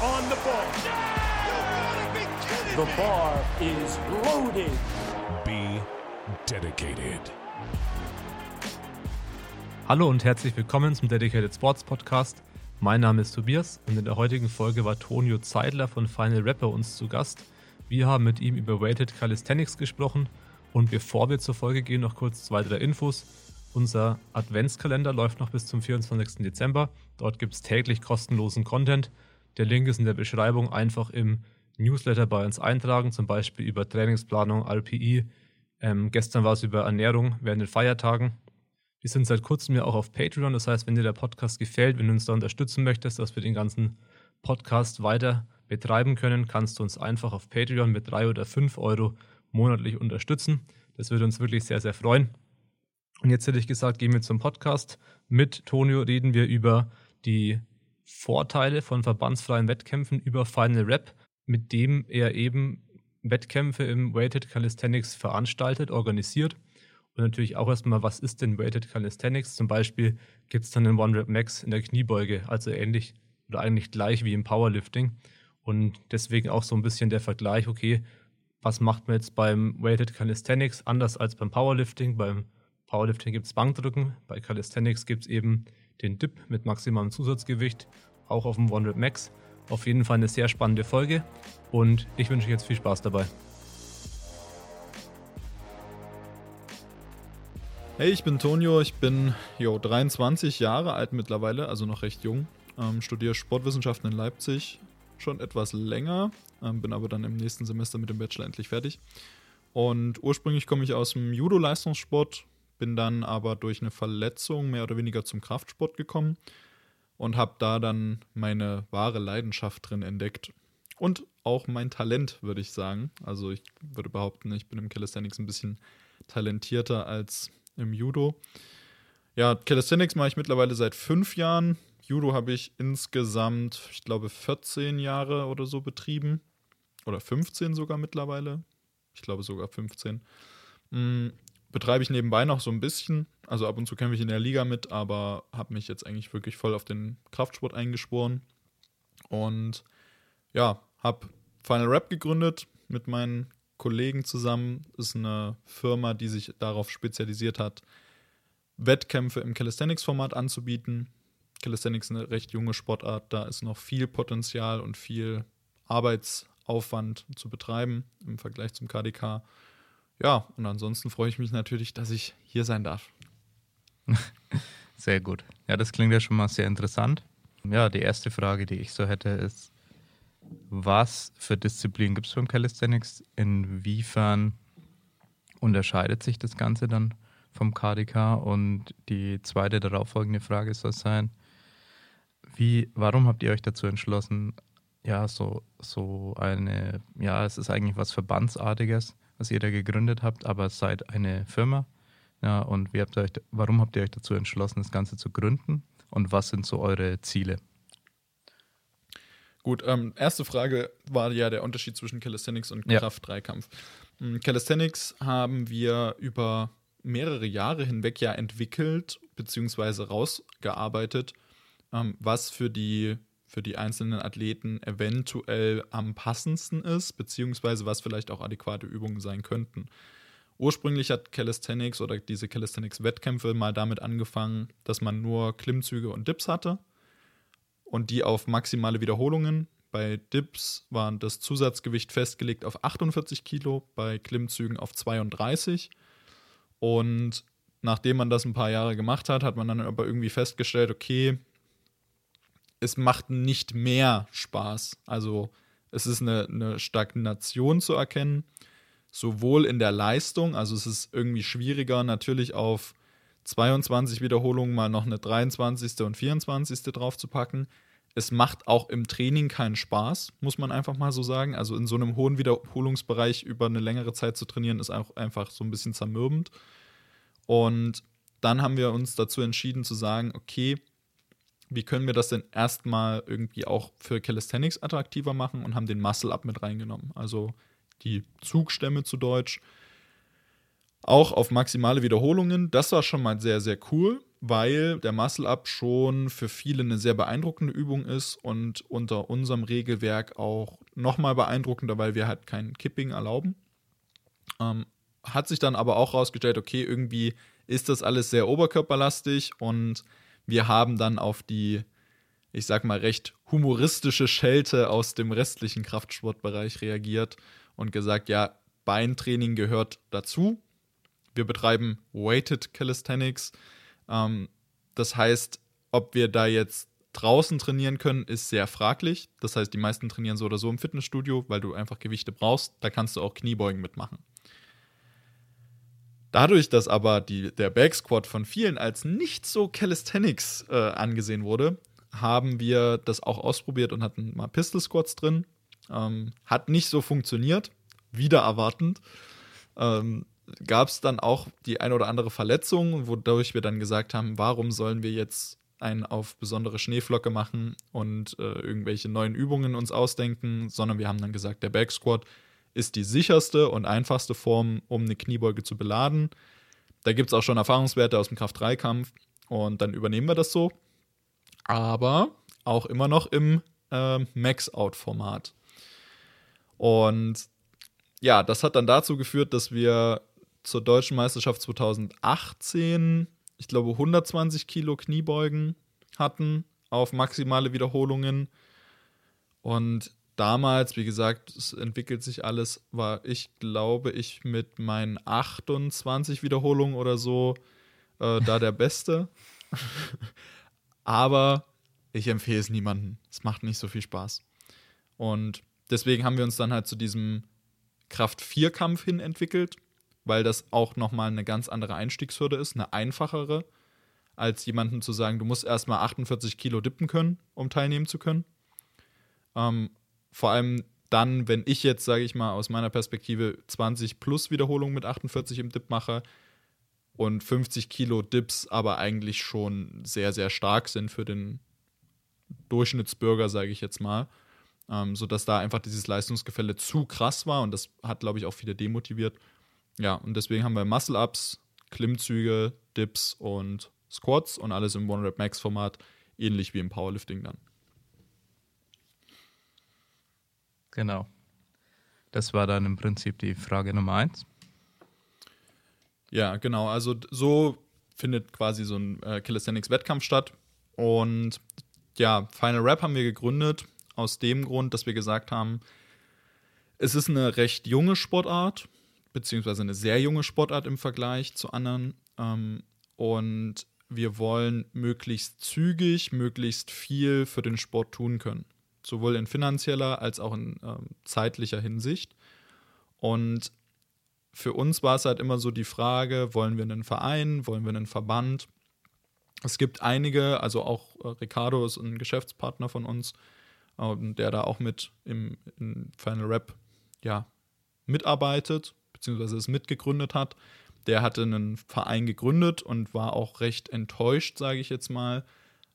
on the ball. The bar is loaded. Be dedicated. Hallo und herzlich willkommen zum Dedicated Sports Podcast. Mein Name ist Tobias und in der heutigen Folge war Tonio Zeidler von Final Rap bei uns zu Gast. Wir haben mit ihm über Weighted Calisthenics gesprochen und bevor wir zur Folge gehen, noch kurz zwei, drei Infos. Unser Adventskalender läuft noch bis zum 24. Dezember. Dort gibt es täglich kostenlosen Content. Der Link ist in der Beschreibung. Einfach im Newsletter bei uns eintragen, zum Beispiel über Trainingsplanung, RPI. Ähm, gestern war es über Ernährung während den Feiertagen. Wir sind seit kurzem ja auch auf Patreon. Das heißt, wenn dir der Podcast gefällt, wenn du uns da unterstützen möchtest, dass wir den ganzen Podcast weiter betreiben können, kannst du uns einfach auf Patreon mit drei oder fünf Euro monatlich unterstützen. Das würde uns wirklich sehr, sehr freuen. Und jetzt hätte ich gesagt, gehen wir zum Podcast. Mit Tonio reden wir über die Vorteile von verbandsfreien Wettkämpfen über Final Rap, mit dem er eben Wettkämpfe im Weighted Calisthenics veranstaltet, organisiert. Und natürlich auch erstmal, was ist denn Weighted Calisthenics? Zum Beispiel gibt es dann den One Rep Max in der Kniebeuge, also ähnlich oder eigentlich gleich wie im Powerlifting. Und deswegen auch so ein bisschen der Vergleich, okay, was macht man jetzt beim Weighted Calisthenics anders als beim Powerlifting? Beim Powerlifting gibt es Bankdrücken, bei Calisthenics gibt es eben den Dip mit maximalem Zusatzgewicht, auch auf dem One Rep Max. Auf jeden Fall eine sehr spannende Folge und ich wünsche euch jetzt viel Spaß dabei. Hey, ich bin Tonio, ich bin jo, 23 Jahre alt mittlerweile, also noch recht jung. Ähm, studiere Sportwissenschaften in Leipzig schon etwas länger, ähm, bin aber dann im nächsten Semester mit dem Bachelor endlich fertig. Und ursprünglich komme ich aus dem Judo-Leistungssport, bin dann aber durch eine Verletzung mehr oder weniger zum Kraftsport gekommen und habe da dann meine wahre Leidenschaft drin entdeckt. Und auch mein Talent, würde ich sagen. Also ich würde behaupten, ich bin im Calisthenics ein bisschen talentierter als im Judo. Ja, Calisthenics mache ich mittlerweile seit fünf Jahren. Judo habe ich insgesamt, ich glaube, 14 Jahre oder so betrieben. Oder 15 sogar mittlerweile. Ich glaube sogar 15. Betreibe ich nebenbei noch so ein bisschen. Also ab und zu kämpfe ich in der Liga mit, aber habe mich jetzt eigentlich wirklich voll auf den Kraftsport eingeschworen. Und ja, habe Final Rap gegründet mit meinen Kollegen zusammen. Ist eine Firma, die sich darauf spezialisiert hat, Wettkämpfe im Calisthenics-Format anzubieten. Calisthenics ist eine recht junge Sportart, da ist noch viel Potenzial und viel Arbeitsaufwand zu betreiben im Vergleich zum KDK. Ja, und ansonsten freue ich mich natürlich, dass ich hier sein darf. Sehr gut. Ja, das klingt ja schon mal sehr interessant. Ja, die erste Frage, die ich so hätte, ist, was für Disziplinen gibt es beim Calisthenics? Inwiefern unterscheidet sich das Ganze dann vom KDK? Und die zweite darauffolgende Frage soll sein, wie, warum habt ihr euch dazu entschlossen, ja, so, so eine, ja, es ist eigentlich was Verbandsartiges, was ihr da gegründet habt, aber seid eine Firma. Ja, und wie habt ihr euch, warum habt ihr euch dazu entschlossen, das Ganze zu gründen? Und was sind so eure Ziele? Gut, ähm, erste Frage war ja der Unterschied zwischen Calisthenics und Ja. Kraft-Dreikampf. Ähm, Calisthenics haben wir über mehrere Jahre hinweg ja entwickelt bzw. rausgearbeitet, ähm, was für die, für die einzelnen Athleten eventuell am passendsten ist, beziehungsweise was vielleicht auch adäquate Übungen sein könnten. Ursprünglich hat Calisthenics oder diese Calisthenics-Wettkämpfe mal damit angefangen, dass man nur Klimmzüge und Dips hatte und die auf maximale Wiederholungen. Bei Dips war das Zusatzgewicht festgelegt auf 48 Kilo, bei Klimmzügen auf 32. Und nachdem man das ein paar Jahre gemacht hat, hat man dann aber irgendwie festgestellt, okay, es macht nicht mehr Spaß. Also es ist eine, eine Stagnation zu erkennen, sowohl in der Leistung, also es ist irgendwie schwieriger, natürlich auf 22 Wiederholungen mal noch eine 23. und 24. drauf zu packen. Es macht auch im Training keinen Spaß, muss man einfach mal so sagen. Also in so einem hohen Wiederholungsbereich über eine längere Zeit zu trainieren, ist auch einfach so ein bisschen zermürbend. Und dann haben wir uns dazu entschieden zu sagen, okay, wie können wir das denn erstmal irgendwie auch für Calisthenics attraktiver machen und haben den Muscle-Up mit reingenommen. Also die Zugstämme zu Deutsch. Auch auf maximale Wiederholungen. Das war schon mal sehr, sehr cool. weil der Muscle-Up schon für viele eine sehr beeindruckende Übung ist und unter unserem Regelwerk auch nochmal beeindruckender, weil wir halt kein Kipping erlauben. Ähm, hat sich dann aber auch rausgestellt, okay, irgendwie ist das alles sehr oberkörperlastig und wir haben dann auf die, ich sag mal, recht humoristische Schelte aus dem restlichen Kraftsportbereich reagiert und gesagt, ja, Beintraining gehört dazu. Wir betreiben Weighted Calisthenics. Ähm, das heißt, ob wir da jetzt draußen trainieren können, ist sehr fraglich. Das heißt, die meisten trainieren so oder so im Fitnessstudio, weil du einfach Gewichte brauchst. Da kannst du auch Kniebeugen mitmachen. Dadurch, dass aber die, der Backsquat von vielen als nicht so Calisthenics äh, angesehen wurde, haben wir das auch ausprobiert und hatten mal Pistol Squats drin. Ähm, hat nicht so funktioniert, wieder erwartend. Ähm, Gab es dann auch die ein oder andere Verletzung, wodurch wir dann gesagt haben, warum sollen wir jetzt einen auf besondere Schneeflocke machen und äh, irgendwelche neuen Übungen uns ausdenken, sondern wir haben dann gesagt, der Back Squat ist die sicherste und einfachste Form, um eine Kniebeuge zu beladen. Da gibt es auch schon Erfahrungswerte aus dem Kraft-3-Kampf und dann übernehmen wir das so. Aber auch immer noch im äh, Max-Out-Format. Und ja, das hat dann dazu geführt, dass wir zur deutschen Meisterschaft 2018, ich glaube, 120 Kilo Kniebeugen hatten auf maximale Wiederholungen. Und damals, wie gesagt, es entwickelt sich alles, war ich, glaube ich, mit meinen 28 Wiederholungen oder so äh, da der Beste. Aber ich empfehle es niemandem. Es macht nicht so viel Spaß. Und deswegen haben wir uns dann halt zu diesem Kraft-4-Kampf hin entwickelt, weil das auch nochmal eine ganz andere Einstiegshürde ist, eine einfachere, als jemandem zu sagen, du musst erstmal 48 Kilo dippen können, um teilnehmen zu können. Ähm, vor allem dann, wenn ich jetzt, sage ich mal, aus meiner Perspektive 20 plus Wiederholungen mit 48 im Dip mache und 50 Kilo Dips aber eigentlich schon sehr, sehr stark sind für den Durchschnittsbürger, sage ich jetzt mal, ähm, sodass da einfach dieses Leistungsgefälle zu krass war und das hat, glaube ich, auch viele demotiviert. Ja, und deswegen haben wir Muscle-Ups, Klimmzüge, Dips und Squats und alles im One-Rep-Max-Format, ähnlich wie im Powerlifting dann. Genau. Das war dann im Prinzip die Frage Nummer eins. Ja, genau. Also so findet quasi so ein äh, Calisthenics-Wettkampf statt. Und ja, Final Rap haben wir gegründet aus dem Grund, dass wir gesagt haben, es ist eine recht junge Sportart, beziehungsweise eine sehr junge Sportart im Vergleich zu anderen. Ähm, und wir wollen möglichst zügig, möglichst viel für den Sport tun können. Sowohl in finanzieller als auch in ähm, zeitlicher Hinsicht. Und für uns war es halt immer so die Frage, wollen wir einen Verein, wollen wir einen Verband? Es gibt einige, also auch äh, Ricardo ist ein Geschäftspartner von uns, äh, der da auch mit im, im Final Rap ja, mitarbeitet, beziehungsweise es mitgegründet hat. Der hatte einen Verein gegründet und war auch recht enttäuscht, sage ich jetzt mal,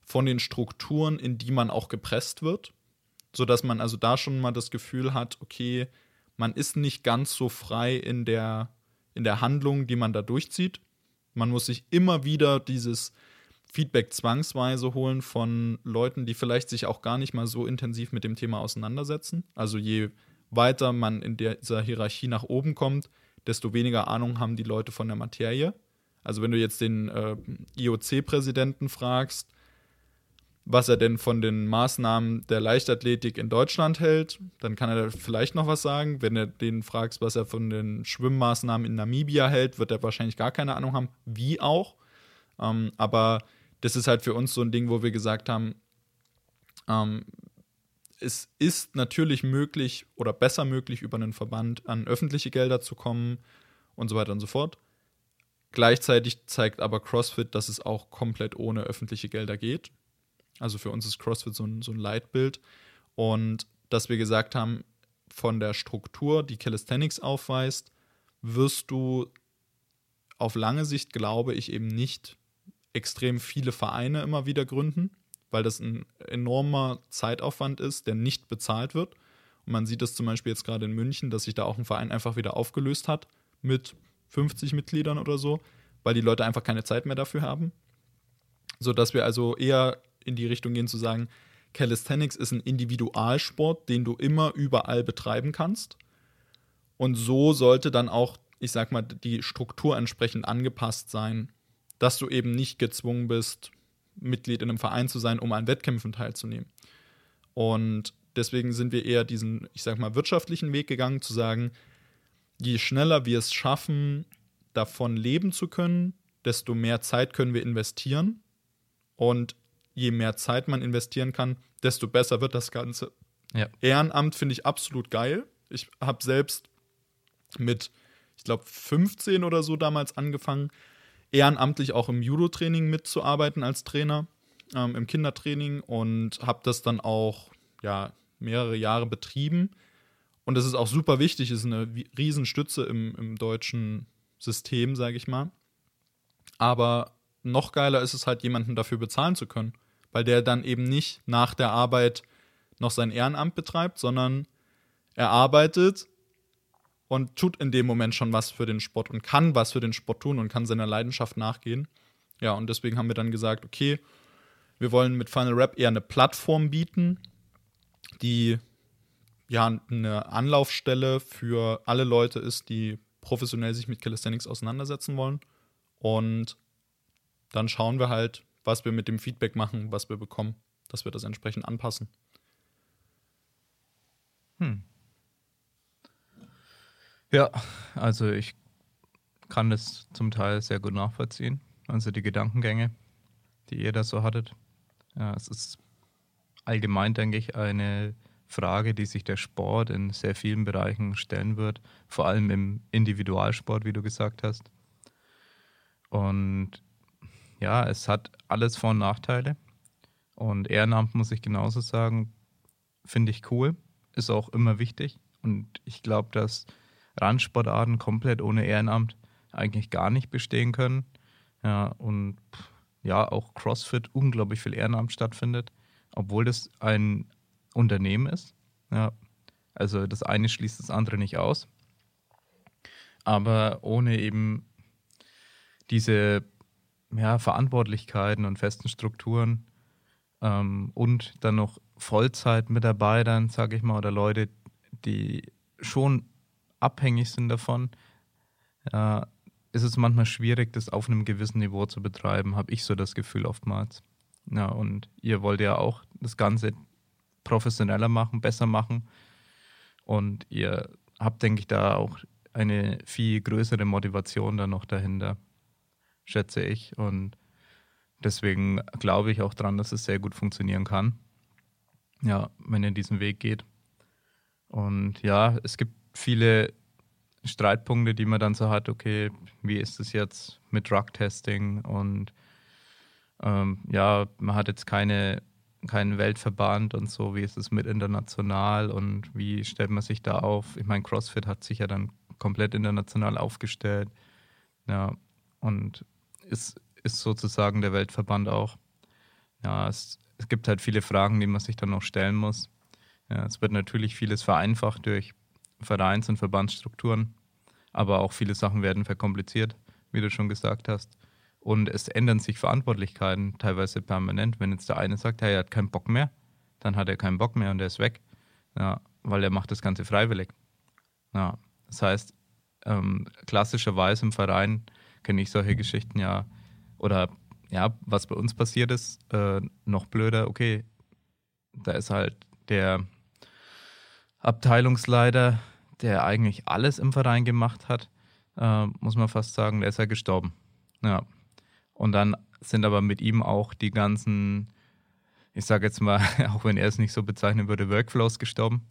von den Strukturen, in die man auch gepresst wird. Sodass man also da schon mal das Gefühl hat, okay, man ist nicht ganz so frei in der, in der Handlung, die man da durchzieht. Man muss sich immer wieder dieses Feedback zwangsweise holen von Leuten, die vielleicht sich auch gar nicht mal so intensiv mit dem Thema auseinandersetzen. Also je weiter man in dieser Hierarchie nach oben kommt, desto weniger Ahnung haben die Leute von der Materie. Also wenn du jetzt den äh, IOC-Präsidenten fragst, was er denn von den Maßnahmen der Leichtathletik in Deutschland hält, dann kann er vielleicht noch was sagen. Wenn du den fragst, was er von den Schwimmmaßnahmen in Namibia hält, wird er wahrscheinlich gar keine Ahnung haben, wie auch. Ähm, aber das ist halt für uns so ein Ding, wo wir gesagt haben, ähm, es ist natürlich möglich oder besser möglich, über einen Verband an öffentliche Gelder zu kommen und so weiter und so fort. Gleichzeitig zeigt aber CrossFit, dass es auch komplett ohne öffentliche Gelder geht. Also für uns ist CrossFit so ein, so ein Leitbild. Und dass wir gesagt haben, von der Struktur, die Calisthenics aufweist, wirst du auf lange Sicht, glaube ich, eben nicht extrem viele Vereine immer wieder gründen, weil das ein enormer Zeitaufwand ist, der nicht bezahlt wird. Und man sieht das zum Beispiel jetzt gerade in München, dass sich da auch ein Verein einfach wieder aufgelöst hat mit 50 Mitgliedern oder so, weil die Leute einfach keine Zeit mehr dafür haben. sodass wir also eher in die Richtung gehen zu sagen, Calisthenics ist ein Individualsport, den du immer überall betreiben kannst. Und so sollte dann auch, ich sag mal, die Struktur entsprechend angepasst sein, dass du eben nicht gezwungen bist, Mitglied in einem Verein zu sein, um an Wettkämpfen teilzunehmen. Und deswegen sind wir eher diesen, ich sag mal, wirtschaftlichen Weg gegangen, zu sagen, je schneller wir es schaffen, davon leben zu können, desto mehr Zeit können wir investieren. Und je mehr Zeit man investieren kann, desto besser wird das Ganze. Ja. Ehrenamt finde ich absolut geil. Ich habe selbst mit, ich glaube, 15 oder so damals angefangen, ehrenamtlich auch im Judo-Training mitzuarbeiten als Trainer, ähm, im Kindertraining und habe das dann auch ja, mehrere Jahre betrieben. Und das ist auch super wichtig, ist eine Riesenstütze im, im deutschen System, sage ich mal. Aber noch geiler ist es halt, jemanden dafür bezahlen zu können weil der dann eben nicht nach der Arbeit noch sein Ehrenamt betreibt, sondern er arbeitet und tut in dem Moment schon was für den Sport und kann was für den Sport tun und kann seiner Leidenschaft nachgehen. Ja, und deswegen haben wir dann gesagt, okay, wir wollen mit Final Rap eher eine Plattform bieten, die ja eine Anlaufstelle für alle Leute ist, die professionell sich mit Calisthenics auseinandersetzen wollen. Und dann schauen wir halt, was wir mit dem Feedback machen, was wir bekommen, dass wir das entsprechend anpassen. Hm. Ja, also ich kann das zum Teil sehr gut nachvollziehen. Also die Gedankengänge, die ihr da so hattet. Ja, es ist allgemein, denke ich, eine Frage, die sich der Sport in sehr vielen Bereichen stellen wird, vor allem im Individualsport, wie du gesagt hast. Und ja, es hat alles Vor- und Nachteile. Und Ehrenamt muss ich genauso sagen, finde ich cool, ist auch immer wichtig. Und ich glaube, dass Randsportarten komplett ohne Ehrenamt eigentlich gar nicht bestehen können. Ja, und ja, auch CrossFit unglaublich viel Ehrenamt stattfindet, obwohl das ein Unternehmen ist. Ja, also das eine schließt das andere nicht aus. Aber ohne eben diese ja, Verantwortlichkeiten und festen Strukturen ähm, und dann noch Vollzeitmitarbeitern, sage ich mal, oder Leute, die schon abhängig sind davon, äh, ist es manchmal schwierig, das auf einem gewissen Niveau zu betreiben, habe ich so das Gefühl oftmals. Ja, und ihr wollt ja auch das Ganze professioneller machen, besser machen. Und ihr habt, denke ich, da auch eine viel größere Motivation dann noch dahinter schätze ich. Und deswegen glaube ich auch dran, dass es sehr gut funktionieren kann. Ja, wenn ihr diesen Weg geht. Und ja, es gibt viele Streitpunkte, die man dann so hat, okay, wie ist es jetzt mit Drug-Testing und ähm, ja, man hat jetzt keine, keinen Weltverband und so, wie ist es mit international und wie stellt man sich da auf? Ich meine, CrossFit hat sich ja dann komplett international aufgestellt. Ja, und ist, ist sozusagen der Weltverband auch. Ja, es, es gibt halt viele Fragen, die man sich dann noch stellen muss. Ja, es wird natürlich vieles vereinfacht durch Vereins- und Verbandsstrukturen, aber auch viele Sachen werden verkompliziert, wie du schon gesagt hast. Und es ändern sich Verantwortlichkeiten teilweise permanent. Wenn jetzt der eine sagt, hey, er hat keinen Bock mehr, dann hat er keinen Bock mehr und er ist weg, ja, weil er macht das Ganze freiwillig. Ja, das heißt, ähm, klassischerweise im Verein kenne ich solche Geschichten ja. Oder ja, was bei uns passiert ist, äh, noch blöder, okay, da ist halt der Abteilungsleiter, der eigentlich alles im Verein gemacht hat, äh, muss man fast sagen, der ist ja gestorben. Ja. Und dann sind aber mit ihm auch die ganzen, ich sage jetzt mal, auch wenn er es nicht so bezeichnen würde, Workflows gestorben.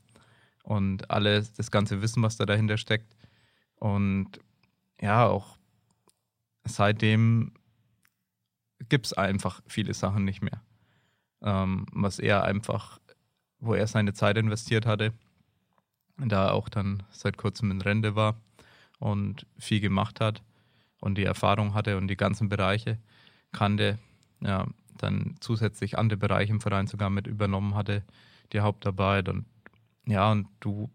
Und alles, das ganze Wissen, was da dahinter steckt. Und ja, auch seitdem gibt es einfach viele Sachen nicht mehr. Ähm, was er einfach, wo er seine Zeit investiert hatte, da er auch dann seit kurzem in Rente war und viel gemacht hat und die Erfahrung hatte und die ganzen Bereiche kannte, ja, dann zusätzlich andere Bereiche im Verein sogar mit übernommen hatte, die Hauptarbeit und ja, und du,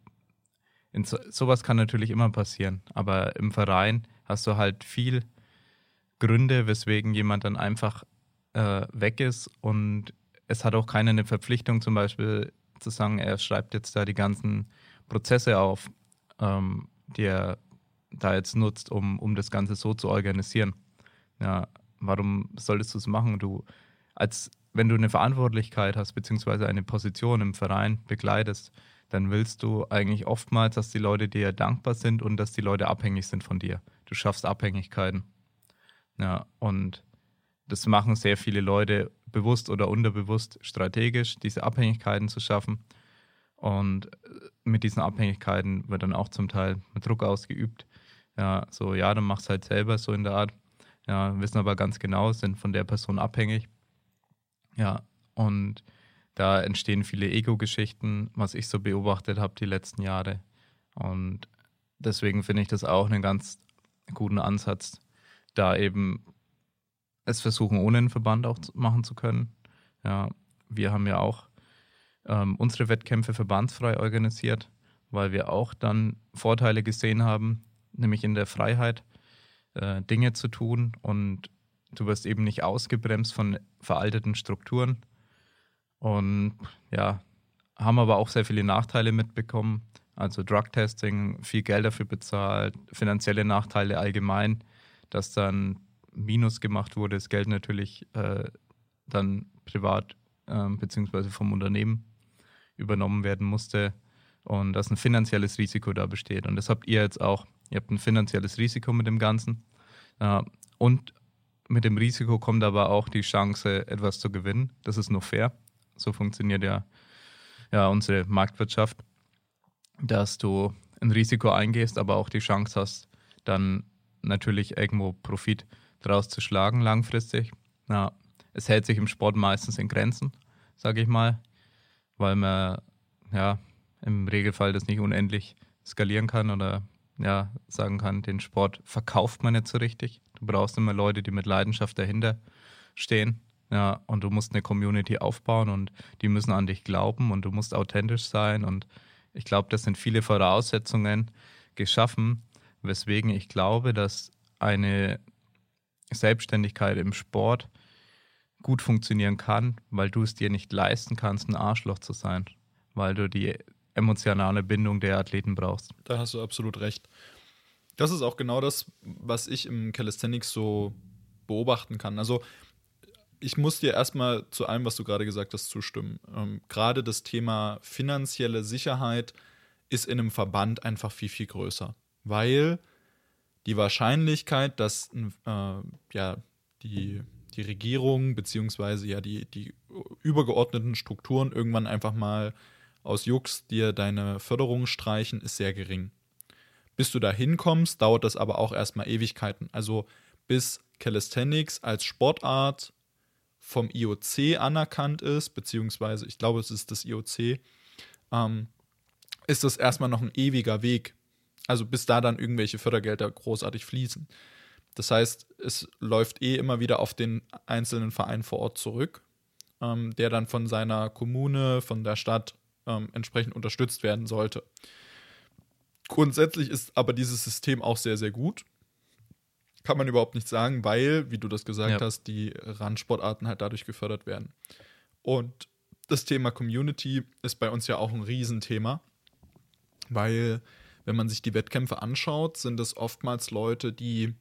in so, sowas kann natürlich immer passieren, aber im Verein hast du halt viel Gründe, weswegen jemand dann einfach äh, weg ist und es hat auch keiner eine Verpflichtung, zum Beispiel zu sagen, er schreibt jetzt da die ganzen Prozesse auf, ähm, die er da jetzt nutzt, um, um das Ganze so zu organisieren. Ja, warum solltest du es machen? Du, als wenn du eine Verantwortlichkeit hast, beziehungsweise eine Position im Verein begleitest, dann willst du eigentlich oftmals, dass die Leute dir dankbar sind und dass die Leute abhängig sind von dir. Du schaffst Abhängigkeiten. Ja, und das machen sehr viele Leute bewusst oder unterbewusst strategisch, diese Abhängigkeiten zu schaffen. Und mit diesen Abhängigkeiten wird dann auch zum Teil Druck ausgeübt. Ja, so, ja, dann mach's halt selber so in der Art. Ja, wissen aber ganz genau, sind von der Person abhängig. Ja, und da entstehen viele Ego-Geschichten, was ich so beobachtet habe die letzten Jahre. Und deswegen finde ich das auch einen ganz guten Ansatz, da eben es versuchen, ohne einen Verband auch machen zu können. Ja, wir haben ja auch ähm, unsere Wettkämpfe verbandsfrei organisiert, weil wir auch dann Vorteile gesehen haben, nämlich in der Freiheit, äh, Dinge zu tun und du wirst eben nicht ausgebremst von veralteten Strukturen und ja, haben aber auch sehr viele Nachteile mitbekommen. Also Drug-Testing, viel Geld dafür bezahlt, finanzielle Nachteile allgemein, dass dann Minus gemacht wurde, das Geld natürlich äh, dann privat äh, beziehungsweise vom Unternehmen übernommen werden musste und dass ein finanzielles Risiko da besteht. Und das habt ihr jetzt auch. Ihr habt ein finanzielles Risiko mit dem Ganzen. Äh, und mit dem Risiko kommt aber auch die Chance, etwas zu gewinnen. Das ist nur fair. So funktioniert ja, ja unsere Marktwirtschaft, dass du ein Risiko eingehst, aber auch die Chance hast, dann natürlich irgendwo Profit draus zu schlagen langfristig. Ja, es hält sich im Sport meistens in Grenzen, sage ich mal, weil man ja im Regelfall das nicht unendlich skalieren kann oder ja sagen kann, den Sport verkauft man nicht so richtig. Du brauchst immer Leute, die mit Leidenschaft dahinter stehen. Ja, und du musst eine Community aufbauen und die müssen an dich glauben und du musst authentisch sein. Und ich glaube, das sind viele Voraussetzungen geschaffen, weswegen ich glaube, dass eine Selbstständigkeit im Sport gut funktionieren kann, weil du es dir nicht leisten kannst, ein Arschloch zu sein, weil du die emotionale Bindung der Athleten brauchst. Da hast du absolut recht. Das ist auch genau das, was ich im Calisthenics so beobachten kann. Also ich muss dir erstmal zu allem, was du gerade gesagt hast, zustimmen. Ähm, gerade das Thema finanzielle Sicherheit ist in einem Verband einfach viel, viel größer. Weil die Wahrscheinlichkeit, dass äh, ja, die, die Regierung beziehungsweise ja die, die übergeordneten Strukturen irgendwann einfach mal aus Jux dir deine Förderung streichen, ist sehr gering. Bis du da hinkommst, dauert das aber auch erstmal Ewigkeiten. Also bis Calisthenics als Sportart vom IOC anerkannt ist, beziehungsweise ich glaube, es ist das IOC, ähm, ist das erstmal noch ein ewiger Weg. Also bis da dann irgendwelche Fördergelder großartig fließen. Das heißt, es läuft eh immer wieder auf den einzelnen Verein vor Ort zurück, ähm, der dann von seiner Kommune, von der Stadt ähm, entsprechend unterstützt werden sollte. Grundsätzlich ist aber dieses System auch sehr, sehr gut. Kann man überhaupt nicht sagen, weil, wie du das gesagt ja. hast, die Randsportarten halt dadurch gefördert werden. Und das Thema Community ist bei uns ja auch ein Riesenthema, weil wenn man sich die Wettkämpfe anschaut, sind es oftmals Leute, die,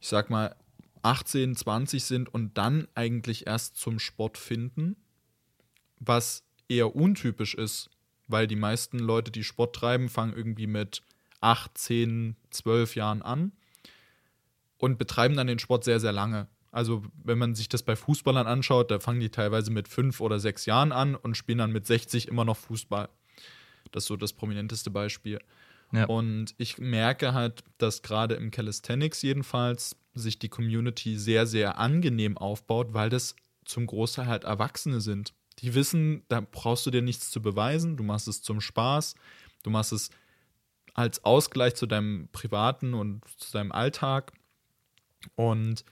ich sag mal, 18, 20 sind und dann eigentlich erst zum Sport finden, was eher untypisch ist, weil die meisten Leute, die Sport treiben, fangen irgendwie mit 8, 10, 12 Jahren an und betreiben dann den Sport sehr, sehr lange. Also, wenn man sich das bei Fußballern anschaut, da fangen die teilweise mit 5 oder 6 Jahren an und spielen dann mit 60 immer noch Fußball. Das ist so das prominenteste Beispiel. Ja. Und ich merke halt, dass gerade im Calisthenics jedenfalls sich die Community sehr, sehr angenehm aufbaut, weil das zum Großteil halt Erwachsene sind. Die wissen, da brauchst du dir nichts zu beweisen, du machst es zum Spaß, du machst es als Ausgleich zu deinem privaten und zu deinem Alltag. Und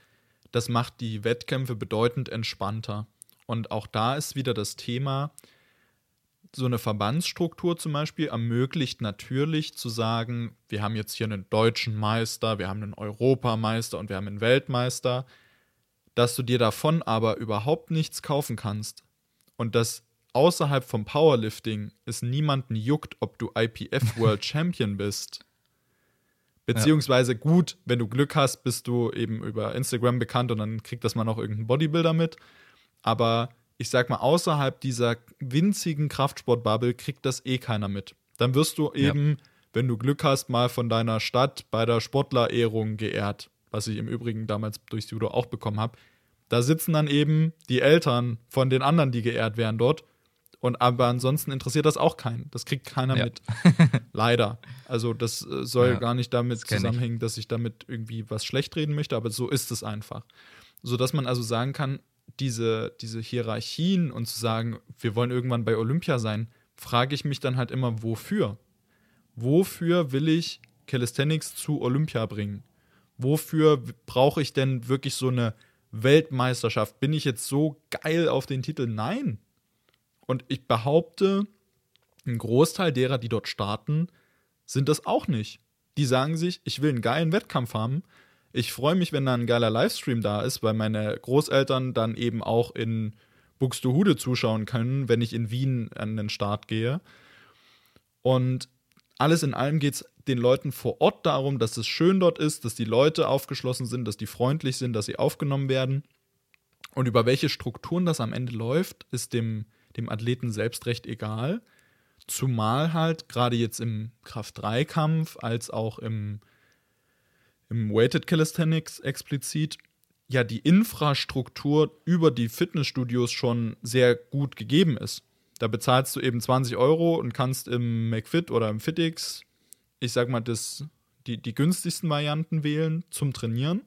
das macht die Wettkämpfe bedeutend entspannter. Und auch da ist wieder das Thema, so eine Verbandsstruktur zum Beispiel ermöglicht natürlich zu sagen, wir haben jetzt hier einen deutschen Meister, wir haben einen Europameister und wir haben einen Weltmeister. dass du dir davon aber überhaupt nichts kaufen kannst und dass außerhalb vom Powerlifting es niemanden juckt, ob du IPF World Champion bist. Beziehungsweise gut, wenn du Glück hast, bist du eben über Instagram bekannt und dann kriegt das mal noch irgendein Bodybuilder mit. Aber ich sag mal, außerhalb dieser winzigen Kraftsportbubble kriegt das eh keiner mit. Dann wirst du eben, ja. wenn du Glück hast, mal von deiner Stadt bei der Sportlerehrung geehrt, was ich im Übrigen damals durch Judo auch bekommen habe. Da sitzen dann eben die Eltern von den anderen, die geehrt werden dort und aber ansonsten interessiert das auch keinen. Das kriegt keiner ja. mit. Leider. Also das äh, soll ja, gar nicht damit das zusammenhängen, ich. dass ich damit irgendwie was schlecht reden möchte, aber so ist es einfach. So dass man also sagen kann, diese, diese Hierarchien und zu sagen, wir wollen irgendwann bei Olympia sein, frage ich mich dann halt immer, wofür? Wofür will ich Calisthenics zu Olympia bringen? Wofür brauche ich denn wirklich so eine Weltmeisterschaft? Bin ich jetzt so geil auf den Titel? Nein, und ich behaupte, ein Großteil derer, die dort starten, sind das auch nicht. Die sagen sich, ich will einen geilen Wettkampf haben. Ich freue mich, wenn da ein geiler Livestream da ist, weil meine Großeltern dann eben auch in Buxtehude zuschauen können, wenn ich in Wien an den Start gehe. Und alles in allem geht es den Leuten vor Ort darum, dass es schön dort ist, dass die Leute aufgeschlossen sind, dass die freundlich sind, dass sie aufgenommen werden. Und über welche Strukturen das am Ende läuft, ist dem dem Athleten selbst recht egal. Zumal halt gerade jetzt im Kraft-3-Kampf als auch im, im Weighted Calisthenics explizit ja die Infrastruktur über die Fitnessstudios schon sehr gut gegeben ist. Da bezahlst du eben 20 Euro und kannst im McFit oder im FitX, ich sag mal, das, die, die günstigsten Varianten wählen zum Trainieren.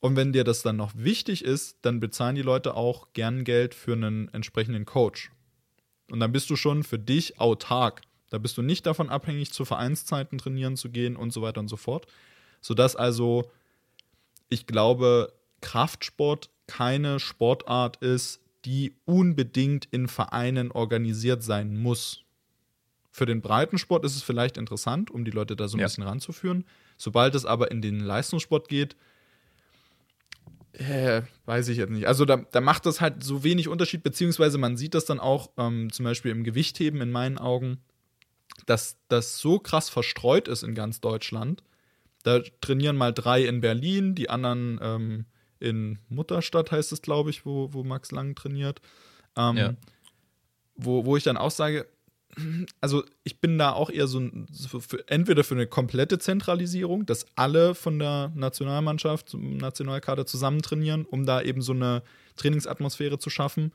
Und wenn dir das dann noch wichtig ist, dann bezahlen die Leute auch gern Geld für einen entsprechenden Coach. Und dann bist du schon für dich autark. Da bist du nicht davon abhängig, zu Vereinszeiten trainieren zu gehen und so weiter und so fort. Sodass also, ich glaube, Kraftsport keine Sportart ist, die unbedingt in Vereinen organisiert sein muss. Für den Breitensport ist es vielleicht interessant, um die Leute da so ein ja. bisschen ranzuführen. Sobald es aber in den Leistungssport geht, äh, weiß ich jetzt nicht. Also da, da macht das halt so wenig Unterschied, beziehungsweise man sieht das dann auch ähm, zum Beispiel im Gewichtheben in meinen Augen, dass das so krass verstreut ist in ganz Deutschland. Da trainieren mal drei in Berlin, die anderen ähm, in Mutterstadt heißt es, glaube ich, wo, wo Max Lang trainiert. Ähm, ja. wo, wo ich dann auch sage, also ich bin da auch eher so, so für, entweder für eine komplette Zentralisierung, dass alle von der Nationalmannschaft, zum Nationalkader zusammen trainieren, um da eben so eine Trainingsatmosphäre zu schaffen.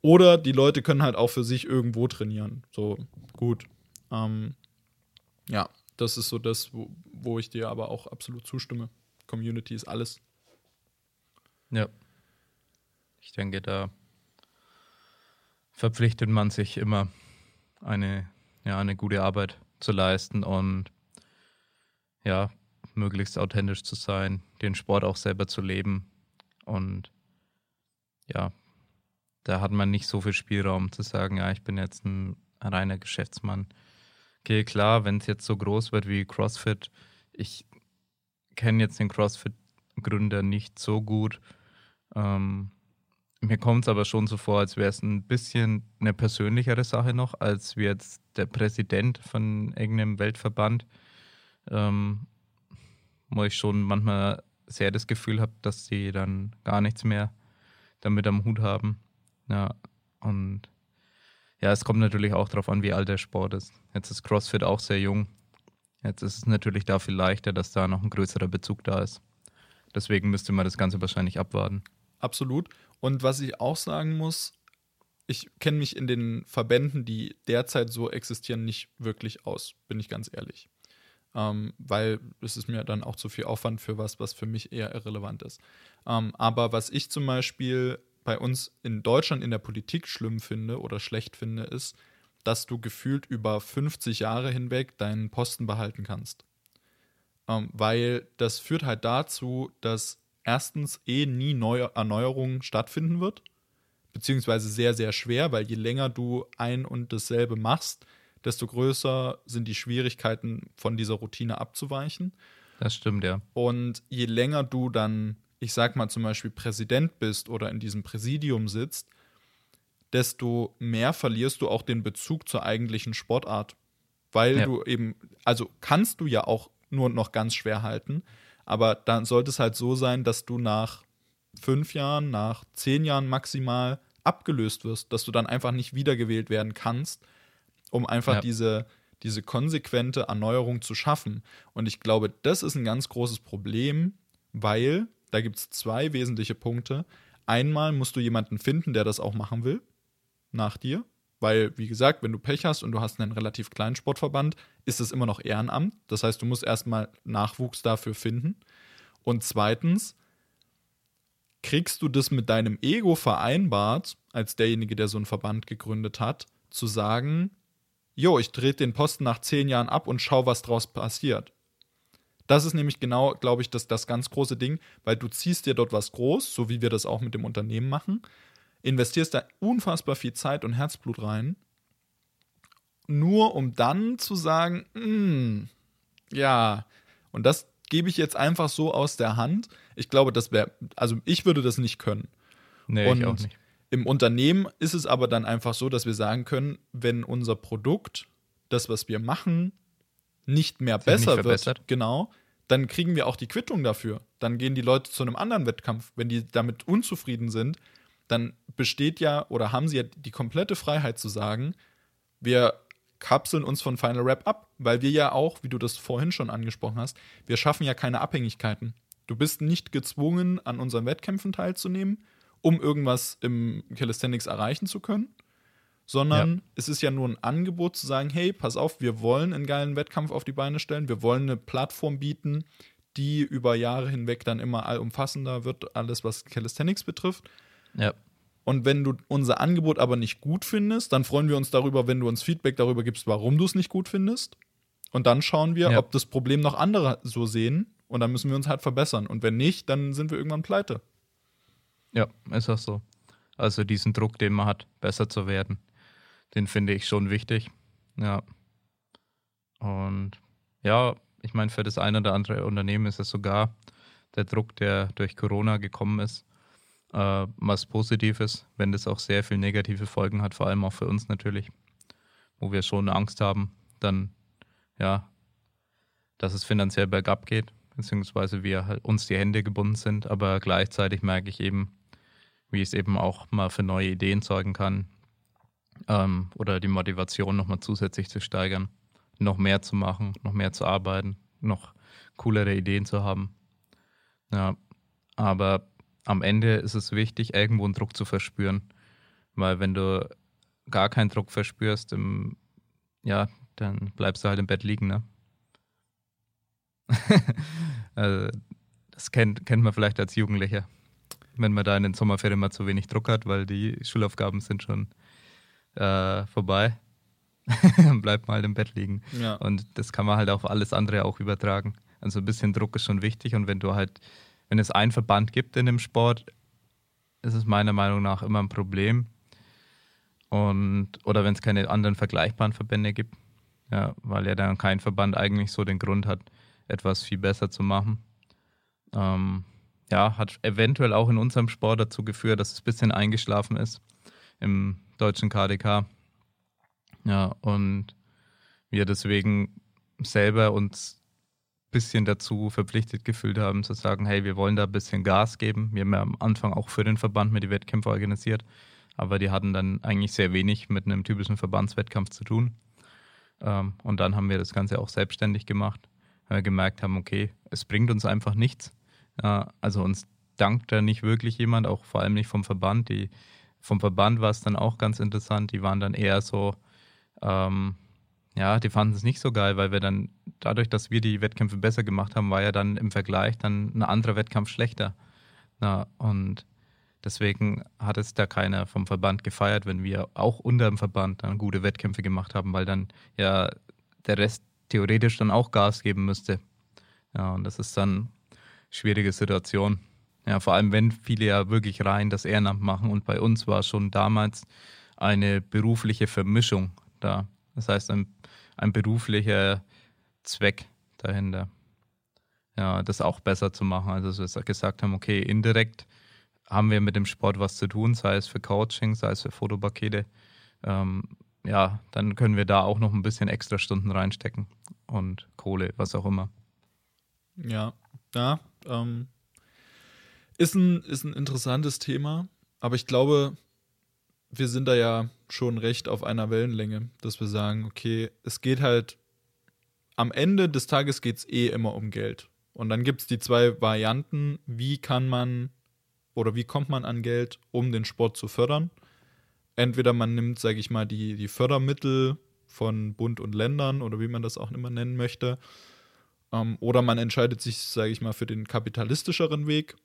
Oder die Leute können halt auch für sich irgendwo trainieren. So, gut. Ähm, ja, das ist so das, wo, wo ich dir aber auch absolut zustimme. Community ist alles. Ja. Ich denke, da verpflichtet man sich immer eine, ja, eine gute Arbeit zu leisten und ja, möglichst authentisch zu sein, den Sport auch selber zu leben. Und ja, da hat man nicht so viel Spielraum zu sagen, ja, ich bin jetzt ein reiner Geschäftsmann. Okay, klar, wenn es jetzt so groß wird wie CrossFit, ich kenne jetzt den CrossFit-Gründer nicht so gut. Ähm, mir kommt es aber schon so vor, als wäre es ein bisschen eine persönlichere Sache noch, als wie jetzt der Präsident von irgendeinem Weltverband. Ähm, wo ich schon manchmal sehr das Gefühl habe, dass sie dann gar nichts mehr damit am Hut haben. Ja, und ja, es kommt natürlich auch darauf an, wie alt der Sport ist. Jetzt ist CrossFit auch sehr jung. Jetzt ist es natürlich da viel leichter, dass da noch ein größerer Bezug da ist. Deswegen müsste man das Ganze wahrscheinlich abwarten. Absolut. Und was ich auch sagen muss, ich kenne mich in den Verbänden, die derzeit so existieren, nicht wirklich aus, bin ich ganz ehrlich. Ähm, weil es ist mir dann auch zu viel Aufwand für was, was für mich eher irrelevant ist. Ähm, aber was ich zum Beispiel bei uns in Deutschland in der Politik schlimm finde oder schlecht finde, ist, dass du gefühlt über 50 Jahre hinweg deinen Posten behalten kannst. Ähm, weil das führt halt dazu, dass erstens eh nie neue Erneuerung stattfinden wird, beziehungsweise sehr, sehr schwer, weil je länger du ein und dasselbe machst, desto größer sind die Schwierigkeiten, von dieser Routine abzuweichen. Das stimmt, ja. Und je länger du dann ich sag mal zum Beispiel Präsident bist oder in diesem Präsidium sitzt, desto mehr verlierst du auch den Bezug zur eigentlichen Sportart. Weil Ja. du eben, also kannst du ja auch nur noch ganz schwer halten, aber dann sollte es halt so sein, dass du nach fünf Jahren, nach zehn Jahren maximal abgelöst wirst, dass du dann einfach nicht wiedergewählt werden kannst, um einfach Ja. diese, diese konsequente Erneuerung zu schaffen. Und ich glaube, das ist ein ganz großes Problem, weil da gibt es zwei wesentliche Punkte. Einmal musst du jemanden finden, der das auch machen will, nach dir. Weil, wie gesagt, wenn du Pech hast und du hast einen relativ kleinen Sportverband, ist es immer noch Ehrenamt. Das heißt, du musst erstmal Nachwuchs dafür finden. Und zweitens, kriegst du das mit deinem Ego vereinbart, als derjenige, der so einen Verband gegründet hat, zu sagen, jo, ich trete den Posten nach zehn Jahren ab und schau, was draus passiert. Das ist nämlich genau, glaube ich, das, das ganz große Ding, weil du ziehst dir dort was groß, so wie wir das auch mit dem Unternehmen machen, investierst da unfassbar viel Zeit und Herzblut rein, nur um dann zu sagen, "Hm, ja, und das gebe ich jetzt einfach so aus der Hand. Ich glaube, das wäre, also ich würde das nicht können. Nee, und ich auch nicht. im Unternehmen ist es aber dann einfach so, dass wir sagen können, wenn unser Produkt, das, was wir machen, nicht mehr nicht besser verbessert. wird, genau, dann kriegen wir auch die Quittung dafür. Dann gehen die Leute zu einem anderen Wettkampf. Wenn die damit unzufrieden sind, dann besteht ja oder haben sie ja die komplette Freiheit zu sagen, wir kapseln uns von Final Rap ab, weil wir ja auch, wie du das vorhin schon angesprochen hast, wir schaffen ja keine Abhängigkeiten. Du bist nicht gezwungen, an unseren Wettkämpfen teilzunehmen, um irgendwas im Calisthenics erreichen zu können, sondern Ja. es ist ja nur ein Angebot zu sagen, hey, pass auf, wir wollen einen geilen Wettkampf auf die Beine stellen, wir wollen eine Plattform bieten, die über Jahre hinweg dann immer allumfassender wird, alles was Calisthenics betrifft. Ja. Und wenn du unser Angebot aber nicht gut findest, dann freuen wir uns darüber, wenn du uns Feedback darüber gibst, warum du es nicht gut findest. Und dann schauen wir, Ja. ob das Problem noch andere so sehen. Und dann müssen wir uns halt verbessern. Und wenn nicht, dann sind wir irgendwann pleite. Ja, ist auch so. Also diesen Druck, den man hat, besser zu werden, den finde ich schon wichtig. Ja. Und ja, ich meine, für das eine oder andere Unternehmen ist es sogar der Druck, der durch Corona gekommen ist, äh, was Positives, wenn das auch sehr viel negative Folgen hat, vor allem auch für uns natürlich, wo wir schon Angst haben, dann ja, dass es finanziell bergab geht, beziehungsweise wir halt uns die Hände gebunden sind, aber gleichzeitig merke ich eben, wie es eben auch mal für neue Ideen sorgen kann ähm, oder die Motivation nochmal zusätzlich zu steigern, noch mehr zu machen, noch mehr zu arbeiten, noch coolere Ideen zu haben. Ja, aber am Ende ist es wichtig, irgendwo einen Druck zu verspüren, weil wenn du gar keinen Druck verspürst, im, ja, dann bleibst du halt im Bett liegen, ne? also, das kennt, kennt man vielleicht als Jugendlicher wenn man da in den Sommerferien mal zu wenig Druck hat, weil die Schulaufgaben sind schon äh, vorbei, man halt im Bett liegen. Ja. Und das kann man halt auf alles andere auch übertragen. Also ein bisschen Druck ist schon wichtig und wenn du halt, wenn es einen Verband gibt in dem Sport, ist es meiner Meinung nach immer ein Problem. Und, oder wenn es keine anderen vergleichbaren Verbände gibt, ja, weil ja dann kein Verband eigentlich so den Grund hat, etwas viel besser zu machen. Ähm, ja, hat eventuell auch in unserem Sport dazu geführt, dass es ein bisschen eingeschlafen ist im deutschen KDK. Ja, und wir deswegen selber uns ein bisschen dazu verpflichtet gefühlt haben, zu sagen, hey, wir wollen da ein bisschen Gas geben. Wir haben ja am Anfang auch für den Verband mit die Wettkämpfe organisiert, aber die hatten dann eigentlich sehr wenig mit einem typischen Verbandswettkampf zu tun. Ähm, und dann haben wir das Ganze auch selbstständig gemacht, weil wir gemerkt haben, okay, es bringt uns einfach nichts. Also uns dankt da nicht wirklich jemand, auch vor allem nicht vom Verband. Die, vom Verband war es dann auch ganz interessant. Die waren dann eher so, ähm, ja, die fanden es nicht so geil, weil wir dann, dadurch, dass wir die Wettkämpfe besser gemacht haben, war ja dann im Vergleich dann ein anderer Wettkampf schlechter. Na, und deswegen hat es da keiner vom Verband gefeiert, wenn wir auch unter dem Verband dann gute Wettkämpfe gemacht haben, weil dann ja der Rest theoretisch dann auch Gas geben müsste. Ja, und das ist dann schwierige Situation. Ja, vor allem, wenn viele ja wirklich rein das Ehrenamt machen. Und bei uns war schon damals eine berufliche Vermischung da. Das heißt, ein, ein beruflicher Zweck dahinter. ja, das auch besser zu machen. Also, dass wir gesagt haben, okay, indirekt haben wir mit dem Sport was zu tun, sei es für Coaching, sei es für Fotopakete. Ähm, ja, dann können wir da auch noch ein bisschen extra Stunden reinstecken und Kohle, was auch immer. Ja, ja, ähm, ist, ein, ist ein interessantes Thema, aber ich glaube, wir sind da ja schon recht auf einer Wellenlänge, dass wir sagen, okay, es geht halt, am Ende des Tages geht es eh immer um Geld. Und dann gibt es die zwei Varianten, wie kann man oder wie kommt man an Geld, um den Sport zu fördern. Entweder man nimmt, sage ich mal, die, die Fördermittel von Bund und Ländern oder wie man das auch immer nennen möchte. Ähm, oder man entscheidet sich, sage ich mal, für den kapitalistischeren Weg,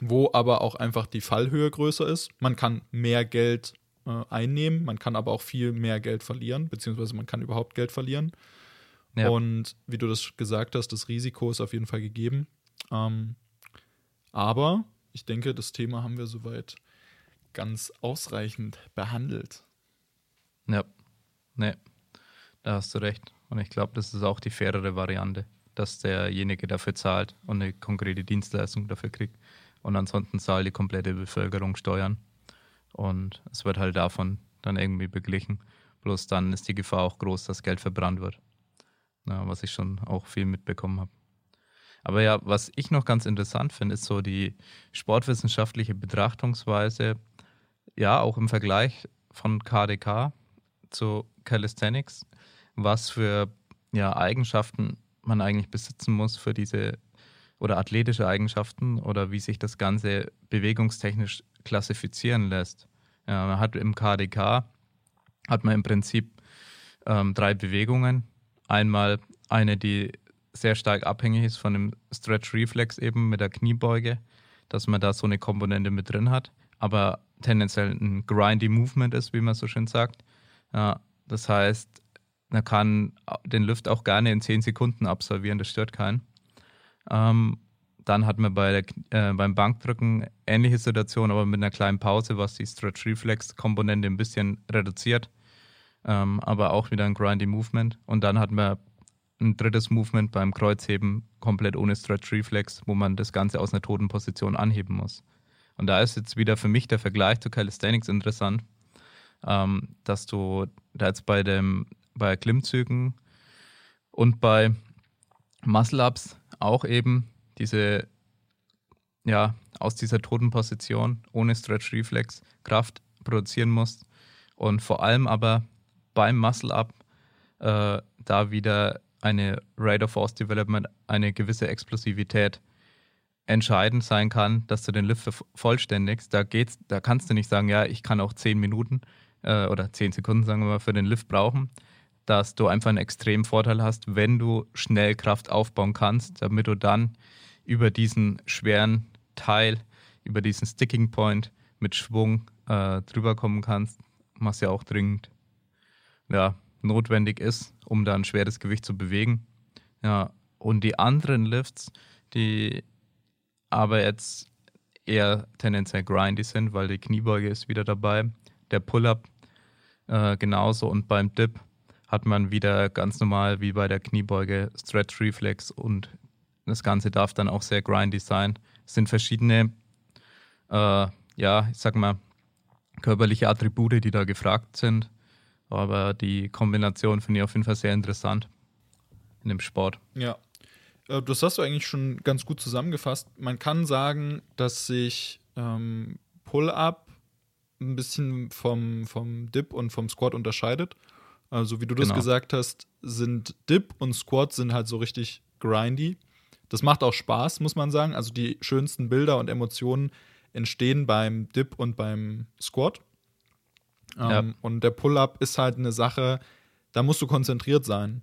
wo aber auch einfach die Fallhöhe größer ist. Man kann mehr Geld äh, einnehmen, man kann aber auch viel mehr Geld verlieren, beziehungsweise man kann überhaupt Geld verlieren. Ja. Und wie du das gesagt hast, das Risiko ist auf jeden Fall gegeben. Ähm, aber ich denke, das Thema haben wir soweit ganz ausreichend behandelt. Ja, ne, da hast du recht. Und ich glaube, das ist auch die fairere Variante, dass derjenige dafür zahlt und eine konkrete Dienstleistung dafür kriegt. Und ansonsten zahlt die komplette Bevölkerung Steuern. Und es wird halt davon dann irgendwie beglichen. Bloß dann ist die Gefahr auch groß, dass Geld verbrannt wird. Ja, was ich schon auch viel mitbekommen habe. Aber ja, was ich noch ganz interessant finde, ist so die sportwissenschaftliche Betrachtungsweise, ja, auch im Vergleich von KDK zu Calisthenics, was für ja, Eigenschaften man eigentlich besitzen muss für diese oder athletische Eigenschaften oder wie sich das Ganze bewegungstechnisch klassifizieren lässt. Ja, man hat im KDK hat man im Prinzip ähm, drei Bewegungen. Einmal eine, die sehr stark abhängig ist von dem Stretch Reflex eben mit der Kniebeuge, dass man da so eine Komponente mit drin hat, aber tendenziell ein grindy Movement ist, wie man so schön sagt. Ja, das heißt, man kann den Lift auch gerne in 10 Sekunden absolvieren, das stört keinen. Ähm, dann hat man bei der, äh, beim Bankdrücken ähnliche Situation, aber mit einer kleinen Pause, was die Stretch Reflex Komponente ein bisschen reduziert. Ähm, aber auch wieder ein grindy Movement. Und dann hat man ein drittes Movement beim Kreuzheben komplett ohne Stretch Reflex, wo man das Ganze aus einer toten Position anheben muss. Und da ist jetzt wieder für mich der Vergleich zu Calisthenics interessant, ähm, dass du da jetzt bei, dem, bei Klimmzügen und bei Muscle-Ups auch eben diese, ja, aus dieser toten Position ohne Stretch Reflex Kraft produzieren musst und vor allem aber beim Muscle-Up äh, da wieder eine Rate of Force Development, eine gewisse Explosivität entscheidend sein kann, dass du den Lift vervollständigst. Da geht's, da kannst du nicht sagen, ja, ich kann auch zehn Minuten äh, oder zehn Sekunden, sagen wir mal, für den Lift brauchen, dass du einfach einen extremen Vorteil hast, wenn du schnell Kraft aufbauen kannst, damit du dann über diesen schweren Teil, über diesen Sticking Point mit Schwung äh, drüber kommen kannst, was ja auch dringend. Ja, notwendig ist, um da ein schweres Gewicht zu bewegen. Ja, und die anderen Lifts, die aber jetzt eher tendenziell grindy sind, weil die Kniebeuge ist wieder dabei, der Pull-up äh, genauso und beim Dip hat man wieder ganz normal wie bei der Kniebeuge Stretch Reflex und das Ganze darf dann auch sehr grindy sein. Es sind verschiedene, äh, ja, ich sag mal, körperliche Attribute, die da gefragt sind. Aber die Kombination finde ich auf jeden Fall sehr interessant in dem Sport. Ja. Äh, das hast du eigentlich schon ganz gut zusammengefasst. Man kann sagen, dass sich ähm, Pull-Up ein bisschen vom, vom Dip und vom Squat unterscheidet. Also wie du das genau. gesagt hast, sind Dip und Squat sind halt so richtig grindy. Das macht auch Spaß, muss man sagen. Also die schönsten Bilder und Emotionen entstehen beim Dip und beim Squat. Ähm, ja. Und der Pull-up ist halt eine Sache, da musst du konzentriert sein.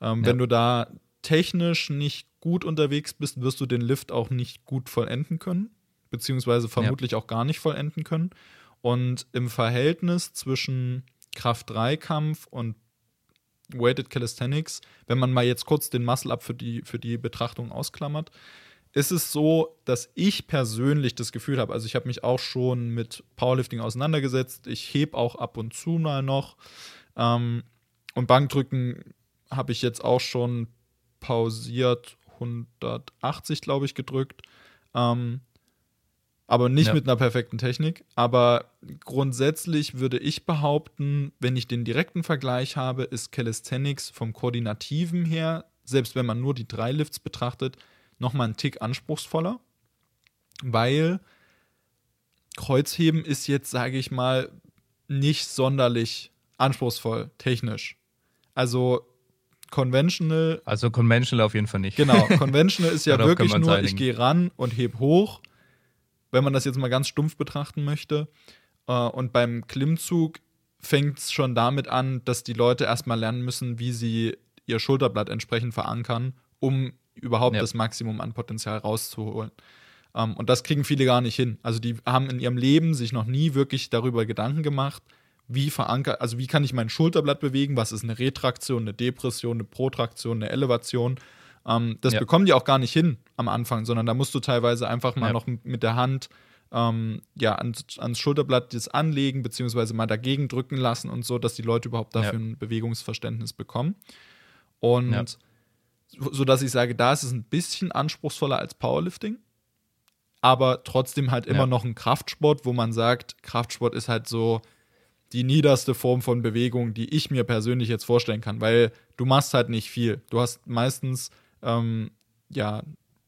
Ähm, ja. Wenn du da technisch nicht gut unterwegs bist, wirst du den Lift auch nicht gut vollenden können, beziehungsweise vermutlich ja. auch gar nicht vollenden können. Und im Verhältnis zwischen Kraft-3-Kampf und Weighted Calisthenics, wenn man mal jetzt kurz den Muscle-Up für die, für die Betrachtung ausklammert, ist es so, dass ich persönlich das Gefühl habe, also ich habe mich auch schon mit Powerlifting auseinandergesetzt, ich heb auch ab und zu mal noch. Ähm, und Bankdrücken habe ich jetzt auch schon pausiert 180, glaube ich, gedrückt. Ähm, aber nicht Ja. mit einer perfekten Technik. Aber grundsätzlich würde ich behaupten, wenn ich den direkten Vergleich habe, ist Calisthenics vom Koordinativen her, selbst wenn man nur die drei Lifts betrachtet, nochmal einen Tick anspruchsvoller. Weil Kreuzheben ist jetzt, sage ich mal, nicht sonderlich anspruchsvoll technisch. Also conventional Also conventional auf jeden Fall nicht. Genau, Conventional ist ja wirklich nur, ich gehe ran und heb hoch, wenn man das jetzt mal ganz stumpf betrachten möchte. Äh, Und beim Klimmzug fängt es schon damit an, dass die Leute erstmal lernen müssen, wie sie ihr Schulterblatt entsprechend verankern, um überhaupt Ja. das Maximum an Potenzial rauszuholen. Ähm, Und das kriegen viele gar nicht hin. Also die haben in ihrem Leben sich noch nie wirklich darüber Gedanken gemacht, wie verankert, also wie kann ich mein Schulterblatt bewegen, was ist eine Retraktion, eine Depression, eine Protraktion, eine Elevation. Ähm, das Ja. bekommen die auch gar nicht hin am Anfang, sondern da musst du teilweise einfach mal Ja. noch mit der Hand ähm, ja, ans, ans Schulterblatt das anlegen, beziehungsweise mal dagegen drücken lassen und so, dass die Leute überhaupt dafür Ja. ein Bewegungsverständnis bekommen. Und Ja. so, so dass ich sage, da ist es ein bisschen anspruchsvoller als Powerlifting, aber trotzdem halt immer Ja. noch ein Kraftsport, wo man sagt, Kraftsport ist halt so die niederste Form von Bewegung, die ich mir persönlich jetzt vorstellen kann, weil du machst halt nicht viel. Du hast meistens ähm, ja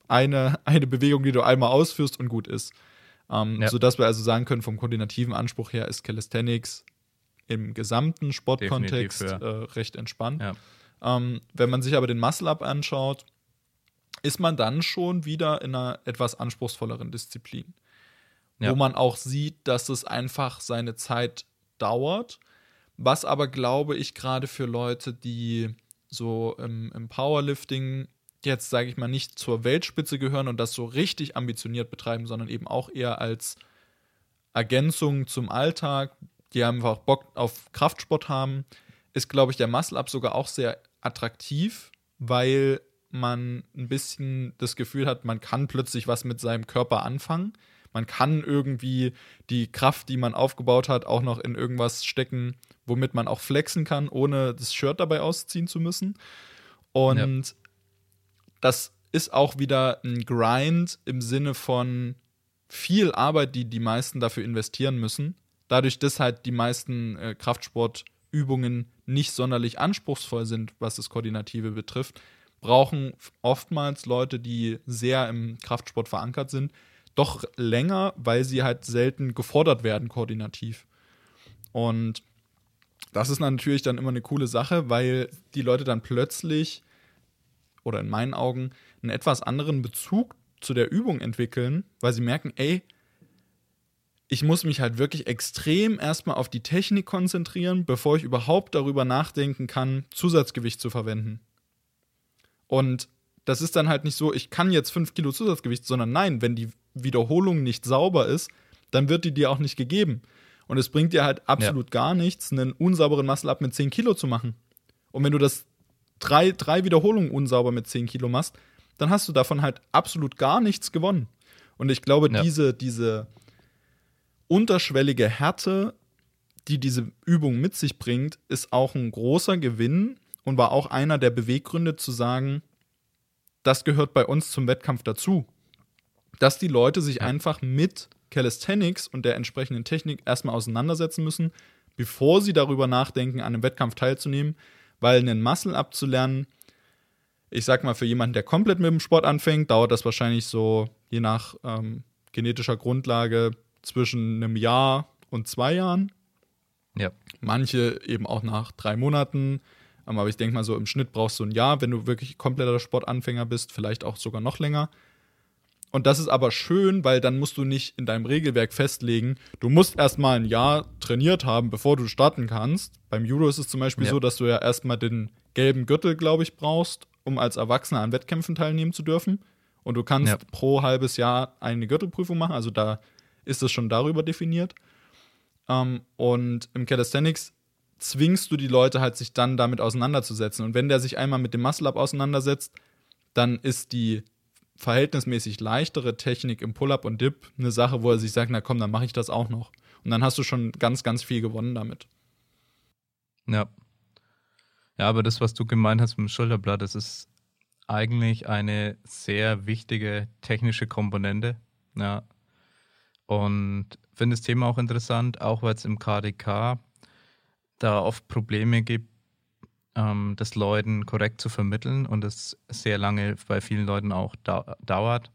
eine, eine Bewegung, die du einmal ausführst und gut ist. Ähm, Ja. Sodass wir also sagen können, vom koordinativen Anspruch her ist Calisthenics im gesamten Sportkontext Definitiv, äh, recht entspannt. Ja. Ähm, wenn man sich aber den Muscle-Up anschaut, ist man dann schon wieder in einer etwas anspruchsvolleren Disziplin. Ja. Wo man auch sieht, dass es einfach seine Zeit dauert. Was aber, glaube ich, gerade für Leute, die so im, im Powerlifting jetzt, sage ich mal, nicht zur Weltspitze gehören und das so richtig ambitioniert betreiben, sondern eben auch eher als Ergänzung zum Alltag, die einfach Bock auf Kraftsport haben, ist, glaube ich, der Muscle-Up sogar auch sehr attraktiv, weil man ein bisschen das Gefühl hat, man kann plötzlich was mit seinem Körper anfangen. Man kann irgendwie die Kraft, die man aufgebaut hat, auch noch in irgendwas stecken, womit man auch flexen kann, ohne das Shirt dabei ausziehen zu müssen. Und das ist auch wieder ein Grind im Sinne von viel Arbeit, die die meisten dafür investieren müssen. Dadurch, dass halt die meisten äh, Kraftsportübungen nicht sonderlich anspruchsvoll sind, was das Koordinative betrifft, brauchen oftmals Leute, die sehr im Kraftsport verankert sind, doch länger, weil sie halt selten gefordert werden koordinativ. Und das ist natürlich dann immer eine coole Sache, weil die Leute dann plötzlich oder in meinen Augen einen etwas anderen Bezug zu der Übung entwickeln, weil sie merken, ey, ich muss mich halt wirklich extrem erstmal auf die Technik konzentrieren, bevor ich überhaupt darüber nachdenken kann, Zusatzgewicht zu verwenden. Und das ist dann halt nicht so, ich kann jetzt 5 Kilo Zusatzgewicht, sondern nein, wenn die Wiederholung nicht sauber ist, dann wird die dir auch nicht gegeben. Und es bringt dir halt absolut gar nichts, einen unsauberen Muscle-Up mit 10 Kilo zu machen. Und wenn du das drei, drei Wiederholungen unsauber mit 10 Kilo machst, dann hast du davon halt absolut gar nichts gewonnen. Und ich glaube, Ja. diese, diese unterschwellige Härte, die diese Übung mit sich bringt, ist auch ein großer Gewinn und war auch einer der Beweggründe zu sagen, das gehört bei uns zum Wettkampf dazu. Dass die Leute sich einfach mit Calisthenics und der entsprechenden Technik erstmal auseinandersetzen müssen, bevor sie darüber nachdenken, an einem Wettkampf teilzunehmen, weil einen Muscle abzulernen, ich sag mal, für jemanden, der komplett mit dem Sport anfängt, dauert das wahrscheinlich so, je nach ähm, genetischer Grundlage, zwischen einem Jahr und zwei Jahren. Ja. Manche eben auch nach drei Monaten. Aber ich denke mal, so im Schnitt brauchst du ein Jahr, wenn du wirklich kompletter Sportanfänger bist, vielleicht auch sogar noch länger. Und das ist aber schön, weil dann musst du nicht in deinem Regelwerk festlegen, du musst erstmal ein Jahr trainiert haben, bevor du starten kannst. Beim Judo ist es zum Beispiel Ja. so, dass du ja erstmal den gelben Gürtel, glaube ich, brauchst, um als Erwachsener an Wettkämpfen teilnehmen zu dürfen. Und du kannst Ja. pro halbes Jahr eine Gürtelprüfung machen, also da ist es schon darüber definiert. Ähm, und im Calisthenics zwingst du die Leute halt, sich dann damit auseinanderzusetzen. Und wenn der sich einmal mit dem Muscle-Up auseinandersetzt, dann ist die verhältnismäßig leichtere Technik im Pull-Up und Dip eine Sache, wo er sich sagt, na komm, dann mache ich das auch noch. Und dann hast du schon ganz, ganz viel gewonnen damit. Ja. Ja, aber das, was du gemeint hast mit dem Schulterblatt, das ist eigentlich eine sehr wichtige technische Komponente. Ja. Und finde das Thema auch interessant, auch weil es im KDK da oft Probleme gibt, ähm, das Leuten korrekt zu vermitteln und es sehr lange bei vielen Leuten auch dau dauert,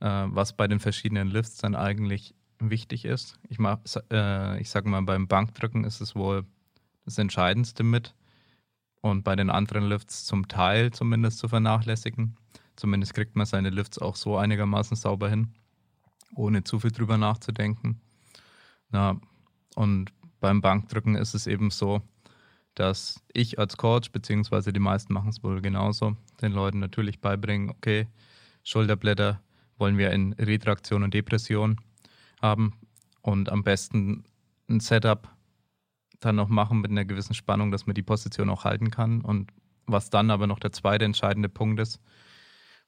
äh, was bei den verschiedenen Lifts dann eigentlich wichtig ist. Ich, äh, ich sage mal, beim Bankdrücken ist es wohl das Entscheidendste mit und bei den anderen Lifts zum Teil zumindest zu vernachlässigen. Zumindest kriegt man seine Lifts auch so einigermaßen sauber hin, ohne zu viel drüber nachzudenken. Na, und beim Bankdrücken ist es eben so, dass ich als Coach, beziehungsweise die meisten machen es wohl genauso, den Leuten natürlich beibringen, okay, Schulterblätter wollen wir in Retraktion und Depression haben und am besten ein Setup dann noch machen mit einer gewissen Spannung, dass man die Position auch halten kann. Und was dann aber noch der zweite entscheidende Punkt ist,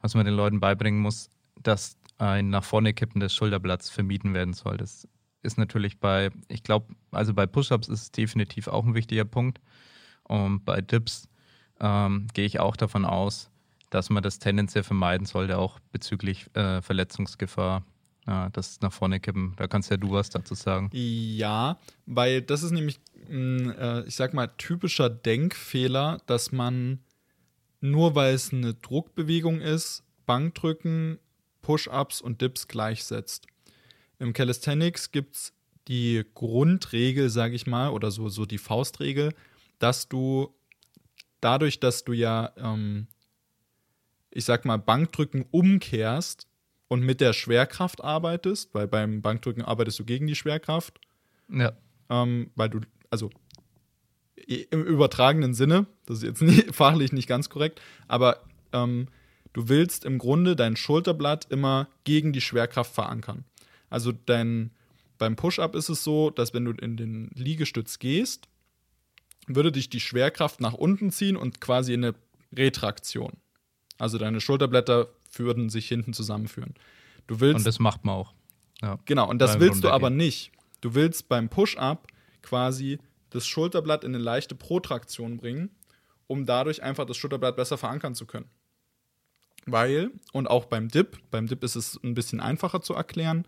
was man den Leuten beibringen muss, dass ein nach vorne kippendes Schulterblatt vermieden werden soll. Das ist natürlich bei, ich glaube, also bei Push-Ups ist es definitiv auch ein wichtiger Punkt. Und bei Dips ähm, gehe ich auch davon aus, dass man das tendenziell vermeiden sollte, auch bezüglich äh, Verletzungsgefahr. Ja, das nach vorne kippen. Da kannst ja du was dazu sagen. Ja, weil das ist nämlich, ein, äh, ich sag mal, typischer Denkfehler, dass man nur weil es eine Druckbewegung ist, Bankdrücken, Push-Ups und Dips gleichsetzt. Im Calisthenics gibt es die Grundregel, sage ich mal, oder so, so die Faustregel, dass du dadurch, dass du ja, ähm, ich sag mal, Bankdrücken umkehrst und mit der Schwerkraft arbeitest, weil beim Bankdrücken arbeitest du gegen die Schwerkraft. Ja. Ähm, weil du, also im übertragenen Sinne, das ist jetzt nie, fachlich nicht ganz korrekt, aber ähm, du willst im Grunde dein Schulterblatt immer gegen die Schwerkraft verankern. Also dein, beim Push-Up ist es so, dass wenn du in den Liegestütz gehst, würde dich die Schwerkraft nach unten ziehen und quasi in eine Retraktion. Also deine Schulterblätter würden sich hinten zusammenführen. Du willst, und das macht man auch. Ja. Genau, und das willst du aber nicht. Du willst beim Push-Up quasi das Schulterblatt in eine leichte Protraktion bringen, um dadurch einfach das Schulterblatt besser verankern zu können. Weil, und auch beim Dip, beim Dip ist es ein bisschen einfacher zu erklären,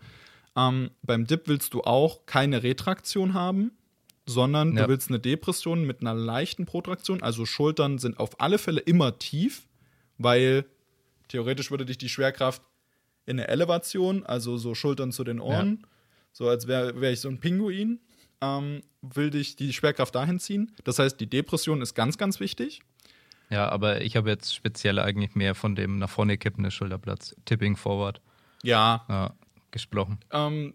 ähm, beim Dip willst du auch keine Retraktion haben, sondern ja. du willst eine Depression mit einer leichten Protraktion. Also Schultern sind auf alle Fälle immer tief, weil theoretisch würde dich die Schwerkraft in eine Elevation, also so Schultern zu den Ohren, ja. so als wäre wär ich so ein Pinguin, ähm, will dich die Schwerkraft dahin ziehen. Das heißt, die Depression ist ganz, ganz wichtig. Ja, aber ich habe jetzt speziell eigentlich mehr von dem nach vorne kippenden Schulterplatz, Tipping Forward. Ja. ja gesprochen. Ähm,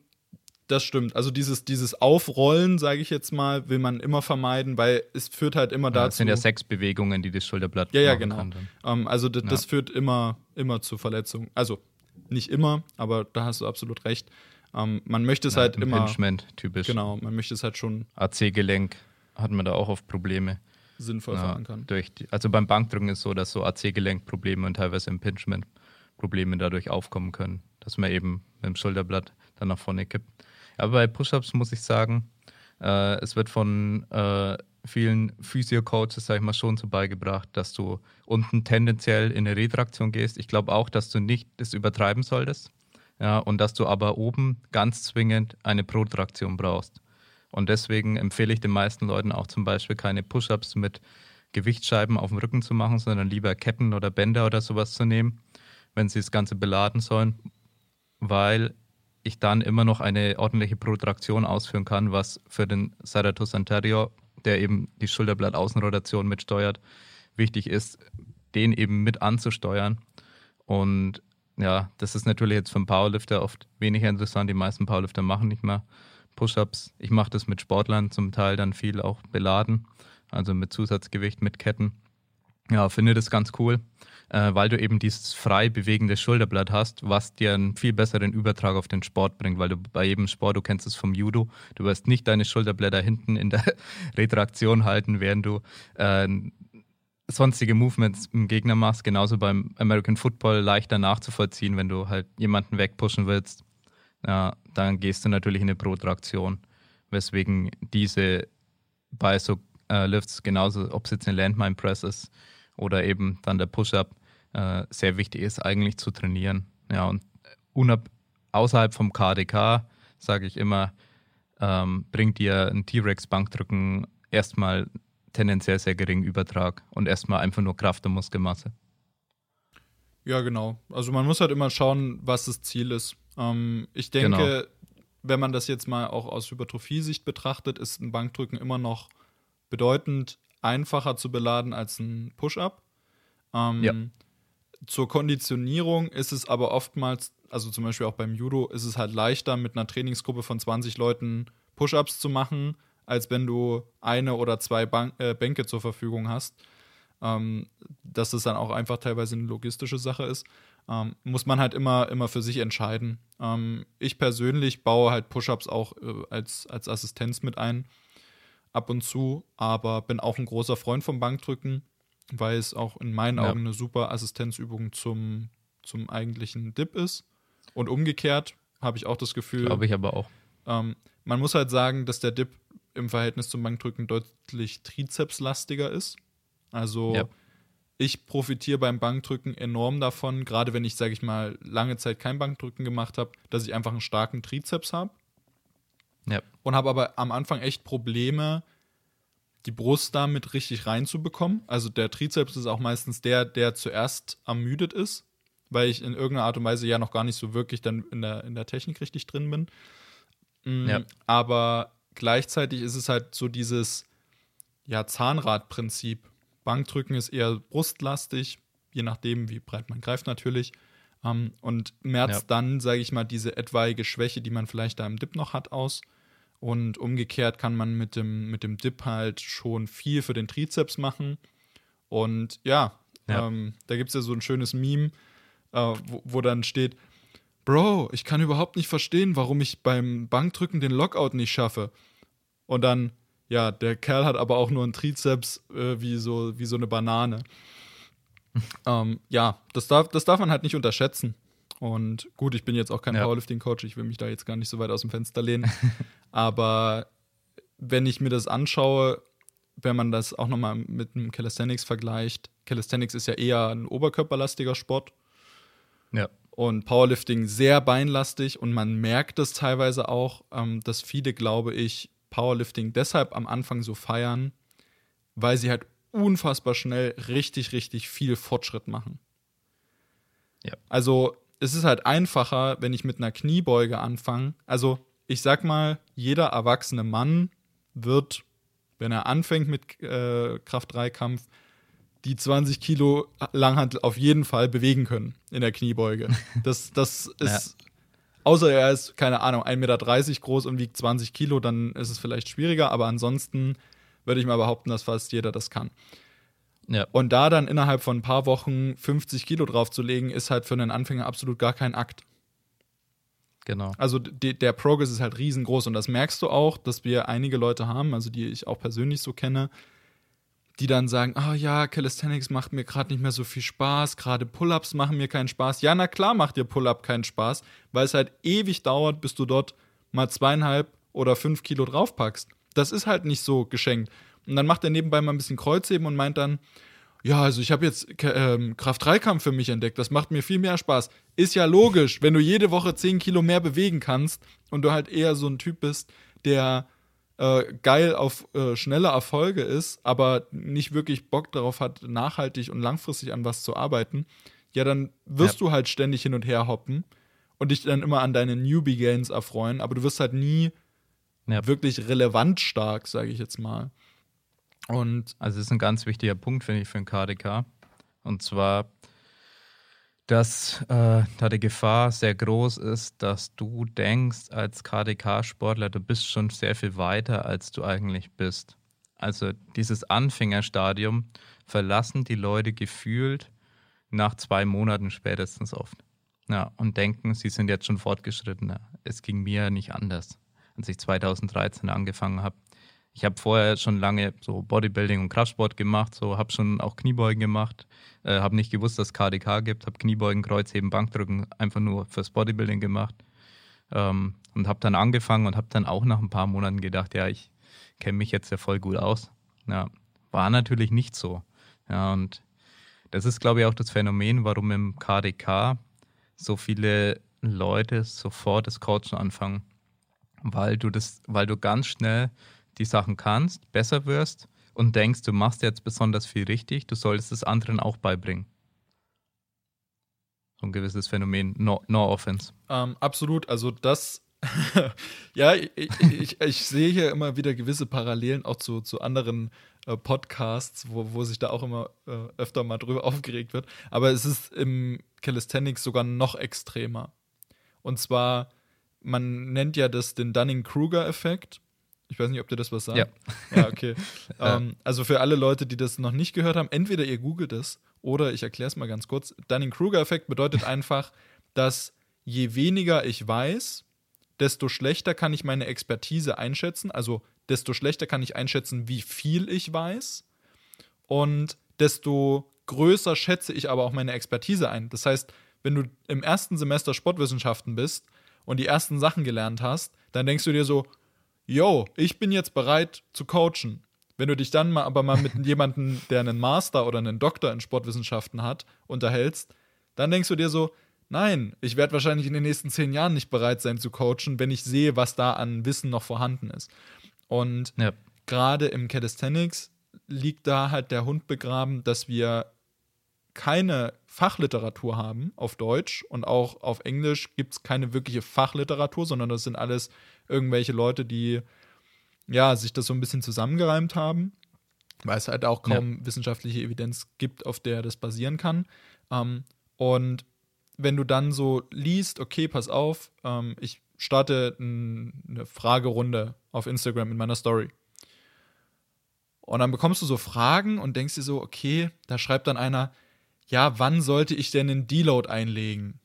das stimmt. Also dieses, dieses Aufrollen, sage ich jetzt mal, will man immer vermeiden, weil es führt halt immer dazu. Das sind ja sechs Bewegungen, die das Schulterblatt Ja, ja, genau. Ähm, also das, ja. das, führt immer, immer zu Verletzungen. Also nicht immer, aber da hast du absolut recht. Ähm, man möchte es ja, halt immer. Impingement, typisch. Genau, man möchte es halt schon. AC-Gelenk hat man da auch oft Probleme. Sinnvoll ja, verankern. Durch die, also beim Bankdrücken ist es so, dass so AC-Gelenkprobleme und teilweise Impingement-Probleme dadurch aufkommen können, dass man eben mit dem Schulterblatt dann nach vorne kippt. Aber bei Push-Ups muss ich sagen, äh, es wird von äh, vielen Physio-Coaches, sag ich mal, schon so beigebracht, dass du unten tendenziell in eine Retraktion gehst. Ich glaube auch, dass du nicht das übertreiben solltest. Ja, und dass du aber oben ganz zwingend eine Protraktion brauchst. Und deswegen empfehle ich den meisten Leuten auch zum Beispiel keine Push-Ups mit Gewichtsscheiben auf dem Rücken zu machen, sondern lieber Ketten oder Bänder oder sowas zu nehmen, wenn sie das Ganze beladen sollen, weil ich dann immer noch eine ordentliche Protraktion ausführen kann, was für den Serratus anterior, der eben die Schulterblattaußenrotation mitsteuert, wichtig ist, den eben mit anzusteuern. Und ja, das ist natürlich jetzt für einen Powerlifter oft weniger interessant. Die meisten Powerlifter machen nicht mehr Push-ups. Ich mache das mit Sportlern zum Teil dann viel auch beladen, also mit Zusatzgewicht, mit Ketten. Ja, finde das ganz cool äh, weil du eben dieses frei bewegende Schulterblatt hast, was dir einen viel besseren Übertrag auf den Sport bringt, weil du bei jedem Sport, du kennst es vom Judo, du wirst nicht deine Schulterblätter hinten in der Retraktion halten, während du äh, sonstige Movements im Gegner machst. Genauso beim American Football leichter nachzuvollziehen, wenn du halt jemanden wegpushen willst. Ja, dann gehst du natürlich in eine Protraktion, weswegen diese bei so äh, Lifts genauso, ob es jetzt eine Landmine Press ist, oder eben dann der Push-Up, äh, sehr wichtig ist, eigentlich zu trainieren. Ja, und unab außerhalb vom KDK, sage ich immer, ähm, bringt dir ein T-Rex-Bankdrücken erstmal tendenziell sehr geringen Übertrag und erstmal einfach nur Kraft und Muskelmasse. Ja, genau. Also man muss halt immer schauen, was das Ziel ist. Ähm, ich denke, genau. wenn man das jetzt mal auch aus Hypertrophie-Sicht betrachtet, ist ein Bankdrücken immer noch bedeutend einfacher zu beladen als ein Push-Up. Ähm, ja. Zur Konditionierung ist es aber oftmals, also zum Beispiel auch beim Judo, ist es halt leichter, mit einer Trainingsgruppe von 20 Leuten Push-Ups zu machen, als wenn du eine oder zwei Bank äh, Bänke zur Verfügung hast ähm, dass das dann auch einfach teilweise eine logistische Sache ist, ähm, muss man halt immer, immer für sich entscheiden. Ähm, ich persönlich baue halt Push-Ups auch äh, als, als Assistenz mit ein, ab und zu, aber bin auch ein großer Freund vom Bankdrücken, weil es auch in meinen ja. Augen eine super Assistenzübung zum, zum eigentlichen Dip ist. Und umgekehrt habe ich auch das Gefühl. Glaube ich aber auch. Ähm, man muss halt sagen, dass der Dip im Verhältnis zum Bankdrücken deutlich trizepslastiger ist. Also ja. ich profitiere beim Bankdrücken enorm davon, gerade wenn ich, sage ich mal, lange Zeit kein Bankdrücken gemacht habe, dass ich einfach einen starken Trizeps habe. Ja. Und habe aber am Anfang echt Probleme, die Brust damit richtig reinzubekommen. Also der Trizeps ist auch meistens der, der zuerst ermüdet ist, weil ich in irgendeiner Art und Weise ja noch gar nicht so wirklich dann in der, in der Technik richtig drin bin. Mhm, ja. Aber gleichzeitig ist es halt so dieses ja, Zahnradprinzip. Bankdrücken ist eher brustlastig, je nachdem, wie breit man greift natürlich. Ähm, und merzt ja. dann, sage ich mal, diese etwaige Schwäche, die man vielleicht da im Dip noch hat, aus. Und umgekehrt kann man mit dem, mit dem Dip halt schon viel für den Trizeps machen. Und ja, ja. Ähm, da gibt es ja so ein schönes Meme, äh, wo, wo dann steht, Bro, ich kann überhaupt nicht verstehen, warum ich beim Bankdrücken den Lockout nicht schaffe. Und dann, ja, der Kerl hat aber auch nur einen Trizeps äh, wie, so, wie so eine Banane. ähm, ja, das darf, das darf man halt nicht unterschätzen. Und gut, ich bin jetzt auch kein ja. Powerlifting-Coach, ich will mich da jetzt gar nicht so weit aus dem Fenster lehnen. aber wenn ich mir das anschaue, wenn man das auch nochmal mit einem Calisthenics vergleicht, Calisthenics ist ja eher ein oberkörperlastiger Sport. Ja. Und Powerlifting sehr beinlastig und man merkt es teilweise auch, ähm, dass viele, glaube ich, Powerlifting deshalb am Anfang so feiern, weil sie halt unfassbar schnell richtig, richtig viel Fortschritt machen. Ja. Also es ist halt einfacher, wenn ich mit einer Kniebeuge anfange. Also ich sag mal, jeder erwachsene Mann wird, wenn er anfängt mit äh, Kraft-3-Kampf, die 20 Kilo Langhantel auf jeden Fall bewegen können in der Kniebeuge. Das, das ist Außer er ist, keine Ahnung, 1,30 Meter groß und wiegt 20 Kilo, dann ist es vielleicht schwieriger, aber ansonsten würde ich mal behaupten, dass fast jeder das kann. Ja. Und da dann innerhalb von ein paar Wochen 50 Kilo draufzulegen, ist halt für einen Anfänger absolut gar kein Akt. Genau. Also die, der Progress ist halt riesengroß und das merkst du auch, dass wir einige Leute haben, also die ich auch persönlich so kenne, die dann sagen, ah oh ja, Calisthenics macht mir gerade nicht mehr so viel Spaß, gerade Pull-ups machen mir keinen Spaß. Ja, na klar macht dir Pull-up keinen Spaß, weil es halt ewig dauert, bis du dort mal zweieinhalb oder fünf Kilo draufpackst. Das ist halt nicht so geschenkt. Und dann macht er nebenbei mal ein bisschen Kreuzheben und meint dann, ja, also ich habe jetzt ähm, Kraft-3-Kampf für mich entdeckt, das macht mir viel mehr Spaß. Ist ja logisch, wenn du jede Woche 10 Kilo mehr bewegen kannst und du halt eher so ein Typ bist, der äh, geil auf äh, schnelle Erfolge ist, aber nicht wirklich Bock darauf hat, nachhaltig und langfristig an was zu arbeiten, ja, dann wirst ja. du halt ständig hin und her hoppen und dich dann immer an deine Newbie-Gains erfreuen, aber du wirst halt nie ja. wirklich relevant stark, sage ich jetzt mal. Und also, das ist ein ganz wichtiger Punkt, finde ich, für ein KDK. Und zwar, dass äh, da die Gefahr sehr groß ist, dass du denkst als KDK-Sportler, du bist schon sehr viel weiter, als du eigentlich bist. Also dieses Anfängerstadium verlassen die Leute gefühlt nach zwei Monaten spätestens oft. Ja, und denken, sie sind jetzt schon fortgeschrittener. Es ging mir nicht anders, als ich 2013 angefangen habe ich habe vorher schon lange so Bodybuilding und Kraftsport gemacht, so habe schon auch Kniebeugen gemacht, äh, habe nicht gewusst, dass es KDK gibt, habe Kniebeugen, Kreuzheben, Bankdrücken einfach nur fürs Bodybuilding gemacht ähm, und habe dann angefangen und habe dann auch nach ein paar Monaten gedacht, ja, ich kenne mich jetzt ja voll gut aus. Ja, war natürlich nicht so. Ja, und Das ist, glaube ich, auch das Phänomen, warum im KDK so viele Leute sofort das Coachen anfangen. Weil du das, weil du ganz schnell die Sachen kannst, besser wirst und denkst, du machst jetzt besonders viel richtig, du solltest es anderen auch beibringen. So ein gewisses Phänomen, no, no offense. Ähm, absolut, also das, ja, ich, ich, ich, sehe hier immer wieder gewisse Parallelen auch zu, zu anderen äh, Podcasts, wo, wo sich da auch immer äh, öfter mal drüber aufgeregt wird. Aber es ist im Calisthenics sogar noch extremer. Und zwar, man nennt ja das den Dunning-Kruger-Effekt. Ich weiß nicht, ob dir das was sagt. Ja. Ja, okay. ähm, also für alle Leute, die das noch nicht gehört haben, entweder ihr googelt es oder ich erkläre es mal ganz kurz. Dunning-Kruger-Effekt bedeutet einfach, dass je weniger ich weiß, desto schlechter kann ich meine Expertise einschätzen. Also desto schlechter kann ich einschätzen, wie viel ich weiß. Und desto größer schätze ich aber auch meine Expertise ein. Das heißt, wenn du im ersten Semester Sportwissenschaften bist und die ersten Sachen gelernt hast, dann denkst du dir so, yo, ich bin jetzt bereit zu coachen. Wenn du dich dann mal aber mal mit jemandem, der einen Master oder einen Doktor in Sportwissenschaften hat, unterhältst, dann denkst du dir so, nein, ich werde wahrscheinlich in den nächsten zehn Jahren nicht bereit sein zu coachen, wenn ich sehe, was da an Wissen noch vorhanden ist. Und Ja. gerade im Calisthenics liegt da halt der Hund begraben, dass wir keine Fachliteratur haben auf Deutsch und auch auf Englisch gibt es keine wirkliche Fachliteratur, sondern das sind alles irgendwelche Leute, die ja sich das so ein bisschen zusammengereimt haben, weil es halt auch kaum wissenschaftliche Evidenz gibt, auf der das basieren kann. Ähm, und wenn du dann so liest, okay, pass auf, ähm, ich starte eine Fragerunde auf Instagram in meiner Story. Und dann bekommst du so Fragen und denkst dir so, okay, da schreibt dann einer, ja, wann sollte ich denn einen Deload einlegen?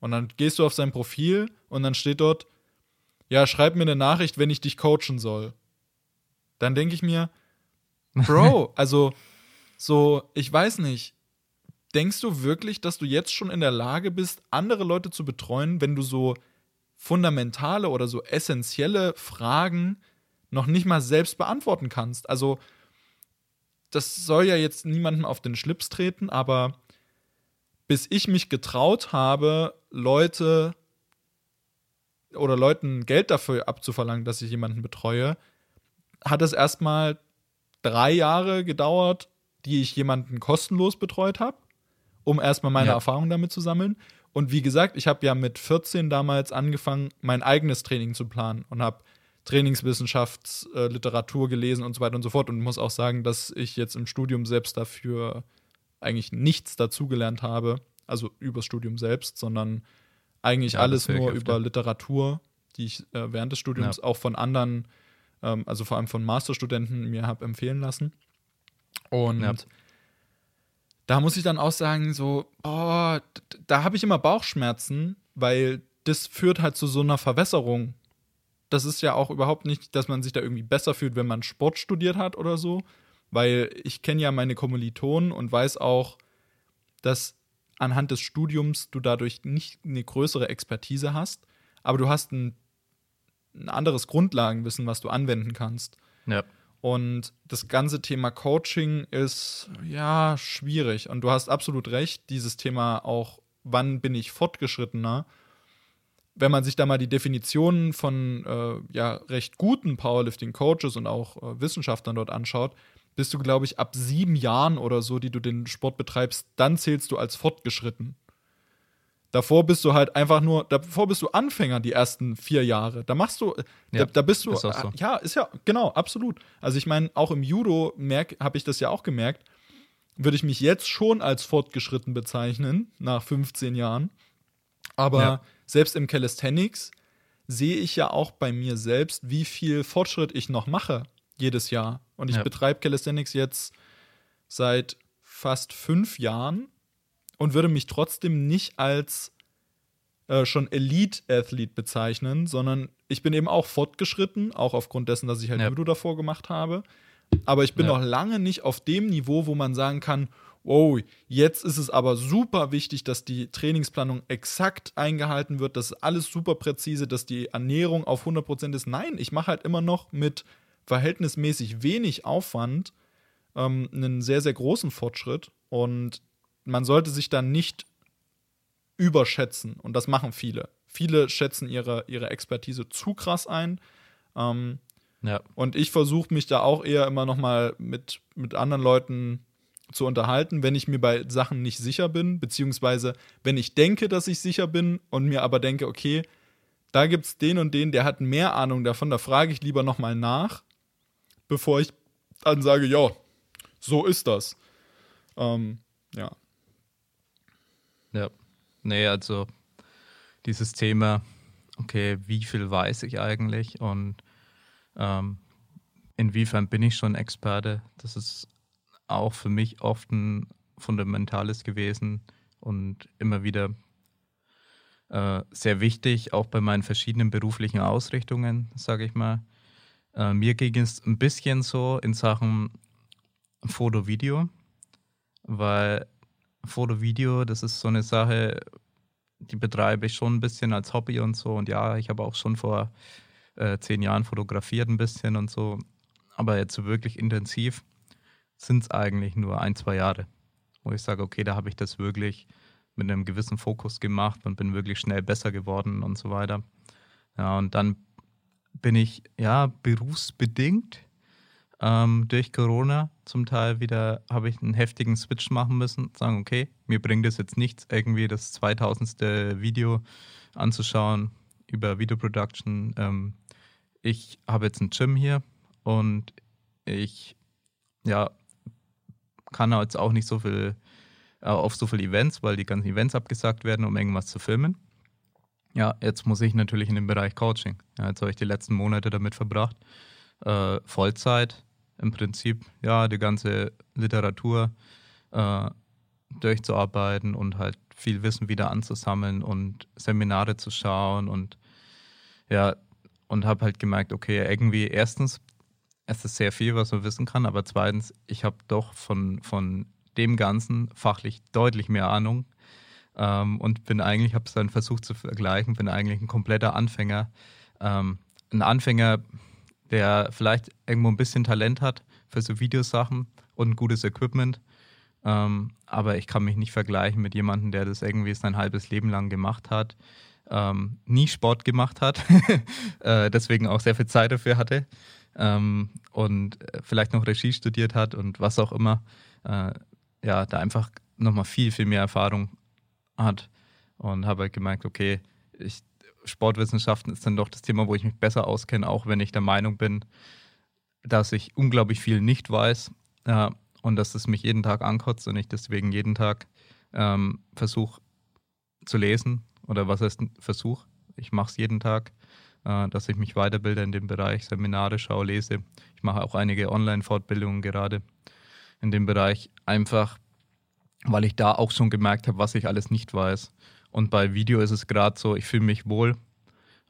Und dann gehst du auf sein Profil und dann steht dort, ja, schreib mir eine Nachricht, wenn ich dich coachen soll. Dann denke ich mir, Bro, also so, ich weiß nicht, denkst du wirklich, dass du jetzt schon in der Lage bist, andere Leute zu betreuen, wenn du so fundamentale oder so essentielle Fragen noch nicht mal selbst beantworten kannst? Also, das soll ja jetzt niemandem auf den Schlips treten, aber bis ich mich getraut habe, Leute oder Leuten Geld dafür abzuverlangen, dass ich jemanden betreue, hat es erstmal drei Jahre gedauert, die ich jemanden kostenlos betreut habe, um erstmal meine Ja. Erfahrung damit zu sammeln. Und wie gesagt, ich habe ja mit 14 damals angefangen, mein eigenes Training zu planen und habe Trainingswissenschaftsliteratur gelesen und so weiter und so fort. Und muss auch sagen, dass ich jetzt im Studium selbst dafür eigentlich nichts dazugelernt habe, also übers Studium selbst, sondern eigentlich Ja, alles nur über Literatur, die ich äh, während des Studiums Ja. auch von anderen, ähm, also vor allem von Masterstudenten mir habe empfehlen lassen. Und Ja. da muss ich dann auch sagen, so, oh, da habe ich immer Bauchschmerzen, weil das führt halt zu so einer Verwässerung. Das ist ja auch überhaupt nicht, dass man sich da irgendwie besser fühlt, wenn man Sport studiert hat oder so, weil ich kenne ja meine Kommilitonen und weiß auch, dass anhand des Studiums du dadurch nicht eine größere Expertise hast, aber du hast ein, ein anderes Grundlagenwissen, was du anwenden kannst. Ja. Und das ganze Thema Coaching ist ja schwierig. Und du hast absolut recht, dieses Thema auch, wann bin ich fortgeschrittener? Wenn man sich da mal die Definitionen von äh, ja, recht guten Powerlifting-Coaches und auch äh, Wissenschaftlern dort anschaut, bist du, glaube ich, ab sieben Jahren oder so, die du den Sport betreibst, dann zählst du als fortgeschritten. Davor bist du halt einfach nur, davor bist du Anfänger die ersten vier Jahre. Da machst du, Ja, da, da bist du, ist so. ja, ist ja, genau, absolut. Also ich meine, auch im Judo habe ich das ja auch gemerkt, würde ich mich jetzt schon als fortgeschritten bezeichnen, nach 15 Jahren. Aber Ja. selbst im Calisthenics sehe ich ja auch bei mir selbst, wie viel Fortschritt ich noch mache jedes Jahr. Und ich Ja. betreibe Calisthenics jetzt seit fast fünf Jahren und würde mich trotzdem nicht als äh, schon Elite-Athlet bezeichnen, sondern ich bin eben auch fortgeschritten, auch aufgrund dessen, dass ich halt Ja. Judo davor gemacht habe. Aber ich bin Ja. noch lange nicht auf dem Niveau, wo man sagen kann, wow, jetzt ist es aber super wichtig, dass die Trainingsplanung exakt eingehalten wird, dass alles super präzise, dass die Ernährung auf 100% ist. Nein, ich mache halt immer noch mit verhältnismäßig wenig Aufwand ähm, einen sehr, sehr großen Fortschritt. Und man sollte sich dann nicht überschätzen. Und das machen viele. Viele schätzen ihre, ihre Expertise zu krass ein. Ähm, Ja. und ich versuche mich da auch eher immer noch mal mit, mit anderen Leuten zu unterhalten, wenn ich mir bei Sachen nicht sicher bin, beziehungsweise wenn ich denke, dass ich sicher bin und mir aber denke, okay, da gibt es den und den, der hat mehr Ahnung davon, da frage ich lieber noch mal nach, bevor ich dann sage, ja, so ist das. Ähm, ja. Ja. Nee, also dieses Thema, okay, wie viel weiß ich eigentlich und ähm, inwiefern bin ich schon Experte, das ist auch für mich oft ein fundamentales gewesen und immer wieder äh, sehr wichtig, auch bei meinen verschiedenen beruflichen Ausrichtungen, sage ich mal. Äh, mir ging es ein bisschen so in Sachen Foto, Video, weil Foto, Video, das ist so eine Sache, die betreibe ich schon ein bisschen als Hobby und so. Und ja, ich habe auch schon vor äh, zehn Jahren fotografiert ein bisschen und so. Aber jetzt so wirklich intensiv sind es eigentlich nur ein, zwei Jahre, wo ich sage, okay, da habe ich das wirklich mit einem gewissen Fokus gemacht und bin wirklich schnell besser geworden und so weiter. Ja, und dann bin ich ja berufsbedingt ähm, durch Corona zum Teil wieder habe ich einen heftigen Switch machen müssen, sagen, okay, mir bringt es jetzt nichts, irgendwie das 2000. Video anzuschauen über Videoproduction. Ähm, ich habe jetzt ein Gym hier und ich ja, kann jetzt auch nicht so viel äh, auf so viele Events, weil die ganzen Events abgesagt werden, um irgendwas zu filmen. Ja, jetzt muss ich natürlich in den Bereich Coaching. Ja, jetzt habe ich die letzten Monate damit verbracht, äh, Vollzeit im Prinzip, ja, die ganze Literatur äh, durchzuarbeiten und halt viel Wissen wieder anzusammeln und Seminare zu schauen und ja, und habe halt gemerkt, okay, irgendwie erstens, es ist sehr viel, was man wissen kann, aber zweitens, ich habe doch von, von dem Ganzen fachlich deutlich mehr Ahnung ähm, und bin eigentlich, habe es dann versucht zu vergleichen, bin eigentlich ein kompletter Anfänger. Ähm, ein Anfänger, der vielleicht irgendwo ein bisschen Talent hat für so Videosachen und ein gutes Equipment. Ähm, aber ich kann mich nicht vergleichen mit jemandem, der das irgendwie sein halbes Leben lang gemacht hat, ähm, nie Sport gemacht hat, äh, deswegen auch sehr viel Zeit dafür hatte ähm, und äh, vielleicht noch Regie studiert hat und was auch immer. Äh, ja, da einfach nochmal viel, viel mehr Erfahrung hat und habe halt gemerkt, okay, ich, Sportwissenschaften ist dann doch das Thema, wo ich mich besser auskenne, auch wenn ich der Meinung bin, dass ich unglaublich viel nicht weiß äh, und dass es mich jeden Tag ankotzt und ich deswegen jeden Tag ähm, versuche zu lesen oder was heißt Versuch? Ich mache es jeden Tag, äh, dass ich mich weiterbilde in dem Bereich, Seminare schaue, lese. Ich mache auch einige Online-Fortbildungen gerade in dem Bereich, einfach weil ich da auch schon gemerkt habe, was ich alles nicht weiß. Und bei Video ist es gerade so, ich fühle mich wohl,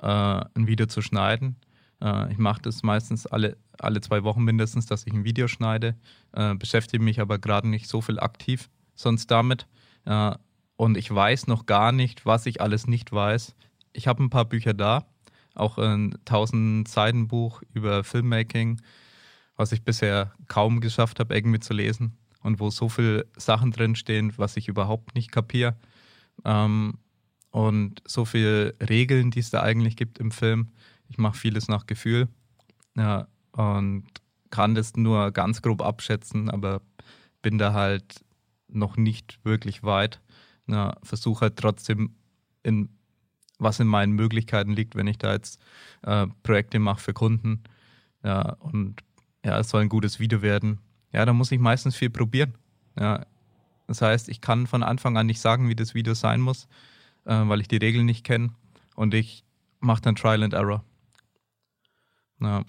äh, ein Video zu schneiden. Äh, ich mache das meistens alle, alle zwei Wochen mindestens, dass ich ein Video schneide, äh, beschäftige mich aber gerade nicht so viel aktiv sonst damit. Äh, und ich weiß noch gar nicht, was ich alles nicht weiß. Ich habe ein paar Bücher da, auch ein 1000 Seiten Buch über Filmmaking, was ich bisher kaum geschafft habe, irgendwie zu lesen und wo so viele Sachen drinstehen, was ich überhaupt nicht kapiere. Ähm, und so viele Regeln, die es da eigentlich gibt im Film. Ich mache vieles nach Gefühl ja, und kann das nur ganz grob abschätzen, aber bin da halt noch nicht wirklich weit. Ja, Versuche halt trotzdem, in, was in meinen Möglichkeiten liegt, wenn ich da jetzt äh, Projekte mache für Kunden. Ja, und ja, es soll ein gutes Video werden. Ja, da muss ich meistens viel probieren. Ja, das heißt, ich kann von Anfang an nicht sagen, wie das Video sein muss, äh, weil ich die Regeln nicht kenne. Und ich mache dann Trial and Error. Ja.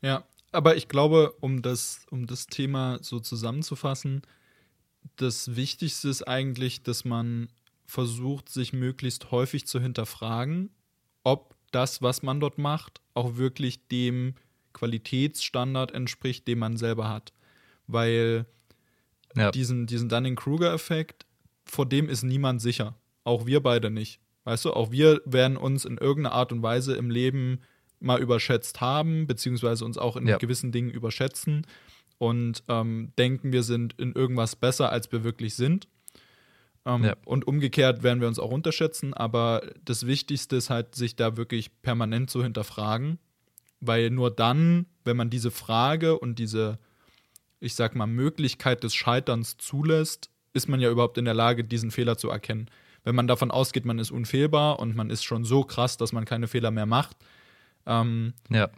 Ja, aber ich glaube, um das, um das Thema so zusammenzufassen, das Wichtigste ist eigentlich, dass man versucht, sich möglichst häufig zu hinterfragen, ob das, was man dort macht, auch wirklich dem Qualitätsstandard entspricht, den man selber hat. Weil Ja. diesen, diesen Dunning-Kruger-Effekt, vor dem ist niemand sicher. Auch wir beide nicht. Weißt du, auch wir werden uns in irgendeiner Art und Weise im Leben mal überschätzt haben, beziehungsweise uns auch in Ja. gewissen Dingen überschätzen und ähm, denken, wir sind in irgendwas besser, als wir wirklich sind. Ähm, Ja. Und umgekehrt werden wir uns auch unterschätzen, aber das Wichtigste ist halt, sich da wirklich permanent zu hinterfragen, weil nur dann, wenn man diese Frage und diese, ich sag mal, Möglichkeit des Scheiterns zulässt, ist man ja überhaupt in der Lage, diesen Fehler zu erkennen. Wenn man davon ausgeht, man ist unfehlbar und man ist schon so krass, dass man keine Fehler mehr macht, ähm, Ja.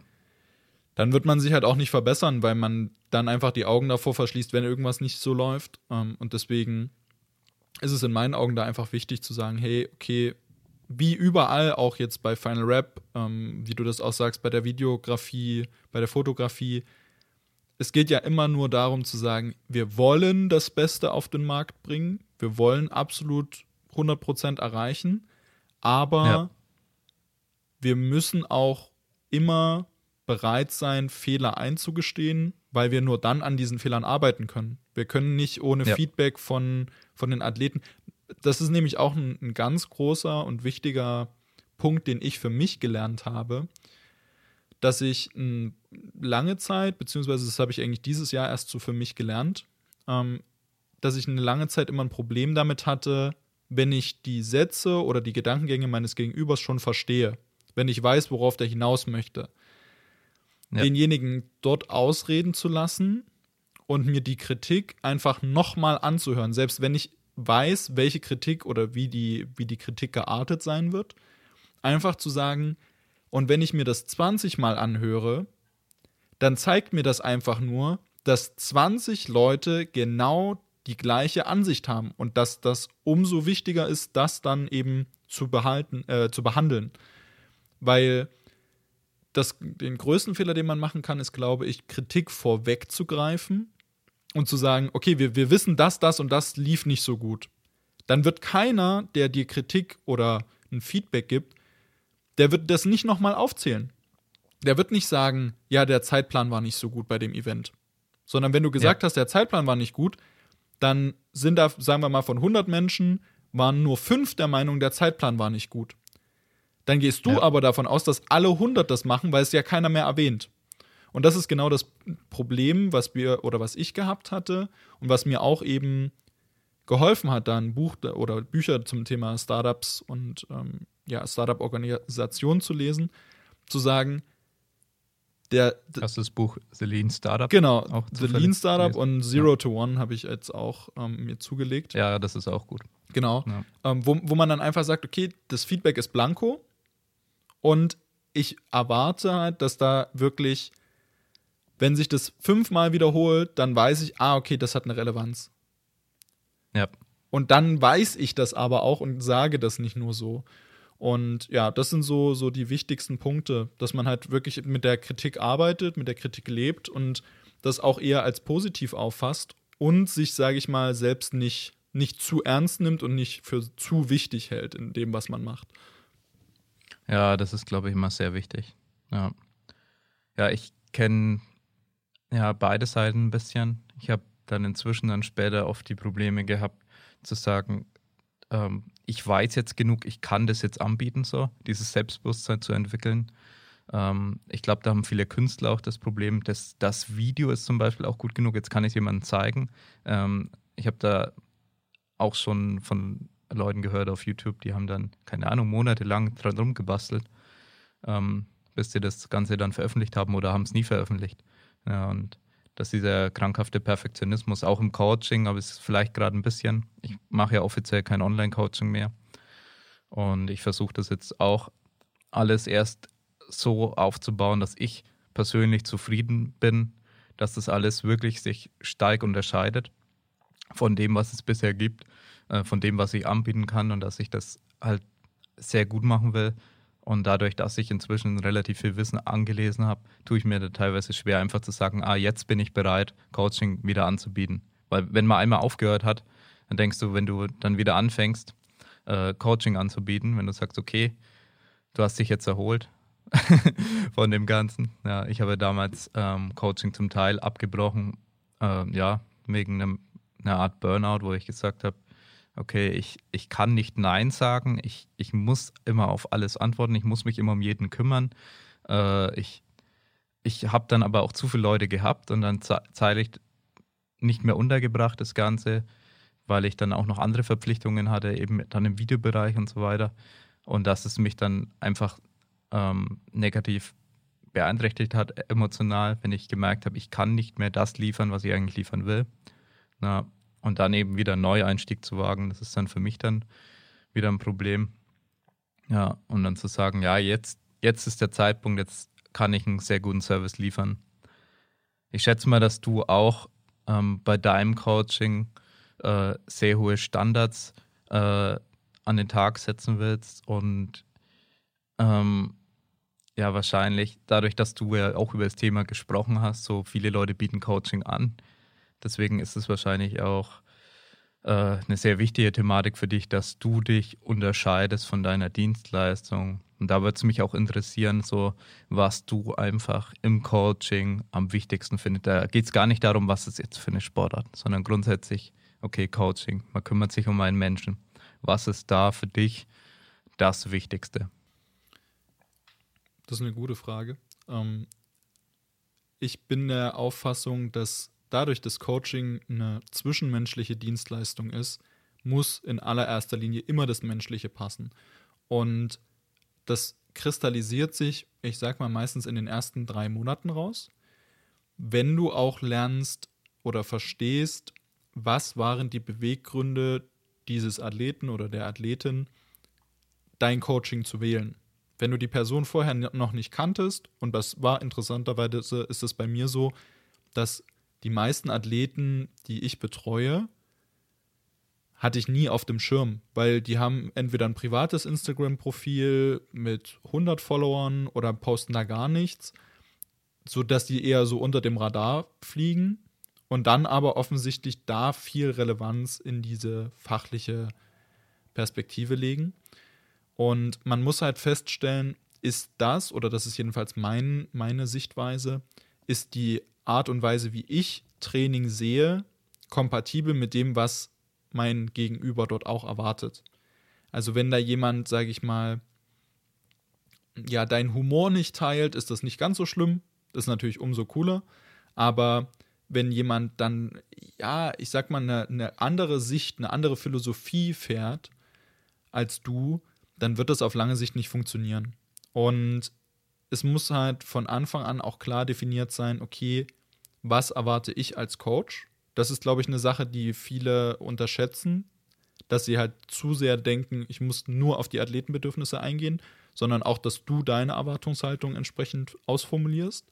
dann wird man sich halt auch nicht verbessern, weil man dann einfach die Augen davor verschließt, wenn irgendwas nicht so läuft. Ähm, und deswegen ist es in meinen Augen da einfach wichtig zu sagen, hey, okay, wie überall, auch jetzt bei Final Rap, ähm, wie du das auch sagst, bei der Videografie, bei der Fotografie, es geht ja immer nur darum zu sagen, wir wollen das Beste auf den Markt bringen, wir wollen absolut 100% erreichen, aber Ja. wir müssen auch immer bereit sein, Fehler einzugestehen, weil wir nur dann an diesen Fehlern arbeiten können. Wir können nicht ohne Ja. Feedback von, von den Athleten. Das ist nämlich auch ein, ein ganz großer und wichtiger Punkt, den ich für mich gelernt habe, dass ich m, lange Zeit, beziehungsweise das habe ich eigentlich dieses Jahr erst so für mich gelernt, ähm, dass ich eine lange Zeit immer ein Problem damit hatte, wenn ich die Sätze oder die Gedankengänge meines Gegenübers schon verstehe, wenn ich weiß, worauf der hinaus möchte, Ja. denjenigen dort ausreden zu lassen und mir die Kritik einfach nochmal anzuhören, selbst wenn ich weiß, welche Kritik oder wie die, wie die Kritik geartet sein wird, einfach zu sagen, und wenn ich mir das 20 Mal anhöre, dann zeigt mir das einfach nur, dass 20 Leute genau die gleiche Ansicht haben und dass das umso wichtiger ist, das dann eben zu behalten, äh, zu behandeln. Weil das, den größten Fehler, den man machen kann, ist, glaube ich, Kritik vorwegzugreifen und zu sagen, okay, wir, wir wissen, das, das und das lief nicht so gut. Dann wird keiner, der dir Kritik oder ein Feedback gibt, der wird das nicht nochmal aufzählen. Der wird nicht sagen, ja, der Zeitplan war nicht so gut bei dem Event. Sondern wenn du gesagt hast, der Zeitplan war nicht gut, dann sind da, sagen wir mal, von 100 Menschen, waren nur fünf der Meinung, der Zeitplan war nicht gut. Dann gehst du Ja. aber davon aus, dass alle 100 das machen, weil es ja keiner mehr erwähnt. Und das ist genau das Problem, was wir oder was ich gehabt hatte und was mir auch eben geholfen hat, da ein Buch oder Bücher zum Thema Startups und ähm, ja, Startup-Organisation zu lesen, zu sagen, der, Hast du das Buch The Lean Startup? genau, auch The Lean Startup gelesen? und Zero to One habe ich jetzt auch ähm, mir zugelegt. Ja, das ist auch gut. Genau. Ja. Ähm, wo, wo man dann einfach sagt, okay, das Feedback ist blanko und ich erwarte halt, dass da wirklich, wenn sich das fünfmal wiederholt, dann weiß ich, ah, okay, das hat eine Relevanz. Ja. Und dann weiß ich das aber auch und sage das nicht nur so. Und ja, das sind so, so die wichtigsten Punkte, dass man halt wirklich mit der Kritik arbeitet, mit der Kritik lebt und das auch eher als positiv auffasst und sich, sage ich mal, selbst nicht, nicht zu ernst nimmt und nicht für zu wichtig hält in dem, was man macht. Ja, das ist, glaube ich, immer sehr wichtig. Ja, ja ich kenne ja beide Seiten ein bisschen. Ich habe dann inzwischen dann später oft die Probleme gehabt, zu sagen, ähm, ich weiß jetzt genug, ich kann das jetzt anbieten, so, dieses Selbstbewusstsein zu entwickeln. Ähm, ich glaube, da haben viele Künstler auch das Problem, dass das Video ist zum Beispiel auch gut genug, jetzt kann ich es jemandem zeigen. Ähm, ich habe da auch schon von Leuten gehört auf YouTube, die haben dann, keine Ahnung, monatelang dran rumgebastelt, ähm, bis sie das Ganze dann veröffentlicht haben oder haben es nie veröffentlicht. Ja, und dass dieser krankhafte Perfektionismus auch im Coaching, aber es ist vielleicht gerade ein bisschen, ich mache ja offiziell kein Online-Coaching mehr. Und ich versuche das jetzt auch alles erst so aufzubauen, dass ich persönlich zufrieden bin, dass das alles wirklich sich stark unterscheidet von dem, was es bisher gibt, äh, von dem, was ich anbieten kann und dass ich das halt sehr gut machen will. Und dadurch, dass ich inzwischen relativ viel Wissen angelesen habe, tue ich mir da teilweise schwer, einfach zu sagen, ah, jetzt bin ich bereit, Coaching wieder anzubieten. Weil wenn man einmal aufgehört hat, dann denkst du, wenn du dann wieder anfängst, äh, Coaching anzubieten, wenn du sagst, okay, du hast dich jetzt erholt von dem Ganzen. Ja, ich habe damals ähm, Coaching zum Teil abgebrochen, äh, ja, wegen einem, einer Art Burnout, wo ich gesagt habe, okay, ich, ich kann nicht Nein sagen, ich, ich muss immer auf alles antworten, ich muss mich immer um jeden kümmern. Äh, ich ich habe dann aber auch zu viele Leute gehabt und dann ze- zeitlich nicht mehr untergebracht, das Ganze. weil ich dann auch noch andere Verpflichtungen hatte, eben dann im Videobereich und so weiter. Und dass es mich dann einfach ähm, negativ beeinträchtigt hat, emotional, wenn ich gemerkt habe, ich kann nicht mehr das liefern, was ich eigentlich liefern will. Na, und dann eben wieder einen Neueinstieg zu wagen, das ist dann für mich dann wieder ein Problem. Ja, und dann zu sagen, ja, jetzt, jetzt ist der Zeitpunkt, jetzt kann ich einen sehr guten Service liefern. Ich schätze mal, dass du auch ähm, bei deinem Coaching äh, sehr hohe Standards äh, an den Tag setzen willst und ähm, ja, wahrscheinlich dadurch, dass du ja auch über das Thema gesprochen hast, so viele Leute bieten Coaching an. Deswegen ist es wahrscheinlich auch äh, eine sehr wichtige Thematik für dich, dass du dich unterscheidest von deiner Dienstleistung. Und da würde es mich auch interessieren, so was du einfach im Coaching am wichtigsten findest. Da geht es gar nicht darum, was es jetzt für eine Sportart, sondern grundsätzlich, okay, Coaching, man kümmert sich um einen Menschen. Was ist da für dich das Wichtigste? Das ist eine gute Frage. Ähm, ich bin der Auffassung, dass dadurch, dass Coaching eine zwischenmenschliche Dienstleistung ist, muss in allererster Linie immer das Menschliche passen. Und das kristallisiert sich, ich sag mal, meistens in den ersten drei Monaten raus. Wenn du auch lernst oder verstehst, was waren die Beweggründe dieses Athleten oder der Athletin, dein Coaching zu wählen. Wenn du die Person vorher noch nicht kanntest, und das war interessanterweise, ist es bei mir so, dass die meisten Athleten, die ich betreue, hatte ich nie auf dem Schirm, weil die haben entweder ein privates Instagram-Profil mit 100 Followern oder posten da gar nichts, sodass die eher so unter dem Radar fliegen und dann aber offensichtlich da viel Relevanz in diese fachliche Perspektive legen. Und man muss halt feststellen, ist das, oder das ist jedenfalls mein, meine Sichtweise, ist die Art und Weise, wie ich Training sehe, kompatibel mit dem, was mein Gegenüber dort auch erwartet. Also wenn da jemand, sage ich mal, ja, deinen Humor nicht teilt, ist das nicht ganz so schlimm. Das ist natürlich umso cooler. Aber wenn jemand dann, ja, ich sag mal, eine, eine andere Sicht, eine andere Philosophie fährt als du, dann wird das auf lange Sicht nicht funktionieren. Und es muss halt von Anfang an auch klar definiert sein, okay, was erwarte ich als Coach? Das ist, glaube ich, eine Sache, die viele unterschätzen, dass sie halt zu sehr denken, ich muss nur auf die Athletenbedürfnisse eingehen, sondern auch, dass du deine Erwartungshaltung entsprechend ausformulierst.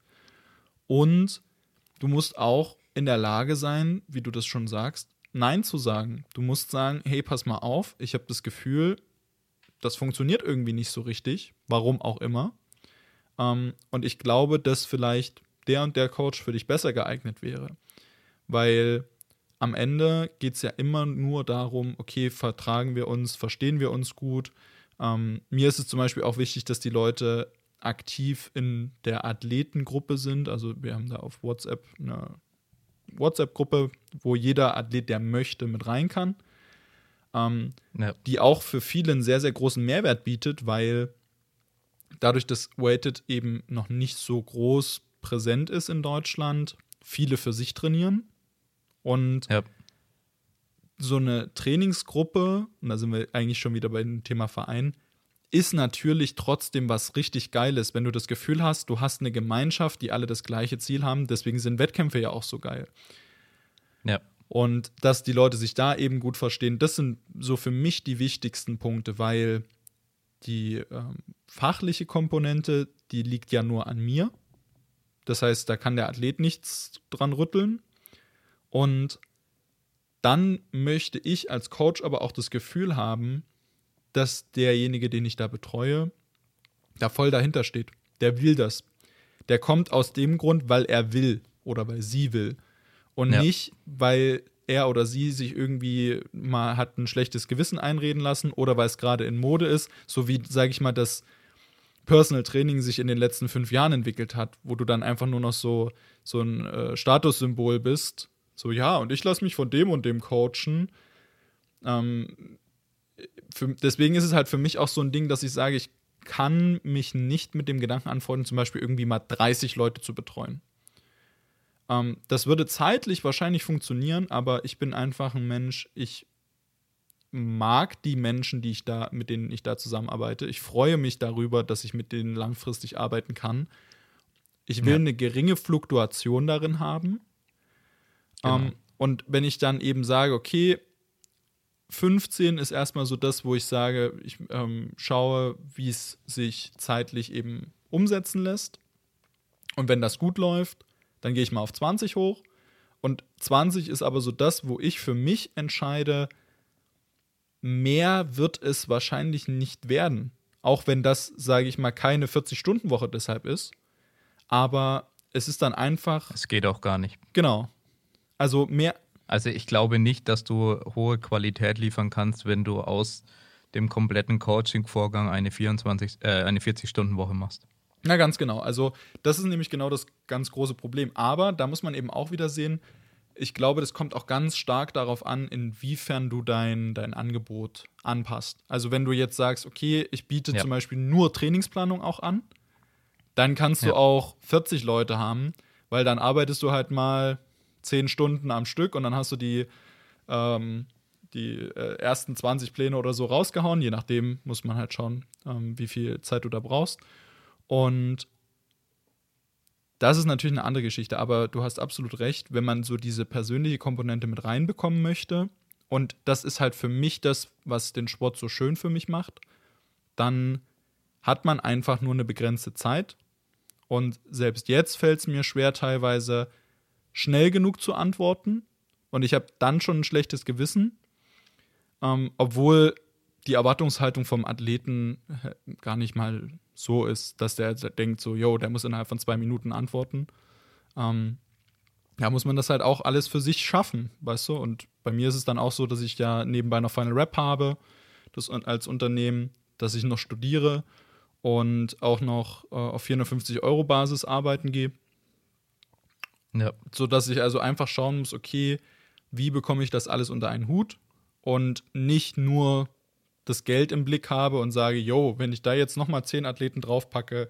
Und du musst auch in der Lage sein, wie du das schon sagst, Nein zu sagen. Du musst sagen, hey, pass mal auf, ich habe das Gefühl, das funktioniert irgendwie nicht so richtig, warum auch immer. Ähm, und ich glaube, dass vielleicht der und der Coach für dich besser geeignet wäre. Weil am Ende geht es ja immer nur darum, okay, vertragen wir uns, verstehen wir uns gut. Ähm, mir ist es zum Beispiel auch wichtig, dass die Leute aktiv in der Athletengruppe sind. Also wir haben da auf WhatsApp eine WhatsApp-Gruppe, wo jeder Athlet, der möchte, mit rein kann. Ähm, ja. Die auch für viele einen sehr, sehr großen Mehrwert bietet, weil dadurch, dass Weighted eben noch nicht so groß präsent ist in Deutschland, viele für sich trainieren. Und ja. so eine Trainingsgruppe, und da sind wir eigentlich schon wieder bei dem Thema Verein, ist natürlich trotzdem was richtig Geiles, wenn du das Gefühl hast, du hast eine Gemeinschaft, die alle das gleiche Ziel haben. Deswegen sind Wettkämpfe ja auch so geil. Ja. Und dass die Leute sich da eben gut verstehen, das sind so für mich die wichtigsten Punkte, weil die ähm, fachliche Komponente, die liegt ja nur an mir. Das heißt, da kann der Athlet nichts dran rütteln. Und dann möchte ich als Coach aber auch das Gefühl haben, dass derjenige, den ich da betreue, da voll dahinter steht. Der will das. Der kommt aus dem Grund, weil er will oder weil sie will. Und ja. nicht, weil er oder sie sich irgendwie mal hat ein schlechtes Gewissen einreden lassen oder weil es gerade in Mode ist, so wie, sage ich mal, das Personal Training sich in den letzten fünf Jahren entwickelt hat, wo du dann einfach nur noch so, so ein äh, Statussymbol bist. So, ja, und ich lasse mich von dem und dem coachen. Ähm, für, deswegen ist es halt für mich auch so ein Ding, dass ich sage, ich kann mich nicht mit dem Gedanken anfreunden, zum Beispiel irgendwie mal 30 Leute zu betreuen. Ähm, das würde zeitlich wahrscheinlich funktionieren, aber ich bin einfach ein Mensch, ich mag die Menschen, die ich da, mit denen ich da zusammenarbeite. Ich freue mich darüber, dass ich mit denen langfristig arbeiten kann. Ich will Ja. eine geringe Fluktuation darin haben. Genau. Ähm, und wenn ich dann eben sage, okay, 15 ist erstmal so das, wo ich sage, ich ähm, schaue, wie es sich zeitlich eben umsetzen lässt. Und wenn das gut läuft, dann gehe ich mal auf 20 hoch. Und 20 ist aber so das, wo ich für mich entscheide, mehr wird es wahrscheinlich nicht werden. Auch wenn das, sage ich mal, keine 40-Stunden-Woche deshalb ist. Aber es ist dann einfach, Es geht auch gar nicht. genau. Also mehr, Also ich glaube nicht, dass du hohe Qualität liefern kannst, wenn du aus dem kompletten Coaching-Vorgang eine 24, äh, eine 40-Stunden-Woche machst. Na, ganz genau. Also, das ist nämlich genau das ganz große Problem. Aber da muss man eben auch wieder sehen, ich glaube, das kommt auch ganz stark darauf an, inwiefern du dein, dein Angebot anpasst. Also, wenn du jetzt sagst, okay, ich biete Ja. zum Beispiel nur Trainingsplanung auch an, dann kannst du Ja. auch 40 Leute haben, weil dann arbeitest du halt mal 10 Stunden am Stück und dann hast du die, ähm, die äh, ersten 20 Pläne oder so rausgehauen. Je nachdem muss man halt schauen, ähm, wie viel Zeit du da brauchst. Und das ist natürlich eine andere Geschichte, aber du hast absolut recht, wenn man so diese persönliche Komponente mit reinbekommen möchte, und das ist halt für mich das, was den Sport so schön für mich macht, dann hat man einfach nur eine begrenzte Zeit. Und selbst jetzt fällt es mir schwer, teilweise schnell genug zu antworten. Und ich habe dann schon ein schlechtes Gewissen, ähm, obwohl die Erwartungshaltung vom Athleten äh, gar nicht mal so ist, dass der denkt so, yo, der muss innerhalb von zwei Minuten antworten. Ähm, ja, muss man das halt auch alles für sich schaffen, weißt du? Und bei mir ist es dann auch so, dass ich ja nebenbei noch Final Rap habe, das als Unternehmen, dass ich noch studiere und auch noch äh, auf 450 Euro Basis arbeiten gehe Ja. so dass ich also einfach schauen muss, okay, wie bekomme ich das alles unter einen Hut und nicht nur das Geld im Blick habe und sage, yo, wenn ich da jetzt noch mal zehn Athleten draufpacke,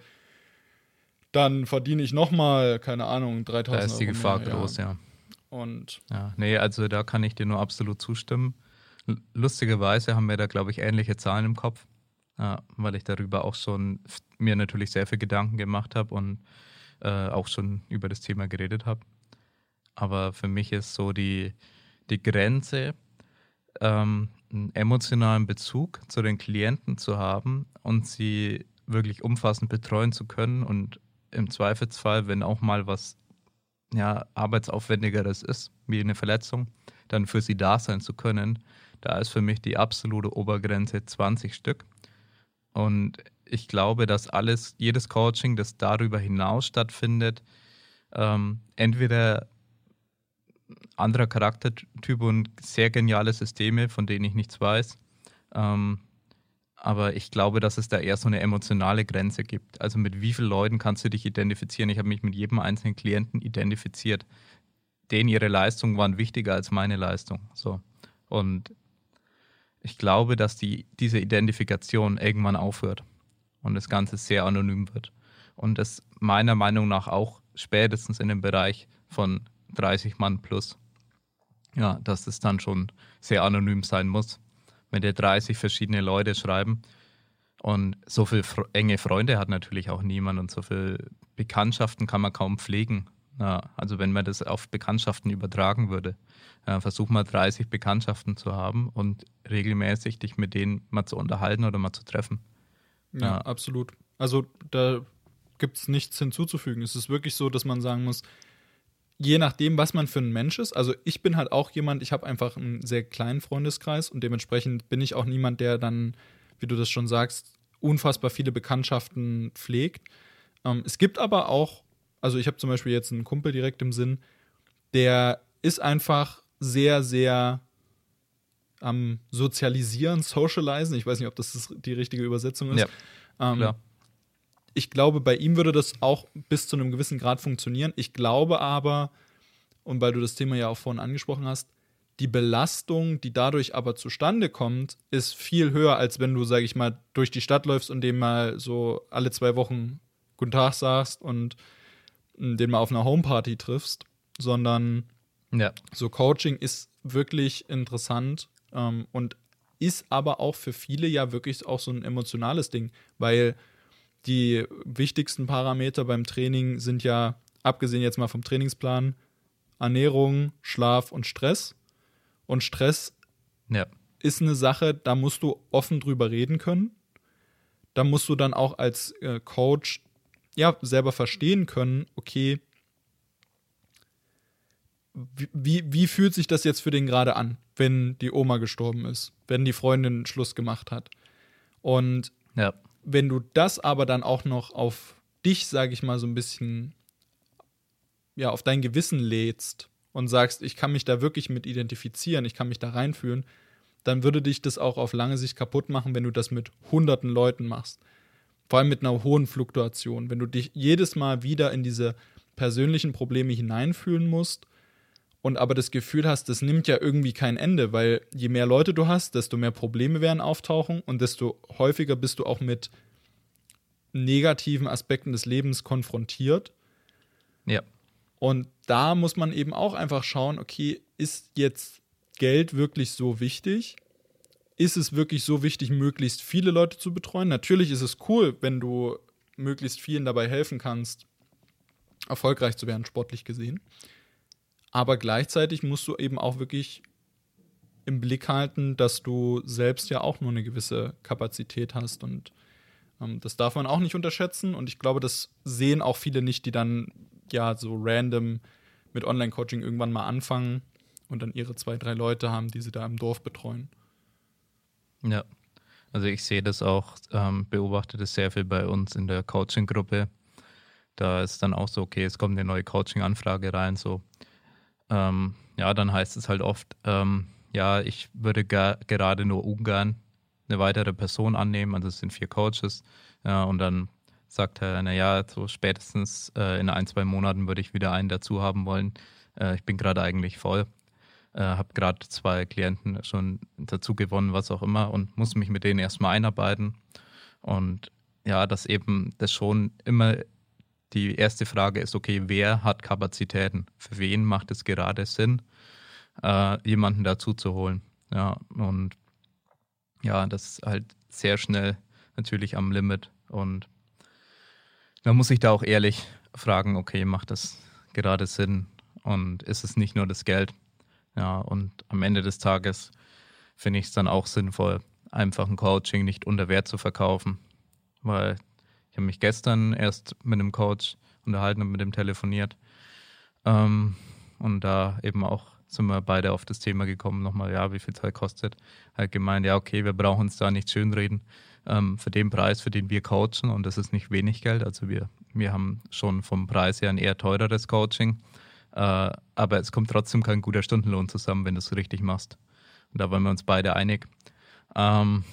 dann verdiene ich noch mal, keine Ahnung, 3000 Da ist die Euro Gefahr mehr, groß, ja. Und Ja, nee, also da kann ich dir nur absolut zustimmen. Lustigerweise haben wir da, glaube ich, ähnliche Zahlen im Kopf, ja, weil ich darüber auch schon mir natürlich sehr viel Gedanken gemacht habe und äh, auch schon über das Thema geredet habe. Aber für mich ist so die, die Grenze, ähm, einen emotionalen Bezug zu den Klienten zu haben und sie wirklich umfassend betreuen zu können und im Zweifelsfall, wenn auch mal was ja, arbeitsaufwendigeres ist, wie eine Verletzung, dann für sie da sein zu können, da ist für mich die absolute Obergrenze 20 Stück. Und ich glaube, dass alles, jedes Coaching, das darüber hinaus stattfindet, ähm, entweder anderer Charaktertyp und sehr geniale Systeme, von denen ich nichts weiß. Ähm, aber ich glaube, dass es da eher so eine emotionale Grenze gibt. Also mit wie vielen Leuten kannst du dich identifizieren? Ich habe mich mit jedem einzelnen Klienten identifiziert. Denen ihre Leistungen waren wichtiger als meine Leistung. So. Und ich glaube, dass die, diese Identifikation irgendwann aufhört und das Ganze sehr anonym wird. Und das meiner Meinung nach auch spätestens in dem Bereich von 30 Mann plus, ja, dass es dann schon sehr anonym sein muss wenn dir 30 verschiedene Leute schreiben. Und so viele enge Freunde hat natürlich auch niemand und so viele Bekanntschaften kann man kaum pflegen. Ja, also wenn man das auf Bekanntschaften übertragen würde, ja, versuch mal 30 Bekanntschaften zu haben und regelmäßig dich mit denen mal zu unterhalten oder mal zu treffen. ja, Ja. absolut. Also da gibt es nichts hinzuzufügen. Es ist wirklich so, dass man sagen muss, je nachdem, was man für ein Mensch ist. Also ich bin halt auch jemand, ich habe einfach einen sehr kleinen Freundeskreis und dementsprechend bin ich auch niemand, der dann, wie du das schon sagst, unfassbar viele Bekanntschaften pflegt. Ähm, es gibt aber auch, also ich habe zum Beispiel jetzt einen Kumpel direkt im Sinn, der ist einfach sehr, sehr am Sozialisieren, Socializen. Ich weiß nicht, ob das die richtige Übersetzung ist. Ja, ähm. Ich glaube, bei ihm würde das auch bis zu einem gewissen Grad funktionieren. Ich glaube aber, und weil du das Thema ja auch vorhin angesprochen hast, die Belastung, die dadurch aber zustande kommt, ist viel höher, als wenn du, sag ich mal, durch die Stadt läufst und dem mal so alle zwei Wochen Guten Tag sagst und mm, den mal auf einer Homeparty triffst. sondern Ja. so Coaching ist wirklich interessant ähm, und ist aber auch für viele ja wirklich auch so ein emotionales Ding, weil die wichtigsten Parameter beim Training sind ja, abgesehen jetzt mal vom Trainingsplan, Ernährung, Schlaf und Stress. Und Stress Ja. ist eine Sache, da musst du offen drüber reden können. Da musst du dann auch als äh, Coach ja selber verstehen können, okay, wie, wie, wie fühlt sich das jetzt für den gerade an, wenn die Oma gestorben ist, wenn die Freundin Schluss gemacht hat. Und Ja. Wenn du das aber dann auch noch auf dich, sage ich mal, so ein bisschen, ja, auf dein Gewissen lädst und sagst, ich kann mich da wirklich mit identifizieren, ich kann mich da reinfühlen, dann würde dich das auch auf lange Sicht kaputt machen, wenn du das mit hunderten Leuten machst. Vor allem mit einer hohen Fluktuation. Wenn du dich jedes Mal wieder in diese persönlichen Probleme hineinfühlen musst und aber das Gefühl hast, das nimmt ja irgendwie kein Ende, weil je mehr Leute du hast, desto mehr Probleme werden auftauchen und desto häufiger bist du auch mit negativen Aspekten des Lebens konfrontiert. Ja. Und da muss man eben auch einfach schauen, okay, ist jetzt Geld wirklich so wichtig? Ist es wirklich so wichtig, möglichst viele Leute zu betreuen? Natürlich ist es cool, wenn du möglichst vielen dabei helfen kannst, erfolgreich zu werden, sportlich gesehen. Aber gleichzeitig musst du eben auch wirklich im Blick halten, dass du selbst ja auch nur eine gewisse Kapazität hast. Und ähm, das darf man auch nicht unterschätzen. Und ich glaube, das sehen auch viele nicht, die dann ja so random mit Online-Coaching irgendwann mal anfangen und dann ihre zwei, drei Leute haben, die sie da im Dorf betreuen. Ja, also ich sehe das auch, ähm, beobachte das sehr viel bei uns in der Coaching-Gruppe. Da ist dann auch so, okay, es kommt eine neue Coaching-Anfrage rein, so. Ähm, ja, dann heißt es halt oft, ähm, ja, ich würde gerade nur ungern eine weitere Person annehmen, also es sind vier Coaches. Ja, und dann sagt er, naja, so spätestens äh, in ein, zwei Monaten würde ich wieder einen dazu haben wollen. Äh, ich bin gerade eigentlich voll äh, habe gerade zwei Klienten schon dazu gewonnen, was auch immer, und muss mich mit denen erstmal einarbeiten. Und ja, dass eben das schon immer die erste Frage ist, okay, wer hat Kapazitäten? Für wen macht es gerade Sinn, äh, jemanden dazu zu holen? Ja, und ja, das ist halt sehr schnell natürlich am Limit. Und da muss ich da auch ehrlich fragen, okay, macht das gerade Sinn? Und ist es nicht nur das Geld? Ja, und am Ende des Tages finde ich es dann auch sinnvoll, einfach ein Coaching nicht unter Wert zu verkaufen. Weil habe mich gestern erst mit einem Coach unterhalten und mit dem telefoniert. Ähm, und da eben auch sind wir beide auf das Thema gekommen, nochmal, ja, wie viel Zeit kostet. Halt gemeint, ja, okay, wir brauchen uns da nicht schönreden. Ähm, für den Preis, für den wir coachen, und das ist nicht wenig Geld, also wir, wir haben schon vom Preis her ein eher teureres Coaching. Äh, aber es kommt trotzdem kein guter Stundenlohn zusammen, wenn du es richtig machst. Und da waren wir uns beide einig. Ähm,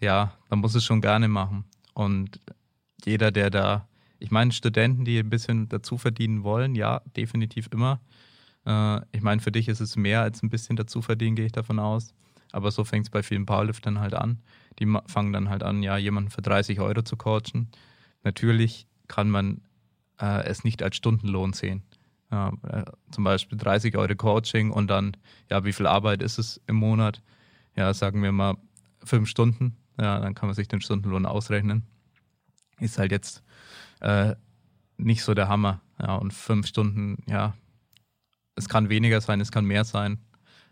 ja, man muss es schon gerne machen. Und jeder, der da, ich meine, Studenten, die ein bisschen dazu verdienen wollen, ja, definitiv immer. Äh, ich meine, für dich ist es mehr als ein bisschen dazu verdienen, gehe ich davon aus. Aber so fängt es bei vielen Powerliftern halt an. Die fangen dann halt an, ja, jemanden für 30 Euro zu coachen. Natürlich kann man äh, es nicht als Stundenlohn sehen. Äh, zum Beispiel 30 Euro Coaching und dann, ja, wie viel Arbeit ist es im Monat? Ja, sagen wir mal fünf Stunden. Ja, dann kann man sich den Stundenlohn ausrechnen. Ist halt jetzt äh, nicht so der Hammer. Ja, und fünf Stunden, ja, es kann weniger sein, es kann mehr sein.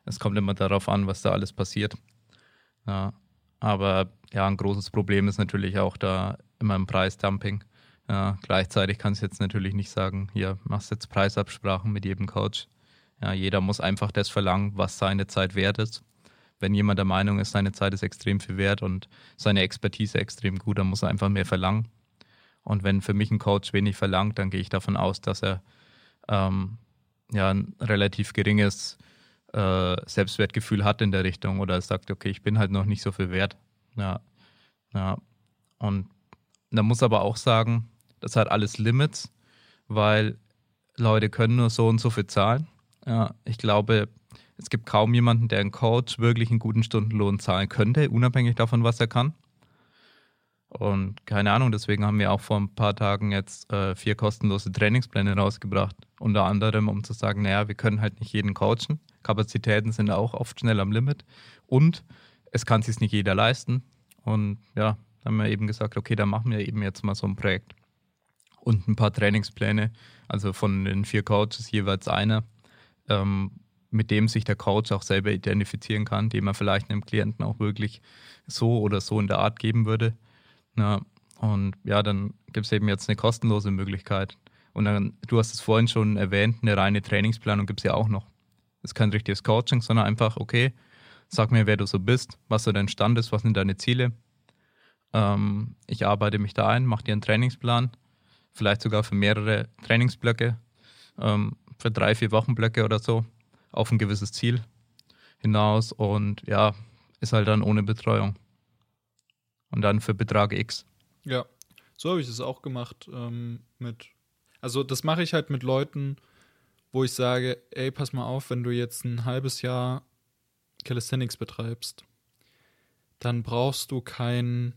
Es kommt immer darauf an, was da alles passiert. Ja, aber ja, ein großes Problem ist natürlich auch da immer im Preisdumping. Ja, gleichzeitig kannst du jetzt natürlich nicht sagen, hier machst jetzt Preisabsprachen mit jedem Coach. Ja, jeder muss einfach das verlangen, was seine Zeit wert ist. Wenn jemand der Meinung ist, seine Zeit ist extrem viel wert und seine Expertise extrem gut, dann muss er einfach mehr verlangen. Und wenn für mich ein Coach wenig verlangt, dann gehe ich davon aus, dass er ähm, ja ein relativ geringes äh, Selbstwertgefühl hat in der Richtung oder sagt, okay, ich bin halt noch nicht so viel wert. Ja, ja. Und da muss aber auch sagen, das hat alles Limits, weil Leute können nur so und so viel zahlen. Ja, ich glaube, es gibt kaum jemanden, der einen Coach wirklich einen guten Stundenlohn zahlen könnte, unabhängig davon, was er kann. Und keine Ahnung, deswegen haben wir auch vor ein paar Tagen jetzt äh, vier kostenlose Trainingspläne rausgebracht. Unter anderem, um zu sagen, naja, wir können halt nicht jeden coachen. Kapazitäten sind auch oft schnell am Limit. Und es kann sich nicht jeder leisten. Und ja, haben wir eben gesagt, okay, dann machen wir eben jetzt mal so ein Projekt. Und ein paar Trainingspläne, also von den vier Coaches jeweils einer, ähm, mit dem sich der Coach auch selber identifizieren kann, dem er vielleicht einem Klienten auch wirklich so oder so in der Art geben würde. Ja, und ja, dann gibt es eben jetzt eine kostenlose Möglichkeit. Und dann, du hast es vorhin schon erwähnt, eine reine Trainingsplanung gibt es ja auch noch. Das ist kein richtiges Coaching, sondern einfach, okay, sag mir, wer du so bist, was so dein Stand ist, was sind deine Ziele. Ähm, ich arbeite mich da ein, mache dir einen Trainingsplan, vielleicht sogar für mehrere Trainingsblöcke, ähm, für drei, vier Wochenblöcke oder so, auf ein gewisses Ziel hinaus und ja, ist halt dann ohne Betreuung und dann für Betrag X. Ja, so habe ich es auch gemacht ähm, mit. Also das mache ich halt mit Leuten, wo ich sage, ey, pass mal auf, wenn du jetzt ein halbes Jahr Calisthenics betreibst, dann brauchst du keinen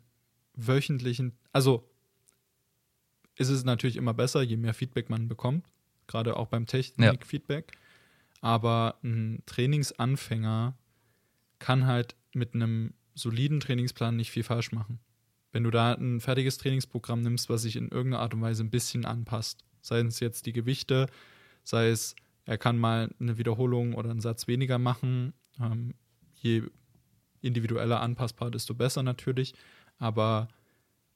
wöchentlichen, also ist es natürlich immer besser, je mehr Feedback man bekommt, gerade auch beim Technik-Feedback. Ja. Aber ein Trainingsanfänger kann halt mit einem soliden Trainingsplan nicht viel falsch machen. Wenn du da ein fertiges Trainingsprogramm nimmst, was sich in irgendeiner Art und Weise ein bisschen anpasst, sei es jetzt die Gewichte, sei es, er kann mal eine Wiederholung oder einen Satz weniger machen, ähm, je individueller anpassbar, desto besser natürlich, aber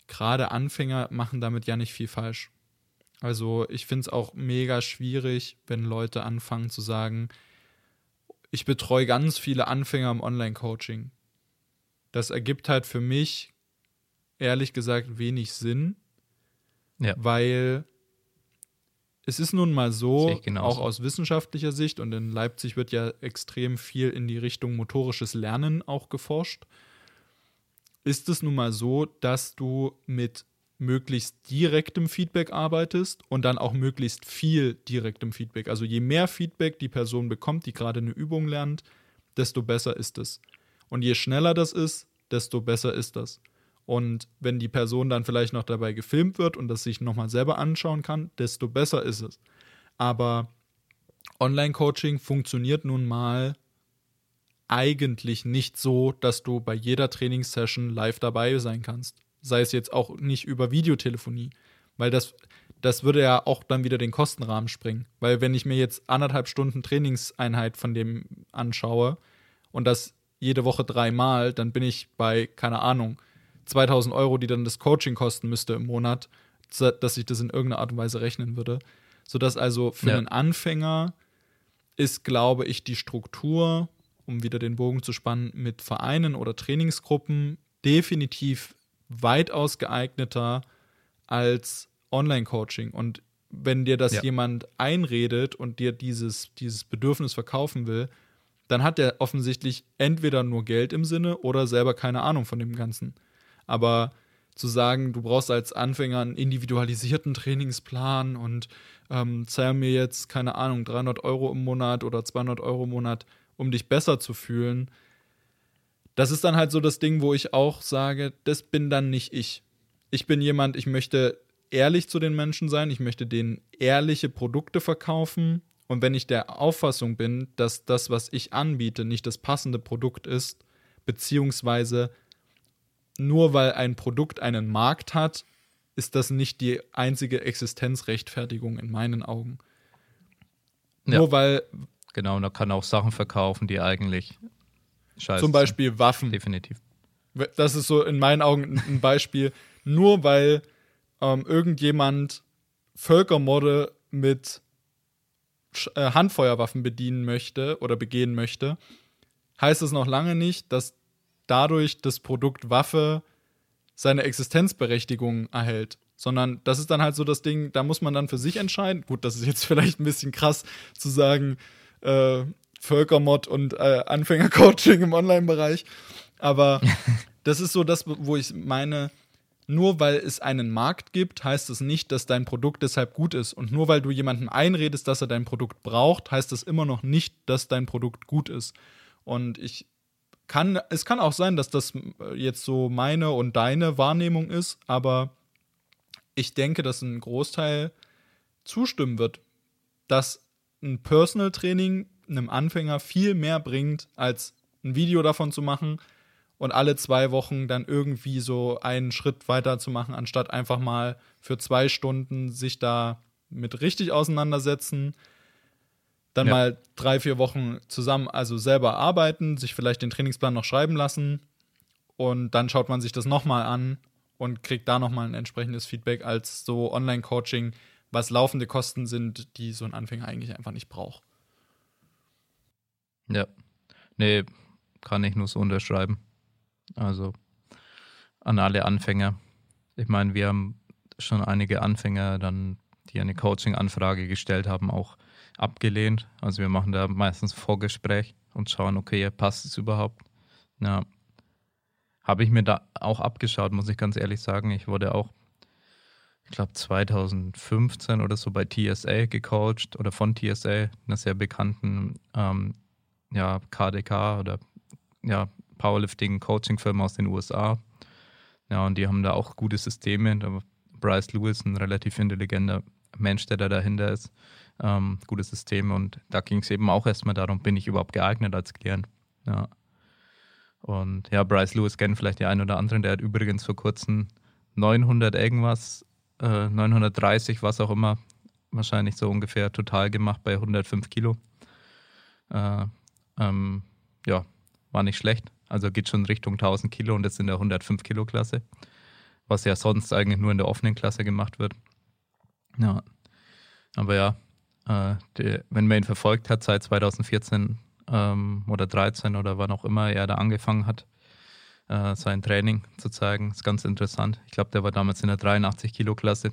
gerade Anfänger machen damit ja nicht viel falsch. Also ich finde es auch mega schwierig, wenn Leute anfangen zu sagen, ich betreue ganz viele Anfänger im Online-Coaching das ergibt halt für mich ehrlich gesagt wenig Sinn, ja. weil es ist nun mal so, auch aus wissenschaftlicher Sicht, und in Leipzig wird ja extrem viel in die Richtung motorisches Lernen auch geforscht, ist es nun mal so, dass du mit möglichst direktem Feedback arbeitest und dann auch möglichst viel direktem Feedback. Also je mehr Feedback die Person bekommt, die gerade eine Übung lernt, desto besser ist es. Und je schneller das ist, desto besser ist das. Und wenn die Person dann vielleicht noch dabei gefilmt wird und das sich nochmal selber anschauen kann, desto besser ist es. Aber Online-Coaching funktioniert nun mal eigentlich nicht so, dass du bei jeder Trainingssession live dabei sein kannst. Sei es jetzt auch nicht über Videotelefonie, weil das, das würde ja auch dann wieder den Kostenrahmen springen. Weil wenn ich mir jetzt anderthalb Stunden Trainingseinheit von dem anschaue und das jede Woche dreimal, dann bin ich bei, keine Ahnung, 2000 Euro, die dann das Coaching kosten müsste im Monat, dass ich das in irgendeiner Art und Weise rechnen würde. Sodass also für ja. einen Anfänger ist, glaube ich, die Struktur, um wieder den Bogen zu spannen, mit Vereinen oder Trainingsgruppen definitiv weitaus geeigneter als Online-Coaching. Und wenn dir das ja. jemand einredet und dir dieses, dieses Bedürfnis verkaufen will, dann hat er offensichtlich entweder nur Geld im Sinne oder selber keine Ahnung von dem Ganzen. Aber zu sagen, du brauchst als Anfänger einen individualisierten Trainingsplan und ähm, zahl mir jetzt, keine Ahnung, 300 Euro im Monat oder 200 Euro im Monat, um dich besser zu fühlen, das ist dann halt so das Ding, wo ich auch sage, das bin dann nicht ich. Ich bin jemand, ich möchte ehrlich zu den Menschen sein, ich möchte denen ehrliche Produkte verkaufen und wenn ich der Auffassung bin, dass das, was ich anbiete, nicht das passende Produkt ist, beziehungsweise nur weil ein Produkt einen Markt hat, ist das nicht die einzige Existenzrechtfertigung in meinen Augen. Ja. Nur weil. Genau, und da kann auch Sachen verkaufen, die eigentlich scheiße Zum Beispiel. Waffen. Definitiv. Das ist so in meinen Augen ein Beispiel. Nur weil ähm, irgendjemand Völkermorde mit äh, Handfeuerwaffen bedienen möchte oder begehen möchte, heißt es noch lange nicht, dass dadurch das Produkt Waffe seine Existenzberechtigung erhält. Sondern das ist dann halt so das Ding, da muss man dann für sich entscheiden. Gut, das ist jetzt vielleicht ein bisschen krass zu sagen, äh, Völkermod und äh, Anfängercoaching im Online-Bereich. Aber das ist so das, wo ich meine, nur weil es einen Markt gibt, heißt es nicht, dass dein Produkt deshalb gut ist. Und nur weil du jemandem einredest, dass er dein Produkt braucht, heißt das immer noch nicht, dass dein Produkt gut ist. Und ich kann, es kann auch sein, dass das äh, jetzt so meine und deine Wahrnehmung ist, aber ich denke, dass ein Großteil zustimmen wird, dass ein Personal Training einem Anfänger viel mehr bringt, als ein Video davon zu machen und alle zwei Wochen dann irgendwie so einen Schritt weiter zu machen, anstatt einfach mal für zwei Stunden sich da mit richtig auseinandersetzen, dann Ja. mal drei, vier Wochen zusammen, also selber arbeiten, sich vielleicht den Trainingsplan noch schreiben lassen und dann schaut man sich das nochmal an und kriegt da nochmal ein entsprechendes Feedback als so Online-Coaching, was laufende Kosten sind, die so ein Anfänger eigentlich einfach nicht braucht. Ja. Nee, kann ich nur so unterschreiben. Also an alle Anfänger. Ich meine, wir haben schon einige Anfänger dann, die eine Coaching-Anfrage gestellt haben, auch abgelehnt. Also wir machen da meistens Vorgespräch und schauen, okay, passt es überhaupt? Ja. Habe ich mir da auch abgeschaut, muss ich ganz ehrlich sagen. Ich wurde auch, ich glaube 2015 oder so bei TSA gecoacht oder von TSA, einer sehr bekannten ähm, ja, KDK oder ja, Powerlifting Coaching Firma aus den USA. Ja, und die haben da auch gute Systeme. Bryce Lewis, ein relativ intelligenter Mensch, der da dahinter ist. Ähm, gute Systeme. Und da ging es eben auch erstmal darum, bin ich überhaupt geeignet als Klient. Ja. Und ja, Bryce Lewis kennen vielleicht die einen oder anderen. Der hat übrigens vor kurzem 900 irgendwas, äh, 930, was auch immer, wahrscheinlich so ungefähr total gemacht bei 105 Kilo. Äh, ähm, ja, war nicht schlecht. Also geht schon Richtung 1000 Kilo und jetzt in der 105 Kilo Klasse, was ja sonst eigentlich nur in der offenen Klasse gemacht wird. Ja, aber ja, äh, der, wenn man ihn verfolgt hat seit 2014 ähm, oder 13 oder wann auch immer er da angefangen hat, äh, sein Training zu zeigen, ist ganz interessant. Ich glaube, der war damals in der 83 Kilo Klasse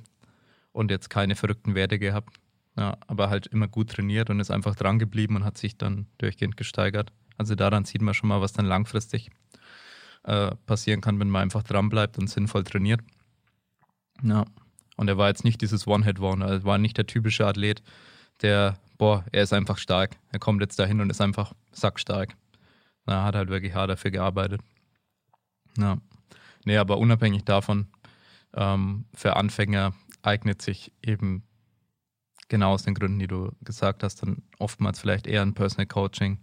und jetzt keine verrückten Werte gehabt. Ja, aber halt immer gut trainiert und ist einfach dran geblieben und hat sich dann durchgehend gesteigert. Also daran sieht man schon mal, was dann langfristig äh, passieren kann, wenn man einfach dran bleibt und sinnvoll trainiert. Ja. Und er war jetzt nicht dieses One-Hit-Wonder, er war nicht der typische Athlet, der, boah, er ist einfach stark. Er kommt jetzt dahin und ist einfach sackstark. Er hat halt wirklich hart dafür gearbeitet. Ja. Nee, aber unabhängig davon, ähm, für Anfänger eignet sich eben genau aus den Gründen, die du gesagt hast, dann oftmals vielleicht eher ein Personal Coaching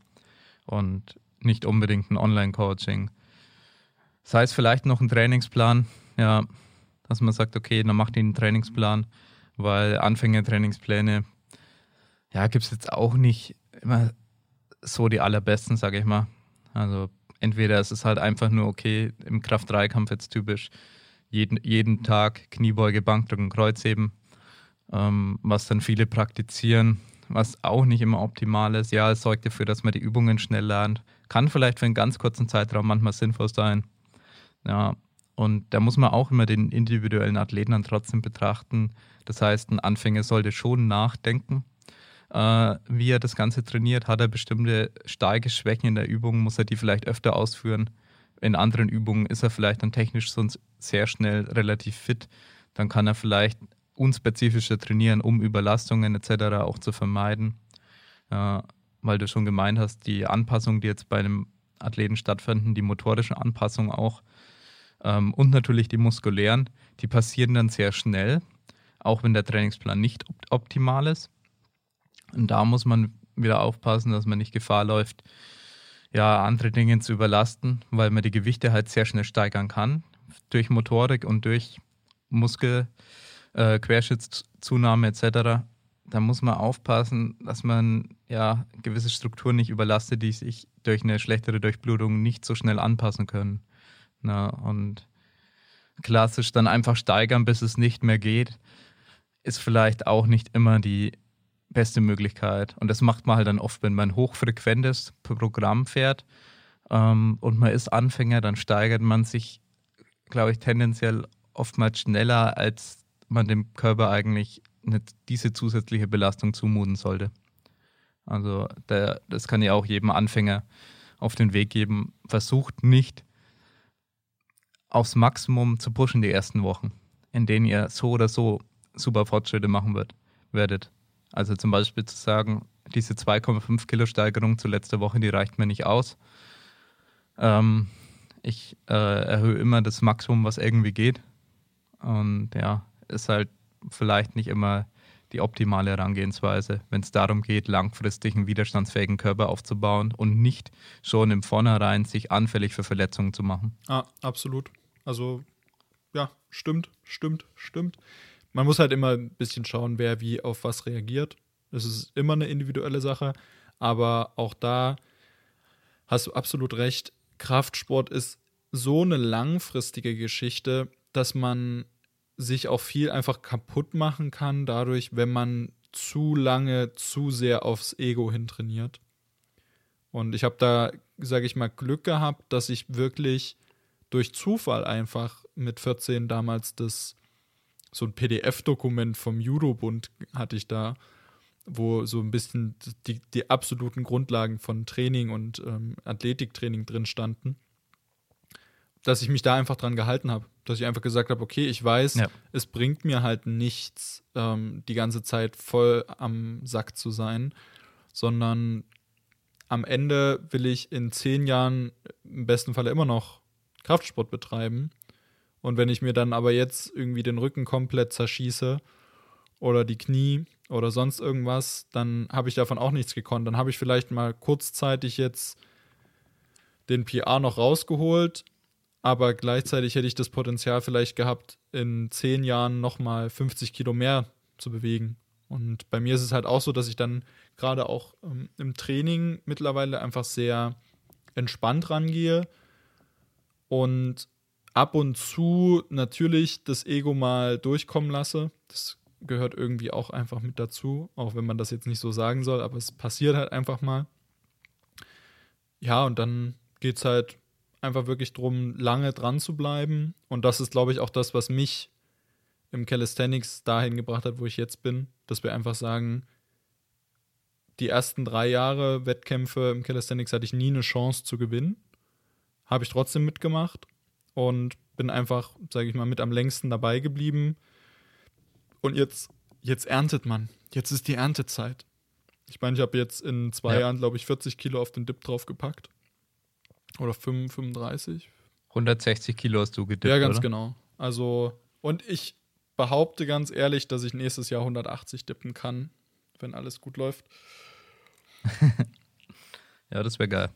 und nicht unbedingt ein Online-Coaching. Sei es vielleicht noch ein Trainingsplan, ja, dass man sagt, okay, dann macht ihr einen Trainingsplan, weil Anfänger-Trainingspläne, ja, gibt es jetzt auch nicht immer so die allerbesten, sage ich mal. Also entweder ist es halt einfach nur, okay, im Kraft-3-Kampf jetzt typisch, jeden, jeden Tag Kniebeuge, Bankdrücken, Kreuzheben, ähm, was dann viele praktizieren, was auch nicht immer optimal ist. Ja, es sorgt dafür, dass man die Übungen schnell lernt. Kann vielleicht für einen ganz kurzen Zeitraum manchmal sinnvoll sein. Ja, und da muss man auch immer den individuellen Athleten dann trotzdem betrachten. Das heißt, ein Anfänger sollte schon nachdenken, äh, wie er das Ganze trainiert. Hat er bestimmte starke Schwächen in der Übung, muss er die vielleicht öfter ausführen. In anderen Übungen ist er vielleicht dann technisch sonst sehr schnell relativ fit. Dann kann er vielleicht unspezifischer trainieren, um Überlastungen etc. auch zu vermeiden. Äh, weil du schon gemeint hast, die Anpassungen, die jetzt bei einem Athleten stattfinden, die motorischen Anpassungen auch ähm, und natürlich die muskulären, die passieren dann sehr schnell, auch wenn der Trainingsplan nicht op optimal ist. Und da muss man wieder aufpassen, dass man nicht Gefahr läuft, ja, andere Dinge zu überlasten, weil man die Gewichte halt sehr schnell steigern kann durch Motorik und durch Muskel, äh, Querschnittszunahme etc. Da muss man aufpassen, dass man ja gewisse Strukturen nicht überlastet, die sich durch eine schlechtere Durchblutung nicht so schnell anpassen können. Na, und klassisch dann einfach steigern, bis es nicht mehr geht, ist vielleicht auch nicht immer die beste Möglichkeit. Und das macht man halt dann oft, wenn man ein hochfrequentes Programm fährt ähm, und man ist Anfänger, dann steigert man sich, glaube ich, tendenziell oftmals schneller, als man dem Körper eigentlich eine, diese zusätzliche Belastung zumuten sollte. Also der, das kann ja auch jedem Anfänger auf den Weg geben. Versucht nicht aufs Maximum zu pushen die ersten Wochen, in denen ihr so oder so super Fortschritte machen wird, werdet. Also zum Beispiel zu sagen, diese 2,5 Kilo Steigerung zu letzter Woche, die reicht mir nicht aus. Ähm, ich äh, erhöhe immer das Maximum, was irgendwie geht. Und ja, ist halt vielleicht nicht immer die optimale Herangehensweise, wenn es darum geht, langfristig einen widerstandsfähigen Körper aufzubauen und nicht schon im Vornherein sich anfällig für Verletzungen zu machen. Ah, absolut. Also, ja, stimmt, stimmt, stimmt. Man muss halt immer ein bisschen schauen, wer wie auf was reagiert. Es ist immer eine individuelle Sache, aber auch da hast du absolut recht. Kraftsport ist so eine langfristige Geschichte, dass man sich auch viel einfach kaputt machen kann, dadurch, wenn man zu lange, zu sehr aufs Ego hintrainiert. Und ich habe da, sage ich mal, Glück gehabt, dass ich wirklich durch Zufall einfach mit 14 damals das so ein PDF-Dokument vom Judo-Bund hatte ich da, wo so ein bisschen die, die absoluten Grundlagen von Training und ähm, Athletiktraining drin standen dass ich mich da einfach dran gehalten habe. Dass ich einfach gesagt habe, okay, ich weiß, ja. es bringt mir halt nichts, ähm, die ganze Zeit voll am Sack zu sein, sondern am Ende will ich in zehn Jahren im besten Falle immer noch Kraftsport betreiben. Und wenn ich mir dann aber jetzt irgendwie den Rücken komplett zerschieße oder die Knie oder sonst irgendwas, dann habe ich davon auch nichts gekonnt. Dann habe ich vielleicht mal kurzzeitig jetzt den PR noch rausgeholt, aber gleichzeitig hätte ich das Potenzial vielleicht gehabt, in zehn Jahren nochmal 50 Kilo mehr zu bewegen. Und bei mir ist es halt auch so, dass ich dann gerade auch ähm, im Training mittlerweile einfach sehr entspannt rangehe und ab und zu natürlich das Ego mal durchkommen lasse. Das gehört irgendwie auch einfach mit dazu, auch wenn man das jetzt nicht so sagen soll, aber es passiert halt einfach mal. Ja, und dann geht es halt einfach wirklich darum, lange dran zu bleiben. Und das ist, glaube ich, auch das, was mich im Calisthenics dahin gebracht hat, wo ich jetzt bin, dass wir einfach sagen, die ersten drei Jahre Wettkämpfe im Calisthenics hatte ich nie eine Chance zu gewinnen. Habe ich trotzdem mitgemacht und bin einfach, sage ich mal, mit am längsten dabei geblieben. Und jetzt, jetzt erntet man. Jetzt ist die Erntezeit. Ich meine, ich habe jetzt in zwei ja. Jahren, glaube ich, 40 Kilo auf den Dip draufgepackt. Oder 35? 160 Kilo hast du gedippt, Ja, ganz oder? genau. Also, und ich behaupte ganz ehrlich, dass ich nächstes Jahr 180 dippen kann, wenn alles gut läuft. ja, das wäre geil.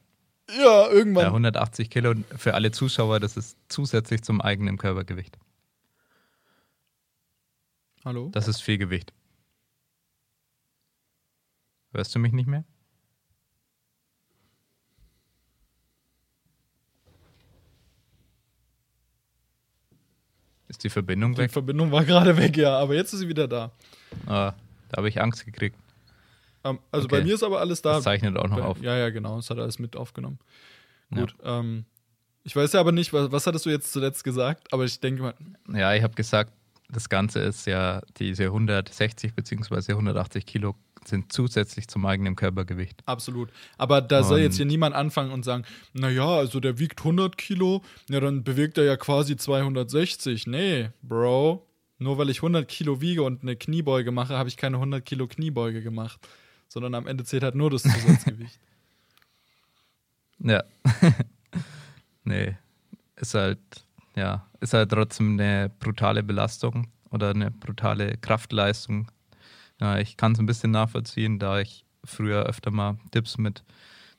Ja, irgendwann. Ja, 180 Kilo für alle Zuschauer, das ist zusätzlich zum eigenen Körpergewicht. Hallo? Das ist viel Gewicht. Hörst du mich nicht mehr? Ist die Verbindung weg? Die Verbindung war gerade weg, ja, aber jetzt ist sie wieder da. Ah, da habe ich Angst gekriegt. Um, ähm, also okay. bei mir ist aber alles da. Das zeichnet auch noch bei, auf. Ja, ja, genau. Das hat alles mit aufgenommen. Gut. Ja. Ähm, ich weiß ja aber nicht, was, was hattest du jetzt zuletzt gesagt, aber ich denke mal. Ja, ich habe gesagt, das Ganze ist ja diese 160 bzw. 180 Kilo sind zusätzlich zum eigenen Körpergewicht. Absolut. Aber da und soll jetzt hier niemand anfangen und sagen, naja, also der wiegt 100 Kilo, ja, dann bewegt er ja quasi 260. Nee, Bro. Nur weil ich 100 Kilo wiege und eine Kniebeuge mache, habe ich keine 100 Kilo Kniebeuge gemacht. Sondern am Ende zählt halt nur das Zusatzgewicht. ja. nee. Ist halt, ja, ist halt trotzdem eine brutale Belastung oder eine brutale Kraftleistung, ja, ich kann es ein bisschen nachvollziehen, da ich früher öfter mal Dips mit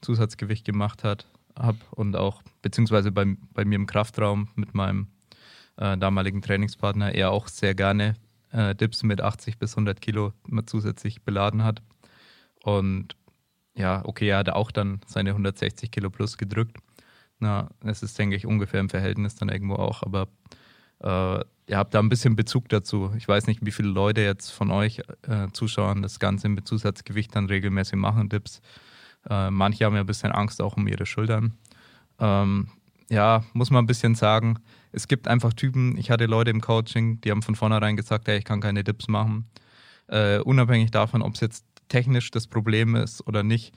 Zusatzgewicht gemacht habe und auch, beziehungsweise bei, bei mir im Kraftraum mit meinem äh, damaligen Trainingspartner, er auch sehr gerne äh, Dips mit 80 bis 100 Kilo immer zusätzlich beladen hat. Und ja, okay, er hat auch dann seine 160 Kilo plus gedrückt. Na, es ist, denke ich, ungefähr im Verhältnis dann irgendwo auch, aber äh, ihr habt da ein bisschen Bezug dazu. Ich weiß nicht, wie viele Leute jetzt von euch äh, Zuschauern das Ganze mit Zusatzgewicht dann regelmäßig machen, Dips. Äh, manche haben ja ein bisschen Angst auch um ihre Schultern. Ähm, ja, muss man ein bisschen sagen, es gibt einfach Typen, ich hatte Leute im Coaching, die haben von vornherein gesagt, hey, ich kann keine Dips machen. Äh, unabhängig davon, ob es jetzt technisch das Problem ist oder nicht.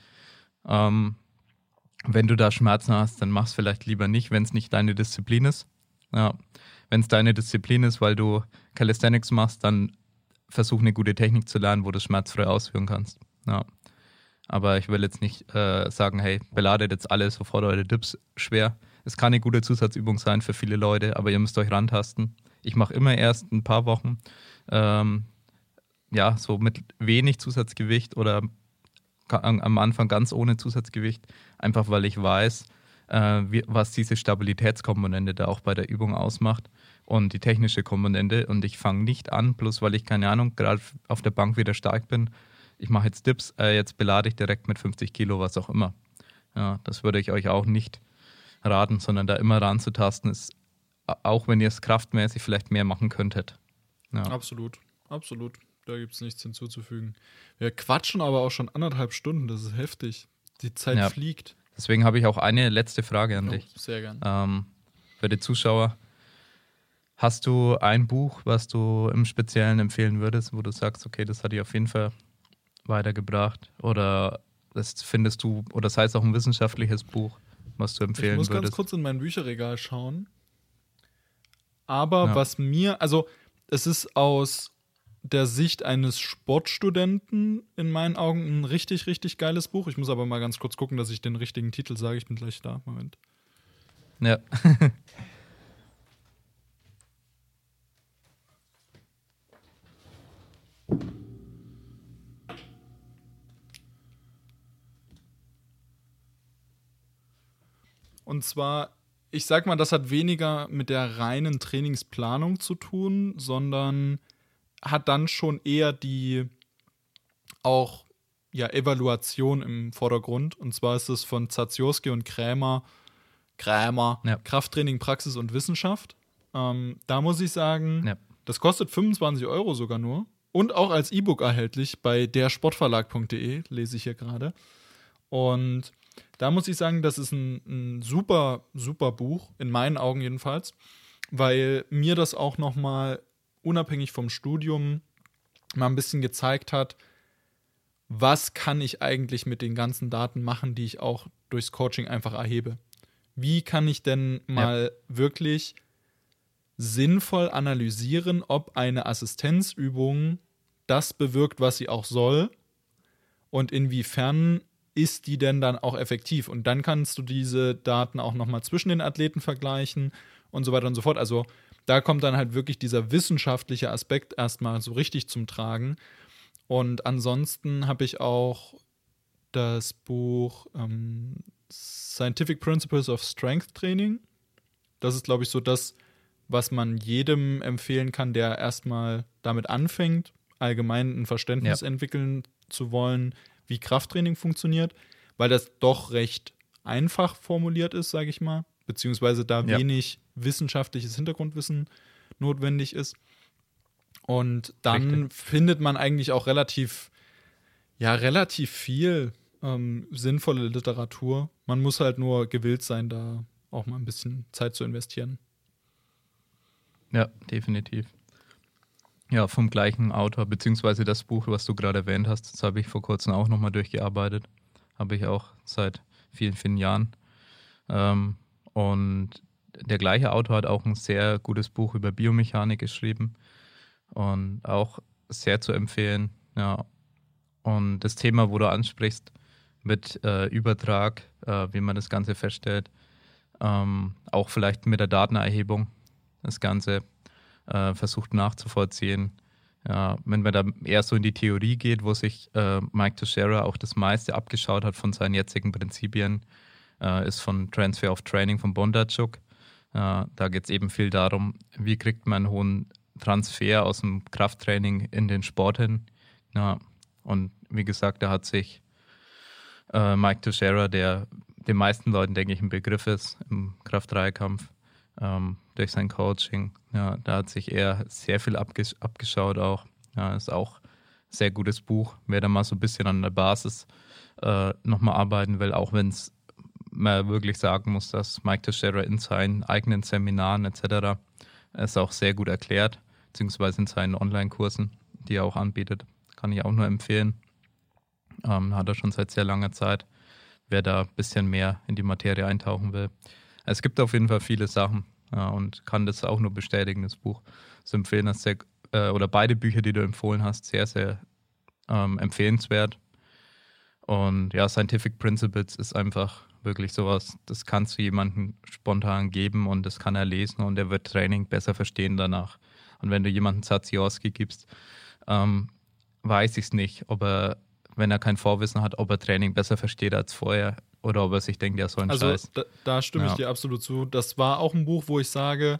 Ähm, wenn du da Schmerzen hast, dann mach es vielleicht lieber nicht, wenn es nicht deine Disziplin ist. Ja wenn es deine Disziplin ist, weil du Calisthenics machst, dann versuch eine gute Technik zu lernen, wo du schmerzfrei ausführen kannst. Ja. Aber ich will jetzt nicht äh, sagen, hey, beladet jetzt alle sofort eure Dips schwer. Es kann eine gute Zusatzübung sein für viele Leute, aber ihr müsst euch rantasten. Ich mache immer erst ein paar Wochen, ähm, ja, so mit wenig Zusatzgewicht oder am Anfang ganz ohne Zusatzgewicht, einfach weil ich weiß, äh, wie, was diese Stabilitätskomponente da auch bei der Übung ausmacht und die technische Komponente. Und ich fange nicht an, bloß weil ich, keine Ahnung, gerade auf der Bank wieder stark bin. Ich mache jetzt Dips, äh, jetzt belade ich direkt mit 50 Kilo, was auch immer. Ja, das würde ich euch auch nicht raten, sondern da immer ranzutasten, ist, auch wenn ihr es kraftmäßig vielleicht mehr machen könntet. Ja. Absolut, absolut. Da gibt es nichts hinzuzufügen. Wir quatschen aber auch schon anderthalb Stunden, das ist heftig. Die Zeit ja. fliegt. Deswegen habe ich auch eine letzte Frage an oh, dich. Sehr gerne. Ähm, für die Zuschauer. Hast du ein Buch, was du im Speziellen empfehlen würdest, wo du sagst, okay, das hat dich auf jeden Fall weitergebracht? Oder das findest du, oder das heißt auch ein wissenschaftliches Buch, was du empfehlen würdest? Ich muss würdest? ganz kurz in mein Bücherregal schauen. Aber ja. was mir, also es ist aus der Sicht eines Sportstudenten in meinen Augen ein richtig, richtig geiles Buch. Ich muss aber mal ganz kurz gucken, dass ich den richtigen Titel sage. Ich bin gleich da. Moment. Ja. Und zwar, ich sag mal, das hat weniger mit der reinen Trainingsplanung zu tun, sondern hat dann schon eher die auch ja, Evaluation im Vordergrund. Und zwar ist es von Zaziorski und Krämer, Krämer, ja. Krafttraining, Praxis und Wissenschaft. Ähm, da muss ich sagen, ja. das kostet 25 Euro sogar nur. Und auch als E-Book erhältlich bei dersportverlag.de, lese ich hier gerade. Und da muss ich sagen, das ist ein, ein, super, super Buch, in meinen Augen jedenfalls, weil mir das auch nochmal unabhängig vom Studium mal ein bisschen gezeigt hat, was kann ich eigentlich mit den ganzen Daten machen, die ich auch durchs Coaching einfach erhebe. Wie kann ich denn mal ja. wirklich sinnvoll analysieren, ob eine Assistenzübung das bewirkt, was sie auch soll und inwiefern ist die denn dann auch effektiv? Und dann kannst du diese Daten auch nochmal zwischen den Athleten vergleichen und so weiter und so fort. Also da kommt dann halt wirklich dieser wissenschaftliche Aspekt erstmal so richtig zum Tragen. Und ansonsten habe ich auch das Buch ähm, Scientific Principles of Strength Training. Das ist, glaube ich, so das, was man jedem empfehlen kann, der erstmal damit anfängt, allgemein ein Verständnis ja. entwickeln zu wollen, wie Krafttraining funktioniert, weil das doch recht einfach formuliert ist, sage ich mal beziehungsweise da ja. wenig wissenschaftliches Hintergrundwissen notwendig ist. Und dann Richtig. findet man eigentlich auch relativ, ja, relativ viel ähm, sinnvolle Literatur. Man muss halt nur gewillt sein, da auch mal ein bisschen Zeit zu investieren. Ja, definitiv. Ja, vom gleichen Autor, beziehungsweise das Buch, was du gerade erwähnt hast, das habe ich vor kurzem auch nochmal durchgearbeitet. Habe ich auch seit vielen, vielen Jahren. Ähm, und der gleiche Autor hat auch ein sehr gutes Buch über Biomechanik geschrieben und auch sehr zu empfehlen. Ja. Und das Thema, wo du ansprichst, mit äh, Übertrag, äh, wie man das Ganze feststellt, ähm, auch vielleicht mit der Datenerhebung das Ganze äh, versucht nachzuvollziehen. Ja, wenn man da eher so in die Theorie geht, wo sich äh, Mike Teixeira auch das meiste abgeschaut hat von seinen jetzigen Prinzipien, äh, ist von Transfer of Training von Bondarchuk. Äh, da geht es eben viel darum, wie kriegt man einen hohen Transfer aus dem Krafttraining in den Sport hin. Ja, und wie gesagt, da hat sich äh, Mike Teixeira, der den meisten Leuten, denke ich, ein Begriff ist im Kraft-3-Kampf, ähm, durch sein Coaching. Ja, da hat sich er sehr viel abgesch abgeschaut auch. Ja, ist auch ein sehr gutes Buch. Wer da mal so ein bisschen an der Basis äh, nochmal arbeiten will, auch wenn es man wirklich sagen muss, dass Mike Teixeira in seinen eigenen Seminaren etc. es auch sehr gut erklärt, beziehungsweise in seinen Online-Kursen, die er auch anbietet. Kann ich auch nur empfehlen. Ähm, hat er schon seit sehr langer Zeit. Wer da ein bisschen mehr in die Materie eintauchen will. Es gibt auf jeden Fall viele Sachen ja, und kann das auch nur bestätigen, das Buch. zu empfehlen, dass sehr, äh, oder beide Bücher, die du empfohlen hast, sehr, sehr ähm, empfehlenswert. Und ja, Scientific Principles ist einfach wirklich sowas, das kannst du jemandem spontan geben und das kann er lesen und er wird Training besser verstehen danach. Und wenn du jemanden Zaziorski gibst, ähm, weiß ich es nicht, ob er, wenn er kein Vorwissen hat, ob er Training besser versteht als vorher oder ob er sich denkt, ja, so ein Also Scheiß. da, da stimme ich Ja. dir absolut zu. Das war auch ein Buch, wo ich sage,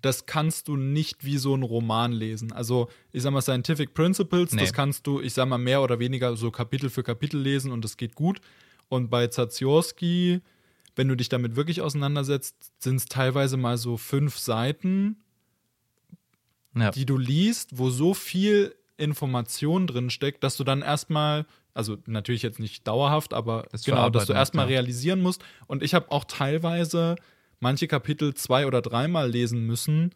das kannst du nicht wie so ein Roman lesen. Also, ich sag mal, Scientific Principles, Nee. das kannst du, ich sag mal, mehr oder weniger so Kapitel für Kapitel lesen und das geht gut. Und bei Zaziorski, wenn du dich damit wirklich auseinandersetzt, sind es teilweise mal so fünf Seiten, ja. die du liest, wo so viel Information drin steckt, dass du dann erstmal, also natürlich jetzt nicht dauerhaft, aber Das genau, dass du erstmal ja. realisieren musst. Und ich habe auch teilweise manche Kapitel zwei oder dreimal lesen müssen,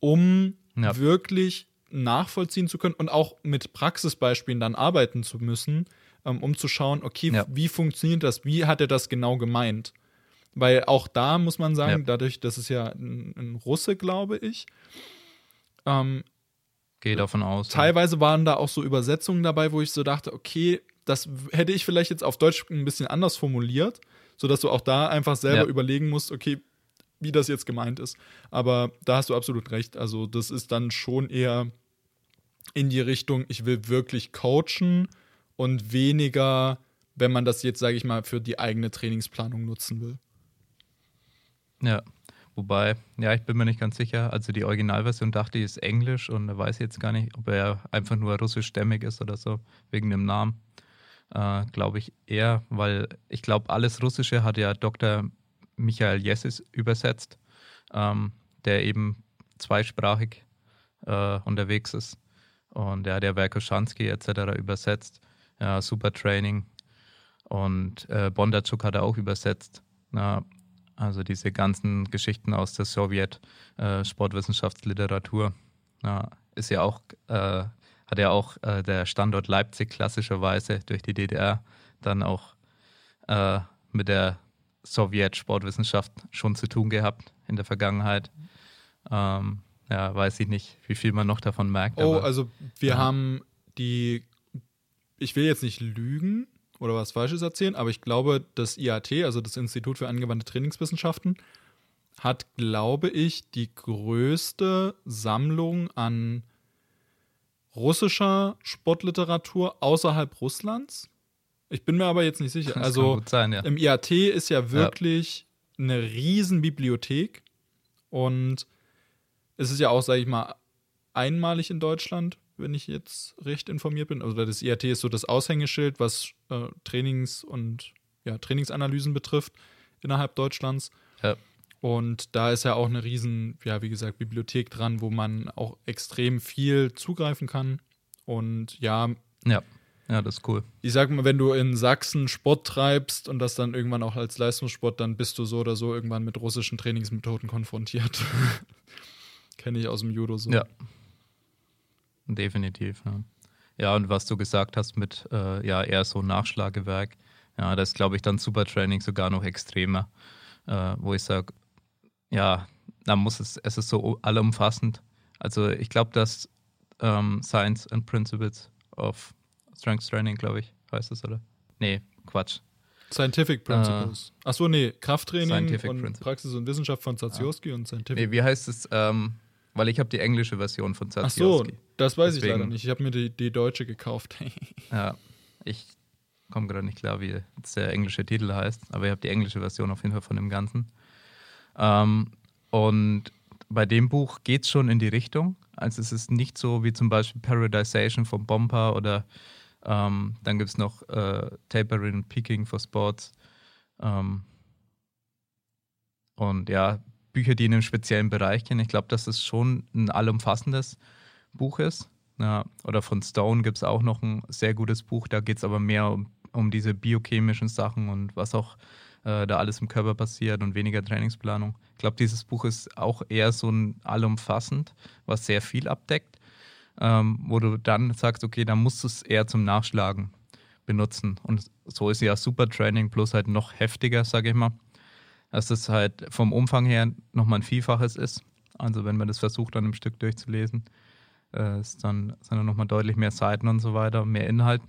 um Ja. wirklich nachvollziehen zu können und auch mit Praxisbeispielen dann arbeiten zu müssen, um zu schauen, okay, Ja. wie funktioniert das? Wie hat er das genau gemeint? Weil auch da muss man sagen, Ja. dadurch, das ist ja ein, ein Russe, glaube ich, ähm, Gehe davon aus. teilweise waren da auch so Übersetzungen dabei, wo ich so dachte, okay, das hätte ich vielleicht jetzt auf Deutsch ein bisschen anders formuliert, sodass du auch da einfach selber Ja. überlegen musst, okay, wie das jetzt gemeint ist. Aber da hast du absolut recht. Also, das ist dann schon eher in die Richtung, ich will wirklich coachen und weniger, wenn man das jetzt, sage ich mal, für die eigene Trainingsplanung nutzen will. Ja, wobei, ja, ich bin mir nicht ganz sicher. Also die Originalversion dachte ich ist Englisch und weiß jetzt gar nicht, ob er einfach nur russischstämmig ist oder so, wegen dem Namen. Äh, glaube ich eher, weil ich glaube, alles Russische hat ja Dr. Michael Jessis übersetzt, ähm, der eben zweisprachig äh, unterwegs ist. Und der hat ja Werko Schanski etc. übersetzt. Ja, super Training. Und äh, Bondarchuk hat er auch übersetzt. Ja, also diese ganzen Geschichten aus der Sowjet-Sportwissenschaftsliteratur. ja, ist ja auch, äh, hat ja auch äh, der Standort Leipzig klassischerweise durch die DDR dann auch äh, mit der Sowjet-Sportwissenschaft schon zu tun gehabt in der Vergangenheit. Ähm, ja, weiß ich nicht, wie viel man noch davon merkt. Oh, also wir ja. haben die, ich will jetzt nicht lügen oder was Falsches erzählen, aber ich glaube, das IAT, also das Institut für angewandte Trainingswissenschaften, hat, glaube ich, die größte Sammlung an russischer Sportliteratur außerhalb Russlands. Ich bin mir aber jetzt nicht sicher. Das also sein, ja. im IAT ist ja wirklich eine riesen Bibliothek und es ist ja auch, sage ich mal, einmalig in Deutschland, wenn ich jetzt recht informiert bin. Also das IAT ist so das Aushängeschild, was äh, Trainings- und ja, Trainingsanalysen betrifft innerhalb Deutschlands. Ja. Und da ist ja auch eine riesen, ja, wie gesagt, Bibliothek dran, wo man auch extrem viel zugreifen kann. Und ja, ja. ja, das ist cool. ich sag mal, wenn du in Sachsen Sport treibst und das dann irgendwann auch als Leistungssport, dann bist du so oder so irgendwann mit russischen Trainingsmethoden konfrontiert. Kenne ich aus dem Judo so. Ja. Definitiv. Ja, ja und was du gesagt hast mit äh, ja eher so Nachschlagewerk, ja, das ist, glaube ich, dann Supertraining sogar noch extremer, äh, wo ich sage, ja, da muss es, es ist so allumfassend. Also ich glaube, dass ähm, Science and Principles of Strength Training, glaube ich, heißt es, oder? Nee, Quatsch. Scientific Principles. Achso, nee, Krafttraining Scientific und Principles. Praxis und Wissenschaft von Zaziorski und Scientific. Nee, wie heißt es? Ähm, weil ich habe die englische Version von Ach so, das weiß ich Deswegen- leider nicht. Ich habe mir die, die deutsche gekauft. Ja, ich komme gerade nicht klar, wie jetzt der englische Titel heißt, aber ich habe die englische Version auf jeden Fall von dem Ganzen. Ähm, und bei dem Buch geht es schon in die Richtung. Also es ist nicht so wie zum Beispiel Paradisation von Bompa oder ähm, dann gibt es noch äh, Tapering and Peaking for Sports. Ähm, und ja, Bücher, die in einem speziellen Bereich gehen. Ich glaube, dass es schon ein allumfassendes Buch ist. Ja, oder von Stone gibt es auch noch ein sehr gutes Buch. Da geht es aber mehr um, um diese biochemischen Sachen und was auch äh, da alles im Körper passiert und weniger Trainingsplanung. Ich glaube, dieses Buch ist auch eher so ein allumfassend, was sehr viel abdeckt, ähm, wo du dann sagst, okay, dann musst du es eher zum Nachschlagen benutzen. Und so ist ja Super Training plus halt noch heftiger, sage ich mal. Dass es halt vom Umfang her nochmal ein Vielfaches ist. Also wenn man das versucht, dann im Stück durchzulesen, äh, ist dann, sind dann nochmal deutlich mehr Seiten und so weiter, mehr Inhalt.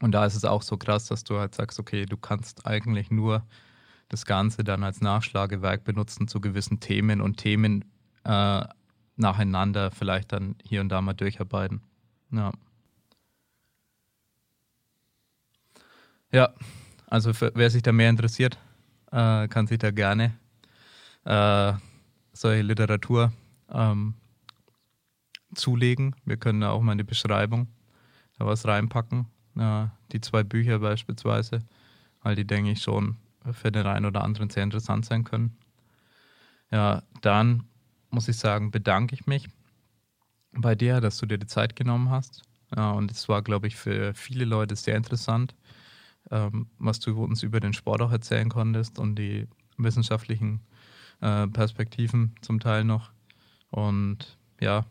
Und da ist es auch so krass, dass du halt sagst, okay, du kannst eigentlich nur das Ganze dann als Nachschlagewerk benutzen zu gewissen Themen und Themen äh, nacheinander vielleicht dann hier und da mal durcharbeiten. Ja. Ja, also für, wer sich da mehr interessiert, äh, kann sich da gerne äh, solche Literatur ähm, zulegen. Wir können da auch mal eine Beschreibung da was reinpacken. Ja, die zwei Bücher beispielsweise, weil die, denke ich, schon für den einen oder anderen sehr interessant sein können. Ja, dann muss ich sagen, bedanke ich mich bei dir, dass du dir die Zeit genommen hast. Ja, und es war, glaube ich, für viele Leute sehr interessant, ähm, was du uns über den Sport auch erzählen konntest und die wissenschaftlichen äh, Perspektiven zum Teil noch. Und ja,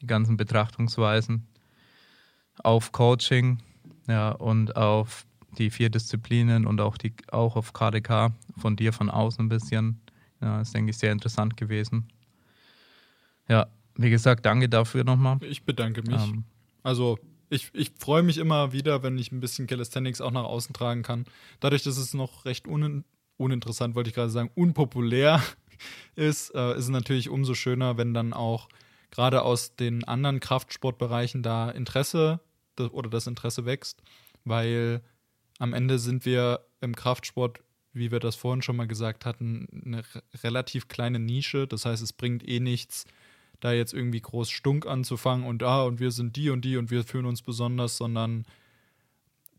die ganzen Betrachtungsweisen auf Coaching ja, und auf die vier Disziplinen und auch, die, auch auf KDK von dir von außen ein bisschen. Ja, ist, denke ich, sehr interessant gewesen. Ja, wie gesagt, danke dafür nochmal. Ich bedanke mich. Ähm, also, ich, ich freue mich immer wieder, wenn ich ein bisschen Calisthenics auch nach außen tragen kann. Dadurch, dass es noch recht un, uninteressant, wollte ich gerade sagen, unpopulär ist, äh, ist es natürlich umso schöner, wenn dann auch gerade aus den anderen Kraftsportbereichen da Interesse oder das Interesse wächst, weil am Ende sind wir im Kraftsport, wie wir das vorhin schon mal gesagt hatten, eine relativ kleine Nische. Das heißt, es bringt eh nichts, da jetzt irgendwie groß Stunk anzufangen und ah, und wir sind die und die und wir fühlen uns besonders, sondern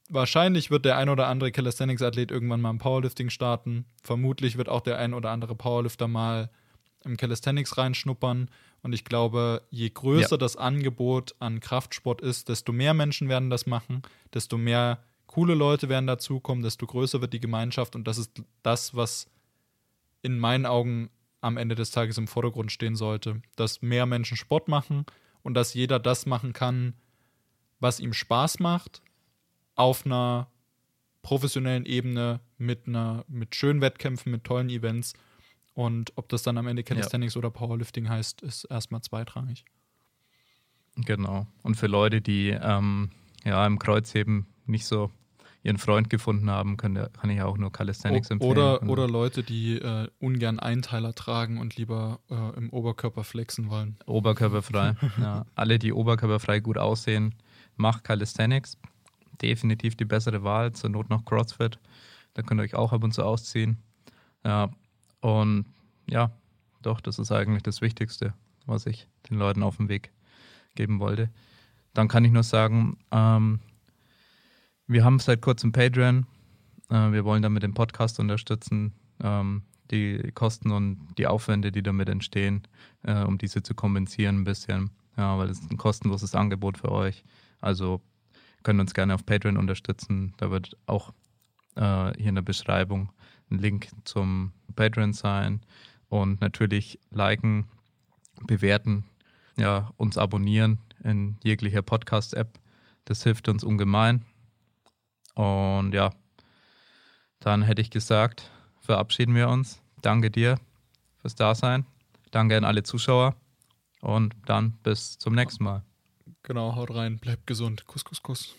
wahrscheinlich wird der ein oder andere Calisthenics-Athlet irgendwann mal im Powerlifting starten. Vermutlich wird auch der ein oder andere Powerlifter mal im Calisthenics reinschnuppern. Und ich glaube, je größer ja. das Angebot an Kraftsport ist, desto mehr Menschen werden das machen, desto mehr coole Leute werden dazukommen, desto größer wird die Gemeinschaft. Und das ist das, was in meinen Augen am Ende des Tages im Vordergrund stehen sollte. Dass mehr Menschen Sport machen und dass jeder das machen kann, was ihm Spaß macht, auf einer professionellen Ebene mit einer mit schönen Wettkämpfen, mit tollen Events und ob das dann am Ende Calisthenics ja. oder Powerlifting heißt, ist erstmal zweitrangig. Genau. Und für Leute, die ähm, ja im Kreuzheben nicht so ihren Freund gefunden haben, kann, kann ich auch nur Calisthenics o empfehlen. Oder, oder Leute, die äh, ungern Einteiler tragen und lieber äh, im Oberkörper flexen wollen. Oberkörperfrei. ja. Alle, die oberkörperfrei gut aussehen, macht Calisthenics. Definitiv die bessere Wahl, zur Not noch CrossFit. Da könnt ihr euch auch ab und zu ausziehen. Ja, und ja, doch, das ist eigentlich das Wichtigste, was ich den Leuten auf den Weg geben wollte. Dann kann ich nur sagen, ähm, wir haben seit kurzem Patreon. Äh, wir wollen damit den Podcast unterstützen, ähm, die Kosten und die Aufwände, die damit entstehen, äh, um diese zu kompensieren ein bisschen. Ja, weil es ein kostenloses Angebot für euch. Also könnt uns gerne auf Patreon unterstützen. Da wird auch äh, hier in der Beschreibung ein Link zum Patreon sein und natürlich liken, bewerten, ja, uns abonnieren in jeglicher Podcast-App. Das hilft uns ungemein. Und ja, dann hätte ich gesagt, verabschieden wir uns. Danke dir fürs Dasein. Danke an alle Zuschauer. Und dann bis zum nächsten Mal. Genau, haut rein, bleibt gesund. Kuss, kuss, kuss.